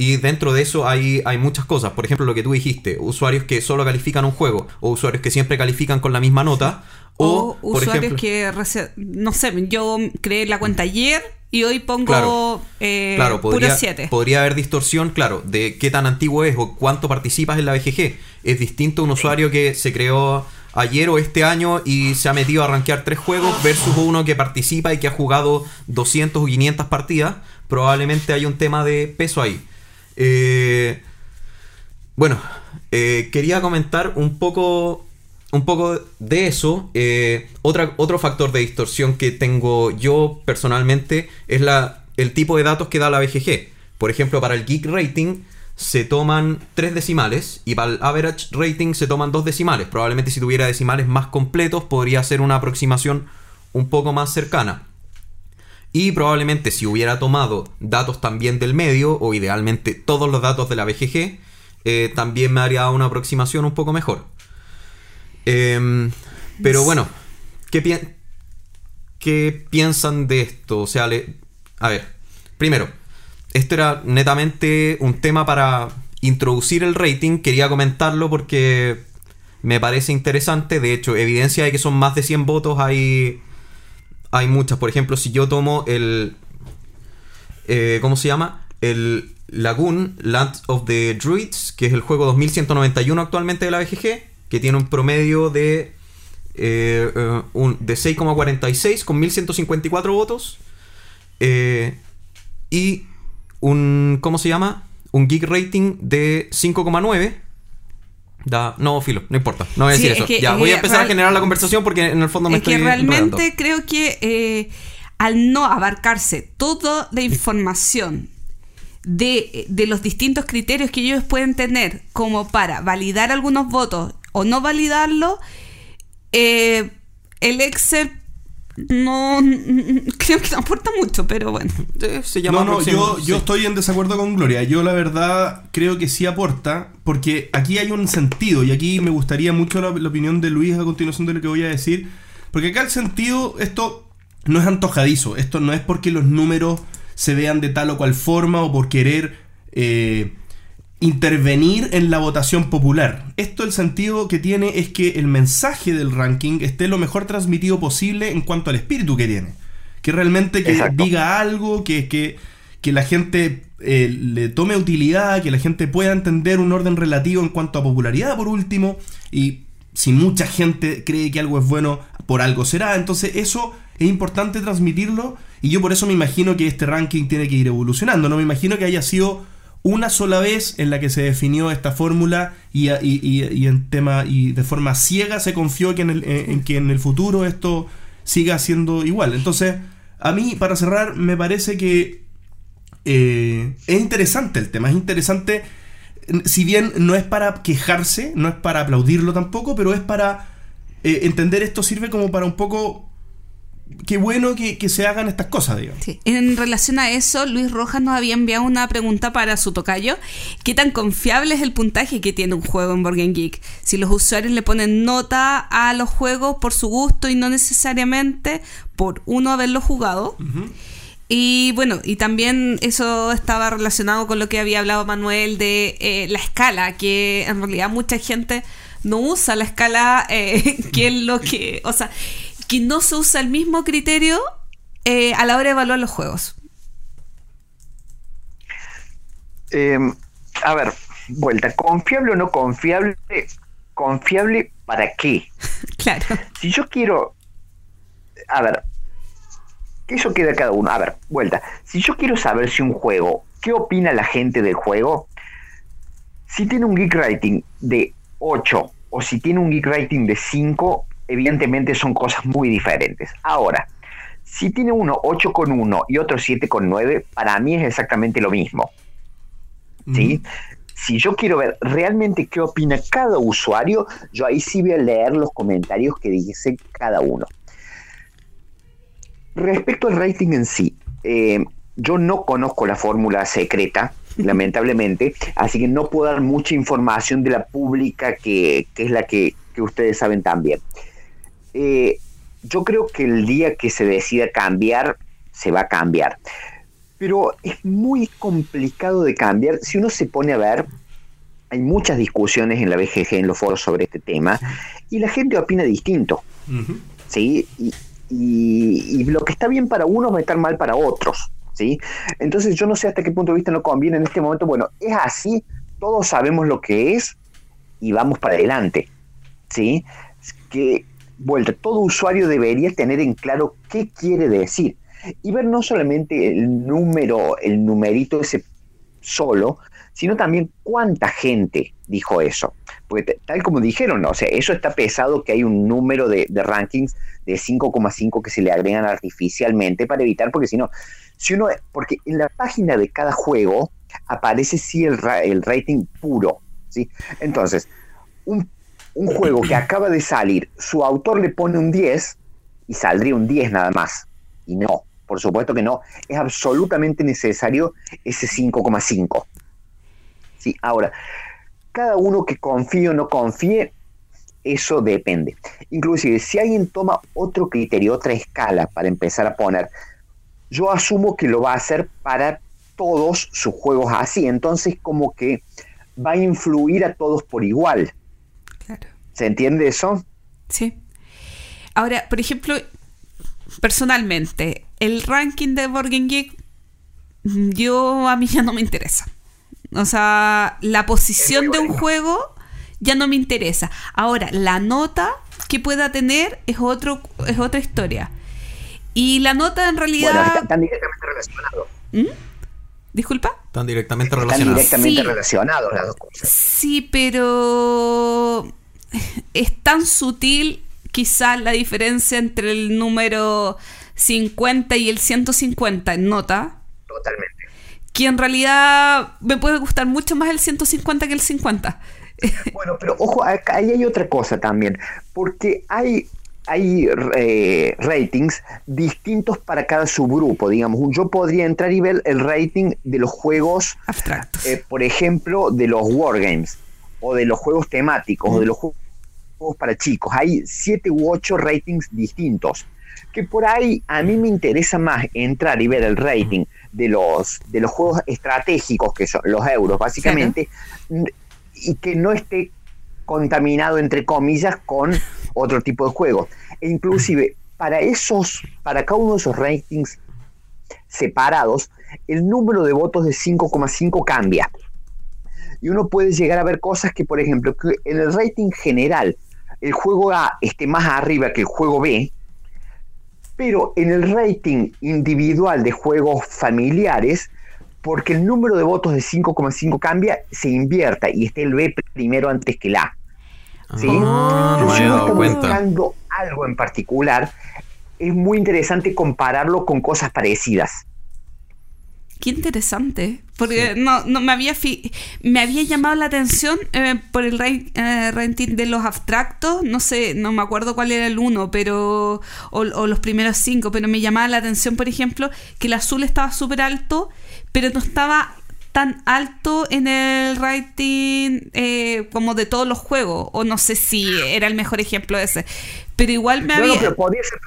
Y dentro de eso hay, hay muchas cosas. Por ejemplo, lo que tú dijiste, usuarios que solo califican un juego, o usuarios que siempre califican con la misma nota, O, o, por usuarios ejemplo, que. No sé, yo creé la cuenta ayer y hoy pongo Claro. eh, Claro, podría, puro 7. podría haber distorsión, claro, de qué tan antiguo es o cuánto participas en la BGG. Es distinto un usuario que se creó ayer o este año y se ha metido a rankear tres juegos versus uno que participa y que ha jugado 200 o 500 partidas. Probablemente hay un tema de peso ahí. Eh, bueno, eh, quería comentar un poco, un poco de eso. Eh, otro factor de distorsión que tengo yo personalmente es la, el tipo de datos que da la BGG. Por ejemplo, para el Geek Rating se toman tres decimales y para el Average Rating se toman dos decimales. Probablemente si tuviera decimales más completos podría ser una aproximación un poco más cercana. Y probablemente si hubiera tomado datos también del medio, o idealmente todos los datos de la BGG, eh, también me haría una aproximación un poco mejor. Em, pero bueno, ¿qué, pi- qué piensan de esto? O sea, le- a ver, primero, esto era netamente un tema para introducir el rating, quería comentarlo porque me parece interesante, de hecho, evidencia de que son más de 100 votos hay hay muchas. Por ejemplo, si yo tomo el. eh, ¿Cómo se llama? El Lagoon Land of the Druids, que es el juego 2191 actualmente de la BGG, que tiene un promedio de. eh, eh, un- de 6,46 con 1154 votos. eh, y un. ¿Cómo se llama? Un geek rating de 5,9. Da, no, filo, no importa. No voy a Sí, decir es eso. que- ya, es voy a que empezar a generar la conversación porque en el fondo me es que estoy realmente enredando. creo que eh, al no abarcarse toda la información de, de los distintos criterios que ellos pueden tener como para validar algunos votos o no validarlo, eh, el Excel no creo que no aporta mucho, pero bueno. Se llama No, no, yo, yo sí. estoy en desacuerdo con Gloria. Yo la verdad creo que sí aporta, porque aquí hay un sentido, y aquí me gustaría mucho la, la opinión de Luis a continuación de lo que voy a decir, porque acá el sentido, esto no es antojadizo, esto no es porque los números se vean de tal o cual forma o por querer eh, intervenir en la votación popular. Esto el sentido que tiene es que el mensaje del ranking esté lo mejor transmitido posible en cuanto al espíritu que tiene. Que realmente que Exacto. diga algo, que, que, que la gente eh, le tome utilidad, que la gente pueda entender un orden relativo en cuanto a popularidad por último. Y si mucha gente cree que algo es bueno, por algo será. Entonces eso es importante transmitirlo y yo por eso me imagino que este ranking tiene que ir evolucionando. No me imagino que haya sido una sola vez en la que se definió esta fórmula y, y- y- en tema y de forma ciega se confió que en, el, que en el futuro esto siga siendo igual. Entonces, a mí, para cerrar, me parece que eh, es interesante el tema, es interesante, si bien no es para quejarse, no es para aplaudirlo tampoco, pero es para eh, entender esto sirve como para un poco... Qué bueno que, que se hagan estas cosas, digamos. Sí. En relación a eso, Luis Rojas nos había enviado una pregunta para su tocayo. ¿Qué tan confiable es el puntaje que tiene un juego en Game Geek? Si los usuarios le ponen nota a los juegos por su gusto y no necesariamente por uno haberlo jugado. Y bueno, y también eso estaba relacionado con lo que había hablado Manuel de eh, la escala, que en realidad mucha gente no usa la escala, eh, que es lo que, o sea, que no se usa el mismo criterio eh, a la hora de evaluar los juegos. Eh, a ver, vuelta, confiable o no confiable, confiable para qué? Claro. Si yo quiero, a ver, que eso queda cada uno. A ver, vuelta, si yo quiero saber si un juego, ¿qué opina la gente del juego? Si tiene un geek rating de 8 o si tiene un geek rating de 5, evidentemente son cosas muy diferentes. Ahora, si tiene uno 8 con 1 y otro 7 con 9, para mí es exactamente lo mismo. ¿sí? Si yo quiero ver realmente qué opina cada usuario, yo ahí sí voy a leer los comentarios que dice cada uno. Respecto al rating en sí, eh, yo no conozco la fórmula secreta, lamentablemente, así que no puedo dar mucha información de la pública que, que es la que, que ustedes saben también. Eh, yo creo que el día que se decida cambiar, se va a cambiar. Pero es muy complicado de cambiar. Si uno se pone a ver, hay muchas discusiones en la BGG, en los foros sobre este tema, y la gente opina distinto. ¿sí? Y, y- y lo que está bien para unos va a estar mal para otros, ¿sí? Entonces yo no sé hasta qué punto de vista no conviene en este momento, bueno, es así, todos sabemos lo que es y vamos para adelante, ¿sí? Que, vuelta, todo usuario debería tener en claro qué quiere decir y ver no solamente el número, el numerito ese solo, sino también cuánta gente dijo eso. Porque tal como dijeron, o sea, eso está pesado que hay un número de, rankings de 5,5 que se le agregan artificialmente para evitar, porque si no, si uno, porque en la página de cada juego aparece sí el, el rating puro, ¿sí? Entonces, un, un juego que acaba de salir, su autor le pone un 10 y saldría un 10 nada más. Y no, por supuesto que no, es absolutamente necesario ese 5,5. ¿sí? Ahora, cada uno que confíe o no confíe, eso depende. Inclusive, si alguien toma otro criterio, otra escala para empezar a poner, yo asumo que lo va a hacer para todos sus juegos así. Entonces, como que va a influir a todos por igual. ¿Se entiende eso? Sí. Ahora, por ejemplo, personalmente, el ranking de Game Geek, mm, yo a mí ya no me interesa. O sea, la posición de un juego ya no me interesa. Ahora, la nota que pueda tener es otro es otra historia. Y la nota en Bueno, realidad, están, están directamente relacionados. disculpa. Están directamente Están relacionados. directamente Sí. relacionados las dos cosas. Sí, pero es tan sutil quizás la diferencia entre el número 50 y el 150 en nota, Totalmente. que en realidad me puede gustar mucho más el 150 que el 50. Bueno, pero ojo, acá- ahí hay otra cosa también, porque hay, hay eh, ratings distintos para cada subgrupo, digamos. Yo podría entrar y ver el rating de los juegos Abstractos. eh, por ejemplo, de los wargames o de los juegos temáticos o de los ju- juegos para chicos. Hay siete u ocho ratings distintos. Que por ahí a mí me interesa más entrar y ver el rating de los, de los juegos estratégicos, que son los euros, básicamente, n- y que no esté contaminado, entre comillas, con otro tipo de juegos. E inclusive, para esos, para cada uno de esos ratings separados, el número de votos de 5,5 cambia. Y uno puede llegar a ver cosas que, por ejemplo, que en el rating general el juego A esté más arriba que el juego B, pero en el rating individual de juegos familiares, porque el número de votos de 5,5 cambia, se invierta y esté el B primero antes que el A. ¿sí? No había uno está buscando algo en particular, es muy interesante compararlo con cosas parecidas. Qué interesante. Porque no, no me había fi- me había llamado la atención eh, por el eh, rating de los abstractos. No sé, no me acuerdo cuál era el uno, pero. O, o los primeros cinco, pero me llamaba la atención, por ejemplo, que el azul estaba súper alto, pero no estaba tan alto en el rating eh, como de todos los juegos. O no sé si era el mejor ejemplo ese. Pero igual me No, no, había. pero podría ser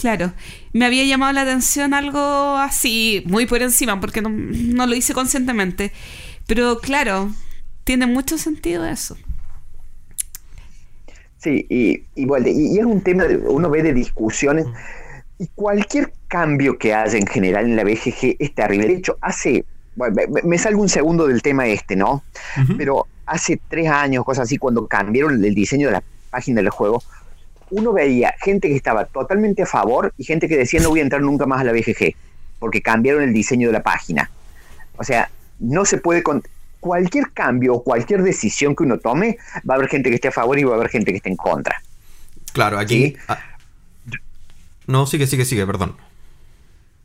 Claro, me había llamado la atención algo así, muy por encima, porque no, no lo hice conscientemente. Pero claro, tiene mucho sentido eso. Sí, y, bueno, y- y es un tema, de, uno ve de discusiones, y cualquier cambio que haya en general en la BGG es terrible. De hecho, hace, bueno, me, me salgo un segundo del tema este, ¿no? Pero hace tres años, cosas así, cuando cambiaron el diseño de la página del juego, uno veía gente que estaba totalmente a favor y gente que decía no voy a entrar nunca más a la BGG, porque cambiaron el diseño de la página. O sea, no se puede... Con, cualquier cambio o cualquier decisión que uno tome, va a haber gente que esté a favor y va a haber gente que esté en contra. Claro, aquí. Sí. ah, no, sigue, sigue, sigue, perdón.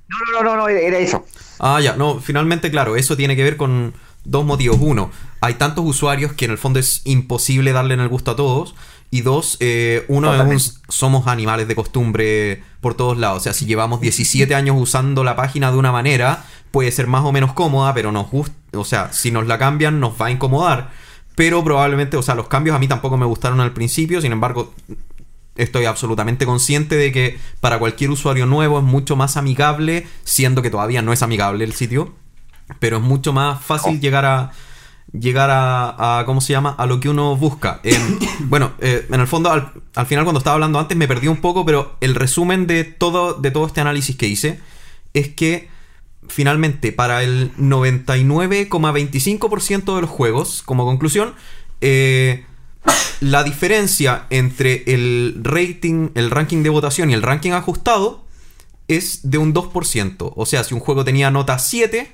No, no, no, no, no, era eso. Ah, ya, no, finalmente, claro, eso tiene que ver con dos motivos. Uno, hay tantos usuarios que en el fondo es imposible darle en el gusto a todos. Y dos, eh, uno es un- Totalmente. somos animales de costumbre por todos lados. O sea, si llevamos 17 años usando la página de una manera, puede ser más o menos cómoda, pero nos gusta. O sea, si nos la cambian, nos va a incomodar. Pero probablemente, o sea, los cambios a mí tampoco me gustaron al principio. Sin embargo, estoy absolutamente consciente de que para cualquier usuario nuevo es mucho más amigable, siendo que todavía no es amigable el sitio, pero es mucho más fácil Oh. llegar a llegar a, a- ¿cómo se llama? a lo que uno busca. En- bueno, eh, en el fondo al, al final cuando estaba hablando antes me perdí un poco, pero el resumen de todo de todo este análisis que hice es que finalmente para el 99,25% de los juegos, como conclusión, eh, la diferencia entre el rating, el ranking de votación y el ranking ajustado es de un 2%. O sea, si un juego tenía nota 7,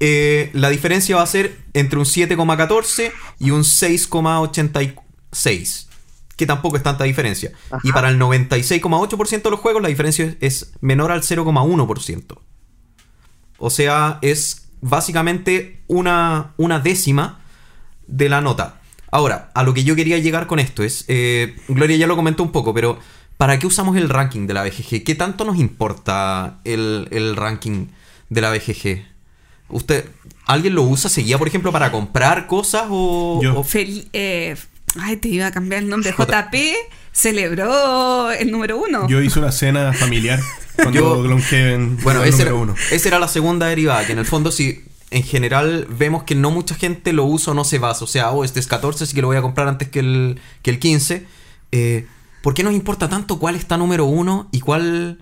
eh, la diferencia va a ser entre un 7,14 y un 6,86. Que tampoco es tanta diferencia. Ajá. Y para el 96,8% de los juegos la diferencia es- es menor al 0,1%. O sea, es básicamente una, una décima de la nota. Ahora, a lo que yo quería llegar con esto es, eh, Gloria ya lo comentó un poco, pero ¿para qué usamos el ranking de la BGG? ¿Qué tanto nos importa el, el ranking de la BGG? ¿Usted, alguien lo usa seguía, por ejemplo, para comprar cosas o...? Yo. o- Fel- eh, ay, te iba a cambiar el nombre. JP celebró el número uno. Yo hice una cena familiar cuando Gloomhaven Bueno, esa era, número uno. esa era la segunda derivada, que en el fondo si en general vemos que no mucha gente lo usa o no se basa, o sea, oh, este es 14, así que lo voy a comprar antes que el, que el 15. Eh, ¿Por qué nos importa tanto cuál está número uno y cuál,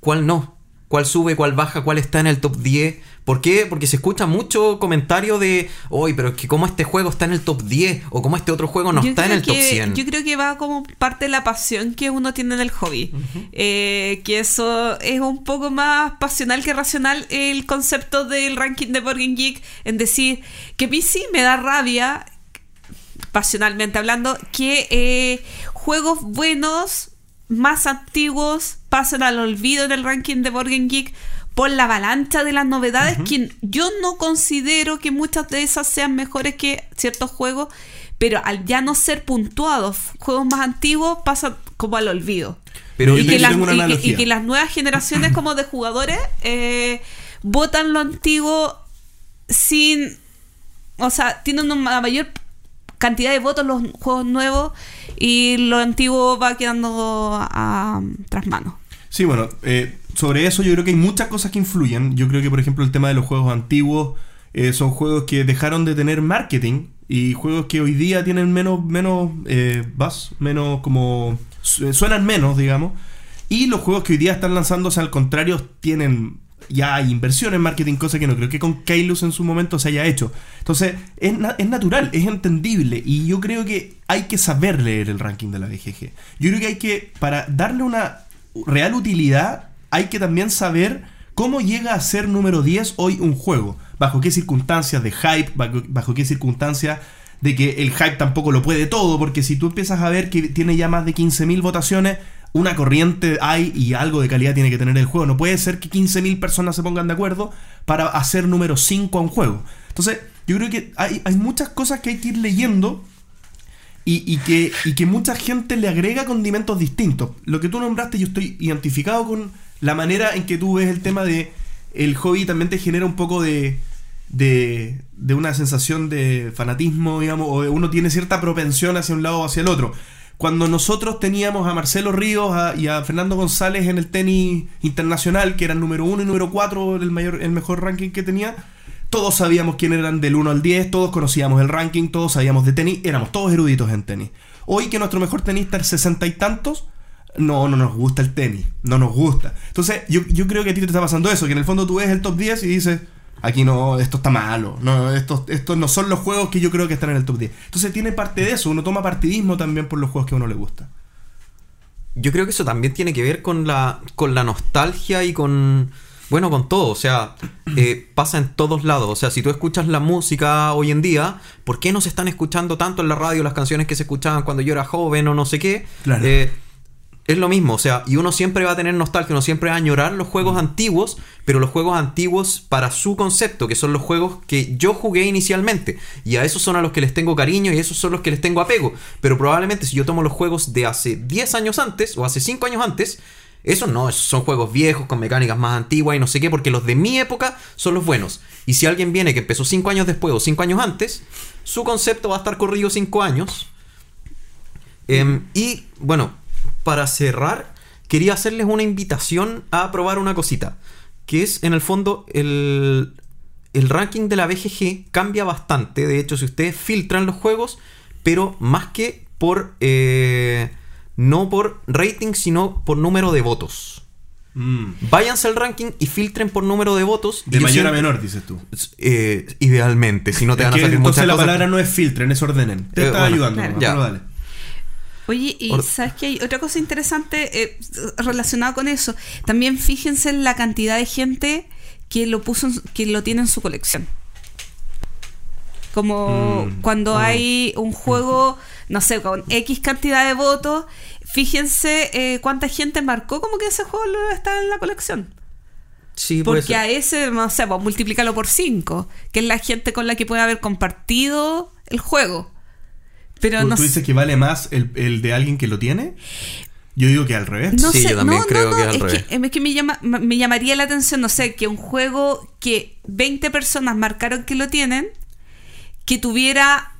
cuál no? ¿Cuál sube, cuál baja, cuál está en el top 10? ¿Por qué? Porque se escucha mucho comentario de, oye, pero es que cómo este juego está en el top 10 o cómo este otro juego no Yo está en el top que- 100. Yo creo que va como parte de la pasión que uno tiene del hobby. Eh, que eso es un poco más pasional que racional el concepto del ranking de Game Geek en decir que sí me da rabia, pasionalmente hablando, que eh, juegos buenos, más antiguos, pasen al olvido en el ranking de Game Geek por la avalancha de las novedades que yo no considero que muchas de esas sean mejores que ciertos juegos pero al ya no ser puntuados juegos más antiguos pasa como al olvido. Pero y, las, que las nuevas generaciones como de jugadores eh, votan lo antiguo sin o sea tienen una mayor cantidad de votos los juegos nuevos y lo antiguo va quedando a, tras mano Sí, bueno, eh, sobre eso yo creo que hay muchas cosas que influyen. Yo creo que, por ejemplo, el tema de los juegos antiguos eh, son juegos que dejaron de tener marketing y juegos que hoy día tienen menos, menos eh, buzz, menos como... su- suenan menos, digamos. Y los juegos que hoy día están lanzándose, al contrario, tienen ya hay inversión en marketing, cosa que no creo que con Kailus en su momento se haya hecho. Entonces, es, es natural, es entendible y yo creo que hay que saber leer el ranking de la BGG. Yo creo que hay que, para darle una real utilidad, hay que también saber cómo llega a ser número 10 hoy un juego. Bajo qué circunstancias de hype, bajo, bajo qué circunstancias de que el hype tampoco lo puede todo, porque si tú empiezas a ver que tiene ya más de 15.000 votaciones, una corriente hay y algo de calidad tiene que tener el juego. No puede ser que 15.000 personas se pongan de acuerdo para hacer número 5 a un juego. Entonces, yo creo que hay, hay muchas cosas que hay que ir leyendo y, y que, y que mucha gente le agrega condimentos distintos. Lo que tú nombraste, yo estoy identificado con la manera en que tú ves el tema de el hobby también te genera un poco de, de, de una sensación de fanatismo, digamos, o de uno tiene cierta propensión hacia un lado o hacia el otro. Cuando nosotros teníamos a Marcelo Ríos y a Fernando González en el tenis internacional, que eran número uno y número cuatro, el, mayor, el mejor ranking que tenía, todos sabíamos quién eran del 1 al 10, todos conocíamos el ranking, todos sabíamos de tenis, éramos todos eruditos en tenis. Hoy que nuestro mejor tenista es sesenta y tantos, no, no nos gusta el tenis, no nos gusta. Entonces, yo, yo creo que a ti te está pasando eso, que en el fondo tú ves el top 10 y dices, aquí no, esto está malo, no, estos, estos no son los juegos que yo creo que están en el top 10. Entonces tiene parte de eso, uno toma partidismo también por los juegos que a uno le gusta. Yo creo que eso también tiene que ver con la, con la nostalgia y con. Bueno, con todo. O sea, eh, pasa en todos lados. O sea, si tú escuchas la música hoy en día, ¿por qué no se están escuchando tanto en la radio las canciones que se escuchaban cuando yo era joven o no sé qué? Claro. Eh, es lo mismo, o sea, y uno siempre va a tener nostalgia, uno siempre va a añorar los juegos antiguos, pero los juegos antiguos para su concepto, que son los juegos que yo jugué inicialmente, y a esos son a los que les tengo cariño y a esos son los que les tengo apego, pero probablemente si yo tomo los juegos de hace 10 años antes o hace 5 años antes, esos no, esos son juegos viejos con mecánicas más antiguas y no sé qué, porque los de mi época son los buenos. Y si alguien viene que empezó 5 años después o 5 años antes, su concepto va a estar corrido 5 años. Em, y bueno, para cerrar, quería hacerles una invitación a probar una cosita. Que es, en el fondo, el, el ranking de la BGG cambia bastante. De hecho, si ustedes filtran los juegos, pero más que por. eh, no por rating, sino por número de votos. Váyanse al ranking y filtren por número de votos. De yo mayor a menor, dices tú. Eh, idealmente, si no te Es van a salir entonces muchas la cosas. palabra no es filtren, es ordenen. Te Eh, está bueno, ayudando, claro. nomás, Ya. dale. Oye, y Or- sabes que hay otra cosa interesante eh, relacionada con eso. También fíjense en la cantidad de gente que lo puso, en que lo tiene en su colección. Como Mm. cuando Ah. hay un juego, no sé, con X cantidad de votos, fíjense eh, cuánta gente marcó como que ese juego está en la colección. Sí, Porque a ese, no sé, pues multiplícalo por 5, que es la gente con la que puede haber compartido el juego. Pero ¿Tú, no tú dices que vale más el, el de alguien que lo tiene? Yo digo que al revés. No Sí, sé, yo también no, creo no, que no, al es revés. que, es que me, llama, me llamaría la atención, no sé, que un juego que 20 personas marcaron que lo tienen, que tuviera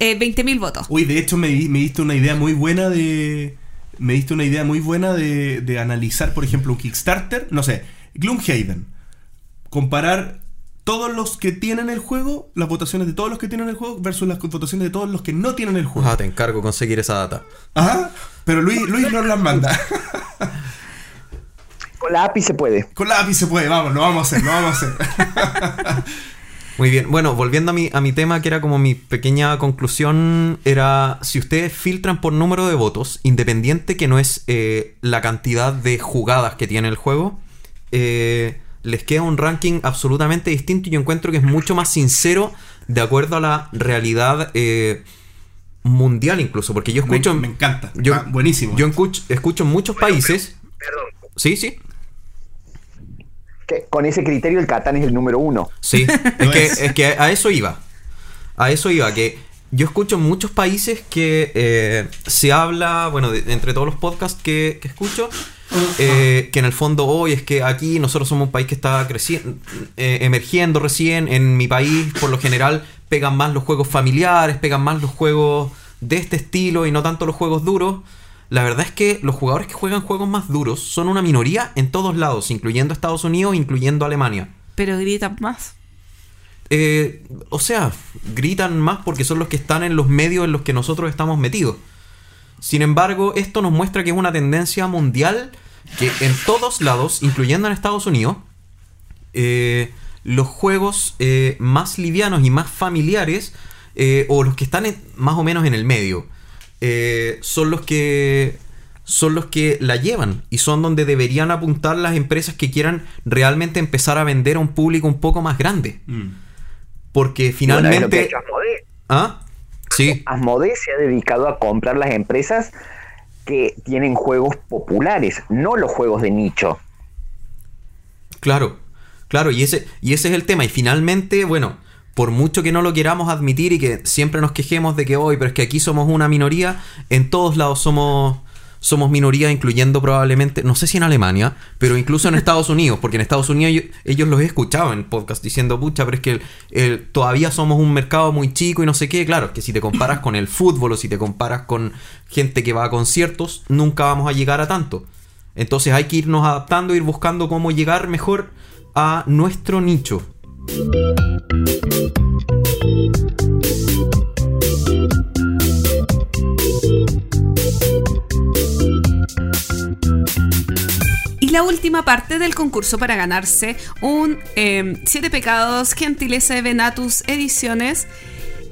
eh, 20.000 votos. Uy, de hecho me, me diste una idea muy buena de. Me diste una idea muy buena de, de analizar, por ejemplo, un Kickstarter. No sé, Gloomhaven. Comparar todos los que tienen el juego, las votaciones de todos los que tienen el juego, versus las votaciones de todos los que no tienen el juego. Ah, te encargo conseguir esa data. Ajá. Pero Luis, Luis nos las manda. Con la API se puede. Con la API se puede, vamos, lo vamos a hacer, lo vamos a hacer. Muy bien, bueno, volviendo a mi, a mi tema, que era como mi pequeña conclusión, era si ustedes filtran por número de votos, independiente que no es eh, la cantidad de jugadas que tiene el juego, eh, les queda un ranking absolutamente distinto y yo encuentro que es mucho más sincero de acuerdo a la realidad eh, mundial incluso, porque yo Me, escucho... en- me encanta. yo, Ah, buenísimo. Yo escucho, escucho en muchos países... Sí, sí. Que con ese criterio el Catán es el número uno. Sí, es que, es. es que a eso iba. A eso iba, que yo escucho en muchos países que eh, se habla, bueno, de- entre todos los podcasts que, que escucho, eh, que en el fondo hoy es que aquí nosotros somos un país que está creciendo, eh, emergiendo recién. En mi país, por lo general, pegan más los juegos familiares, pegan más los juegos de este estilo y no tanto los juegos duros. La verdad es que los jugadores que juegan juegos más duros son una minoría en todos lados, incluyendo Estados Unidos, incluyendo Alemania. Pero gritan más. Eh, o sea, gritan más porque son los que están en los medios en los que nosotros estamos metidos. Sin embargo, esto nos muestra que es una tendencia mundial que en todos lados, incluyendo en Estados Unidos, eh, los juegos eh, más livianos y más familiares, eh, o los que están en- más o menos en el medio, eh, son los que son los que la llevan y son donde deberían apuntar las empresas que quieran realmente empezar a vender a un público un poco más grande. Mm. Porque finalmente... ¿Ah? Sí. Asmodee se ha dedicado a comprar las empresas que tienen juegos populares, no los juegos de nicho. Claro, claro, y ese, y ese es el tema. Y finalmente, bueno, por mucho que no lo queramos admitir y que siempre nos quejemos de que hoy, pero es que aquí somos una minoría, en todos lados somos, somos minoría, incluyendo probablemente, no sé si en Alemania, pero incluso en Estados Unidos, porque en Estados Unidos yo- ellos los he escuchado en podcast diciendo, pucha, pero es que el- el- todavía somos un mercado muy chico y no sé qué. Claro, que si te comparas con el fútbol o si te comparas con gente que va a conciertos, nunca vamos a llegar a tanto. Entonces hay que irnos adaptando, ir buscando cómo llegar mejor a nuestro nicho. Y la última parte del concurso para ganarse un eh, Siete Pecados Gentileza de Venatus Ediciones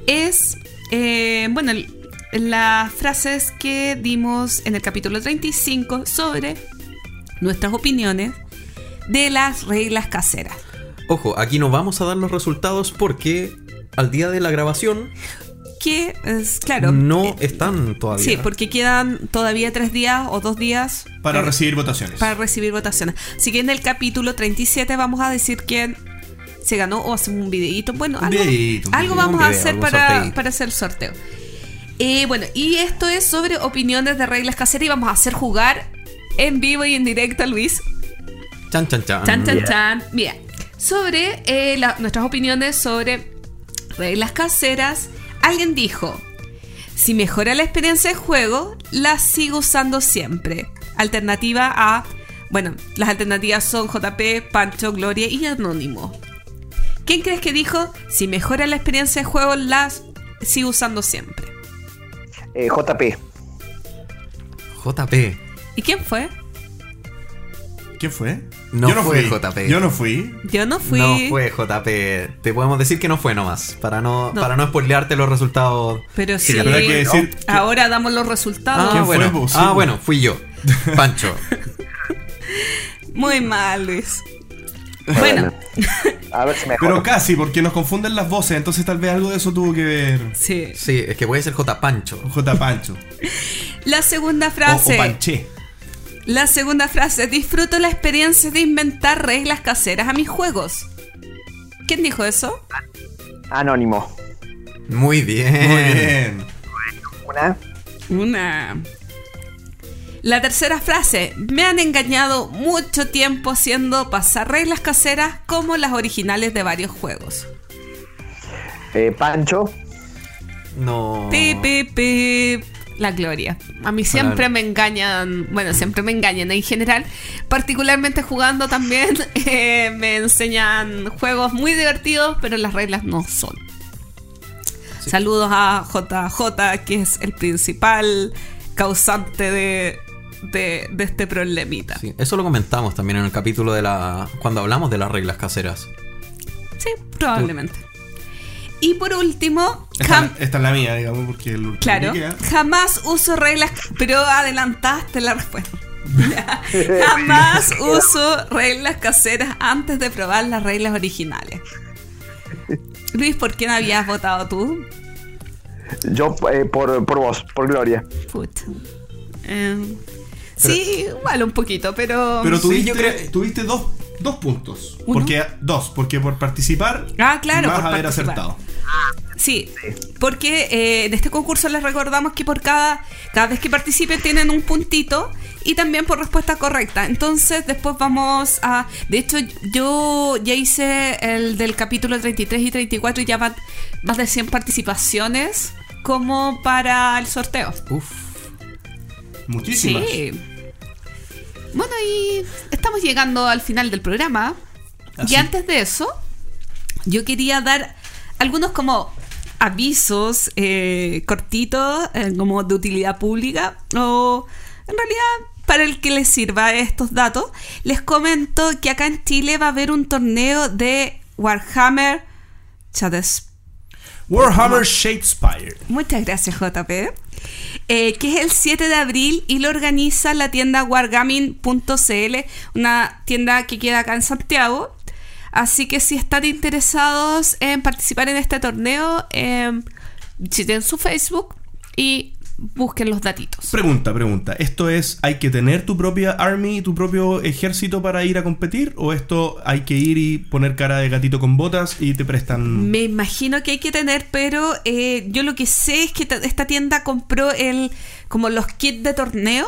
es, eh, bueno, las frases que dimos en el capítulo 35 sobre nuestras opiniones de las reglas caseras. Ojo, aquí no vamos a dar los resultados porque al día de la grabación Que es, claro. no eh, están todavía. Sí, porque quedan todavía tres días o dos días Para eh, recibir votaciones. para recibir votaciones. Así que en el capítulo 37 vamos a decir quién se ganó o hacemos un videíto. Bueno, algo, videíto, algo vamos a hacer para, para hacer el sorteo. Eh, bueno, y esto es sobre opiniones de reglas caseras y vamos a hacer jugar en vivo y en directo a Luis. Chan, chan, chan. Chan, chan, Bien. chan. Bien. Sobre eh, la- nuestras opiniones sobre reglas caseras, alguien dijo: Si mejora la experiencia de juego, la sigo usando siempre. Alternativa a. Bueno, las alternativas son JP, Pancho, Gloria y Anónimo. ¿Quién crees que dijo? Si mejora la experiencia de juego, las sigo usando siempre. Eh, JP, JP. ¿Y quién fue? ¿Qué fue? No Yo fue fui. JP. Yo no fui. Yo no fui. No fue JP. Te podemos decir que no fue nomás. Para no, No. para no spoilearte los resultados. Pero sí. pero hay que decir que- Ahora damos los resultados. Ah, ¿Quién bueno. Sí, ah, vos. bueno, fui yo. Pancho. Muy mal, Luis. Bueno, a ver si mejor. Pero casi, porque nos confunden las voces, entonces tal vez algo de eso tuvo que ver sí. Sí, es que puede ser J Pancho. J. Pancho. La segunda O, frase. o Panché. La segunda frase. Disfruto la experiencia de inventar reglas caseras a mis juegos. ¿Quién dijo eso? Anónimo. Muy bien. Muy bien. Una. Una. La tercera frase. Me han engañado mucho tiempo haciendo pasar reglas caseras como las originales de varios juegos. Eh, Pancho. No. Pip, pip, pip. La gloria. A mí siempre Claro. me engañan, bueno, siempre me engañan en general, particularmente jugando también, eh, me enseñan juegos muy divertidos, pero las reglas no son. Saludos a JJ, que es el principal causante de, de, de este problemita. Sí, Sí, eso lo comentamos también en el capítulo de la. cuando hablamos de las reglas caseras. probablemente. Y por último, Esta, es la mía, digamos, porque el Claro, jamás uso reglas, pero adelantaste la respuesta. jamás uso reglas caseras antes de probar las reglas originales. Luis, ¿por quién habías votado tú? Yo eh, por, por vos, por Gloria. Puta. Eh, sí, igual un poquito, pero. Pero Sí, tuviste, yo creo- tuviste dos, dos puntos. ¿Uno? Porque, dos, porque por participar Ah, claro, vas por a haber participar. acertado. Sí, porque eh, en este concurso les recordamos que por cada, cada vez que participen tienen un puntito y también por respuesta correcta. Entonces después vamos a... De hecho yo ya hice el del capítulo 33 y 34 y ya van más de 100 participaciones como para el sorteo. Uf. Muchísimas. Sí. Bueno, y estamos llegando al final del programa. Así. Y antes de eso, yo quería dar algunos como avisos eh, cortitos, eh, como de utilidad pública, o en realidad para el que les sirva estos datos. Les comento que acá en Chile va a haber un torneo de Warhammer Shades Warhammer Shakespeare. Muchas gracias, JP. Eh, que es el 7 de abril y lo organiza la tienda wargaming.cl, una tienda que queda acá en Santiago. Así que si están interesados en participar en este torneo, eh, visiten su Facebook y busquen los datitos. Pregunta, pregunta. ¿Esto es, hay que tener tu propia army, tu propio ejército para ir a competir? ¿O esto hay que ir y poner cara de gatito con botas y te prestan... Me imagino que hay que tener, pero eh, yo lo que sé es que esta tienda compró el como los kits de torneo.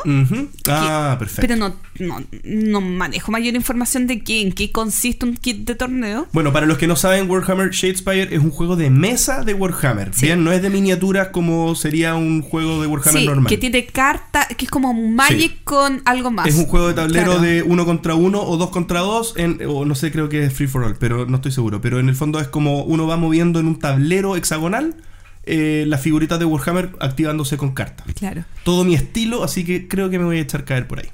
Ah, que- perfecto. Pero no, no, no manejo mayor información de qué, en qué consiste un kit de torneo. Bueno, para los que no saben, Warhammer Shadespire es un juego de mesa de Warhammer. Sí. Bien, no es de miniaturas como sería un juego de Warhammer Sí, normal. que tiene carta, que es como un Magic Sí. con algo más. Es un juego de tablero Claro. de uno contra uno o dos contra dos, en, o no sé, creo que es free for all, pero no estoy seguro. Pero en el fondo es como uno va moviendo en un tablero hexagonal eh, las figuritas de Warhammer activándose con cartas. Claro. Todo mi estilo, así que creo que me voy a echar caer por ahí.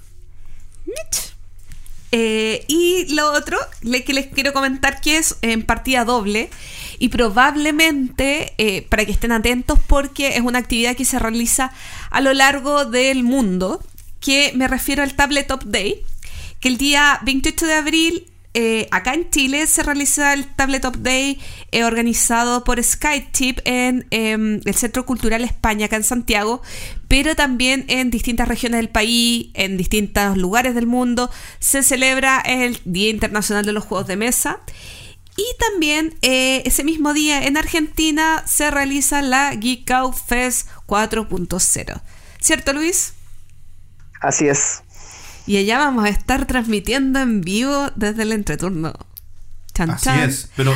Eh, y lo otro le- que les quiero comentar que es en partida doble y probablemente eh, para que estén atentos porque es una actividad que se realiza a lo largo del mundo que me refiero al Tabletop Day que el día 28 de abril eh, acá en Chile se realiza el Tabletop Day eh, organizado por SkyTip en em, el Centro Cultural España, acá en Santiago, pero también en distintas regiones del país, en distintos lugares del mundo, se celebra el Día Internacional de los Juegos de Mesa. Y también eh, ese mismo día en Argentina se realiza la Geek Out Fest 4.0. ¿Cierto, Luis? Así es. Y allá vamos a estar transmitiendo en vivo desde el entreturno. Chan, Así chan. es, pero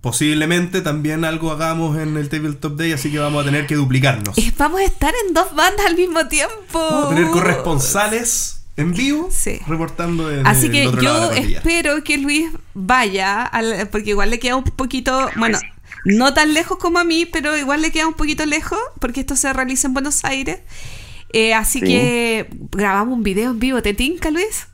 posiblemente también algo hagamos en el Tabletop Day, así que vamos a tener que duplicarnos. Vamos a estar en dos bandas al mismo tiempo. Vamos a tener corresponsales en vivo Sí. reportando desde Así el que otro lado de yo la espero que Luis vaya, al- porque igual le queda un poquito, bueno, no tan lejos como a mí, pero igual le queda un poquito lejos, porque esto se realiza en Buenos Aires. Eh, así Sí. que grabamos un video en vivo. ¿Te tinca, Luis?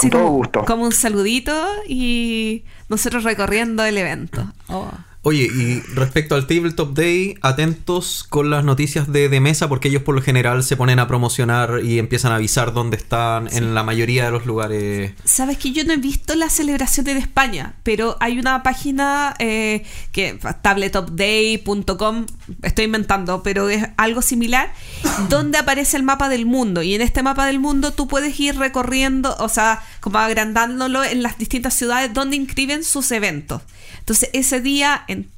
Con todo como, gusto. Como un saludito y nosotros recorriendo el evento. Oh. Oye, y respecto al Tabletop Day, atentos con las noticias de, de mesa porque ellos por lo general se ponen a promocionar y empiezan a avisar dónde están en la mayoría de los lugares. Sabes que yo no he visto las celebraciones de España, pero hay una página eh, que tabletopday.com, estoy inventando, pero es algo similar, donde aparece el mapa del mundo. Y en este mapa del mundo tú puedes ir recorriendo, o sea, como agrandándolo en las distintas ciudades donde inscriben sus eventos. Entonces, ese día en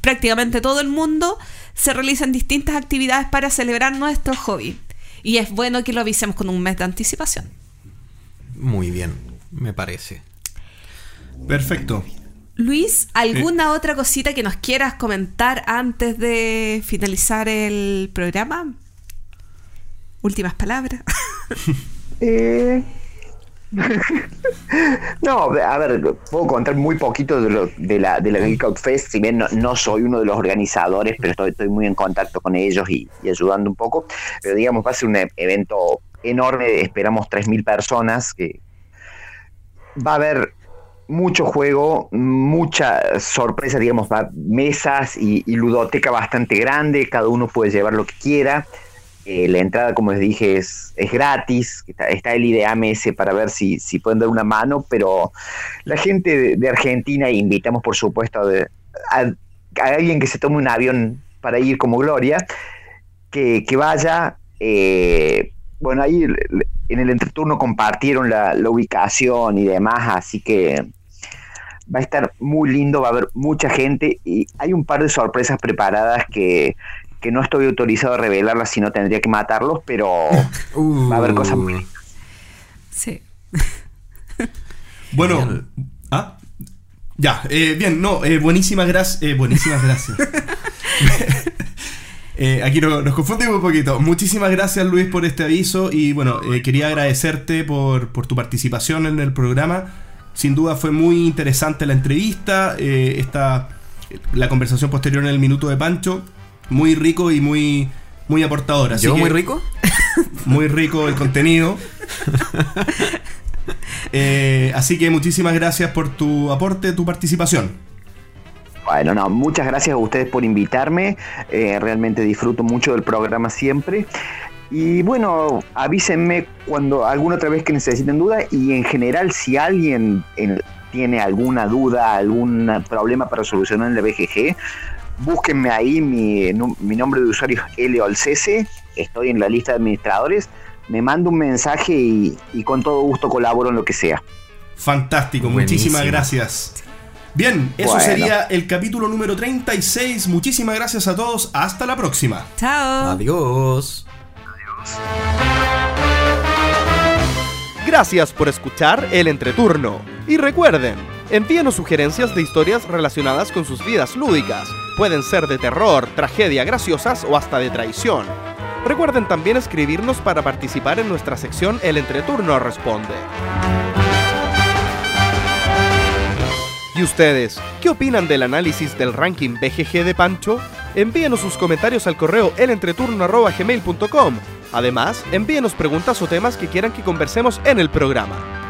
prácticamente todo el mundo se realizan distintas actividades para celebrar nuestro hobby. Y es bueno que lo avisemos con un mes de anticipación. Muy bien, me parece. Perfecto. Luis, ¿alguna otra cosita que nos quieras comentar antes de finalizar el programa? Últimas palabras. Eh, no, a ver, puedo contar muy poquito de, la, de la Geek Out Fest, si bien no, soy uno de los organizadores, pero estoy, estoy muy en contacto con ellos y, ayudando un poco. Pero digamos, va a ser un evento enorme, esperamos 3.000 personas, que va a haber mucho juego, mucha sorpresa, digamos, va, mesas y ludoteca bastante grande, cada uno puede llevar lo que quiera. Eh, la entrada, como les dije, es, es gratis. Está, está el IDEAMS para ver si, si pueden dar una mano, pero la gente de, Argentina, e invitamos por supuesto de- a- alguien que se tome un avión para ir como Gloria, que, que vaya. eh, bueno, ahí en el entreturno compartieron la, la ubicación y demás, así que Va a estar muy lindo, va a haber mucha gente y hay un par de sorpresas preparadas que, que no estoy autorizado a revelarlas si no tendría que matarlos, pero va a haber cosas muy lindas. Sí. Bueno, ¿ah? Ya, eh, bien, no, eh, buenísimas gracias. Eh, buenísimas gracias. Eh, aquí no- nos confundimos un poquito. Muchísimas gracias Luis por este aviso y bueno, eh, quería agradecerte por, por tu participación en el programa. Sin duda fue muy interesante la entrevista, eh, esta, la conversación posterior en el minuto de Pancho, muy rico y muy, muy aportador. Así ¿Llegó que- muy rico? muy rico el contenido. Eh, así que muchísimas gracias por tu aporte, tu participación. Bueno, no, muchas gracias a ustedes por invitarme. eh, realmente disfruto mucho del programa siempre. Y bueno, avísenme cuando alguna otra vez que necesiten duda y en general si alguien en- tiene alguna duda, algún problema para solucionar en la BGG, búsquenme ahí, mi, mi nombre de usuario es Leolcese, estoy en la lista de administradores, me manda un mensaje y, y con todo gusto colaboro en lo que sea. Fantástico, Buenísimo. muchísimas gracias. Bien, eso Bueno. sería el capítulo número 36. Muchísimas gracias a todos. Hasta la próxima. Chao. Adiós. Gracias por escuchar el entreturno. Y recuerden, envíenos sugerencias de historias relacionadas con sus vidas lúdicas. Pueden ser de terror, tragedia, graciosas o hasta de traición. Recuerden también escribirnos para participar en nuestra sección El entreturno responde. ¿Y ustedes? ¿Qué opinan del análisis del ranking BGG de Pancho? Envíenos sus comentarios al correo elentreturno.gmail.com. Además, envíenos preguntas o temas que quieran que conversemos en el programa.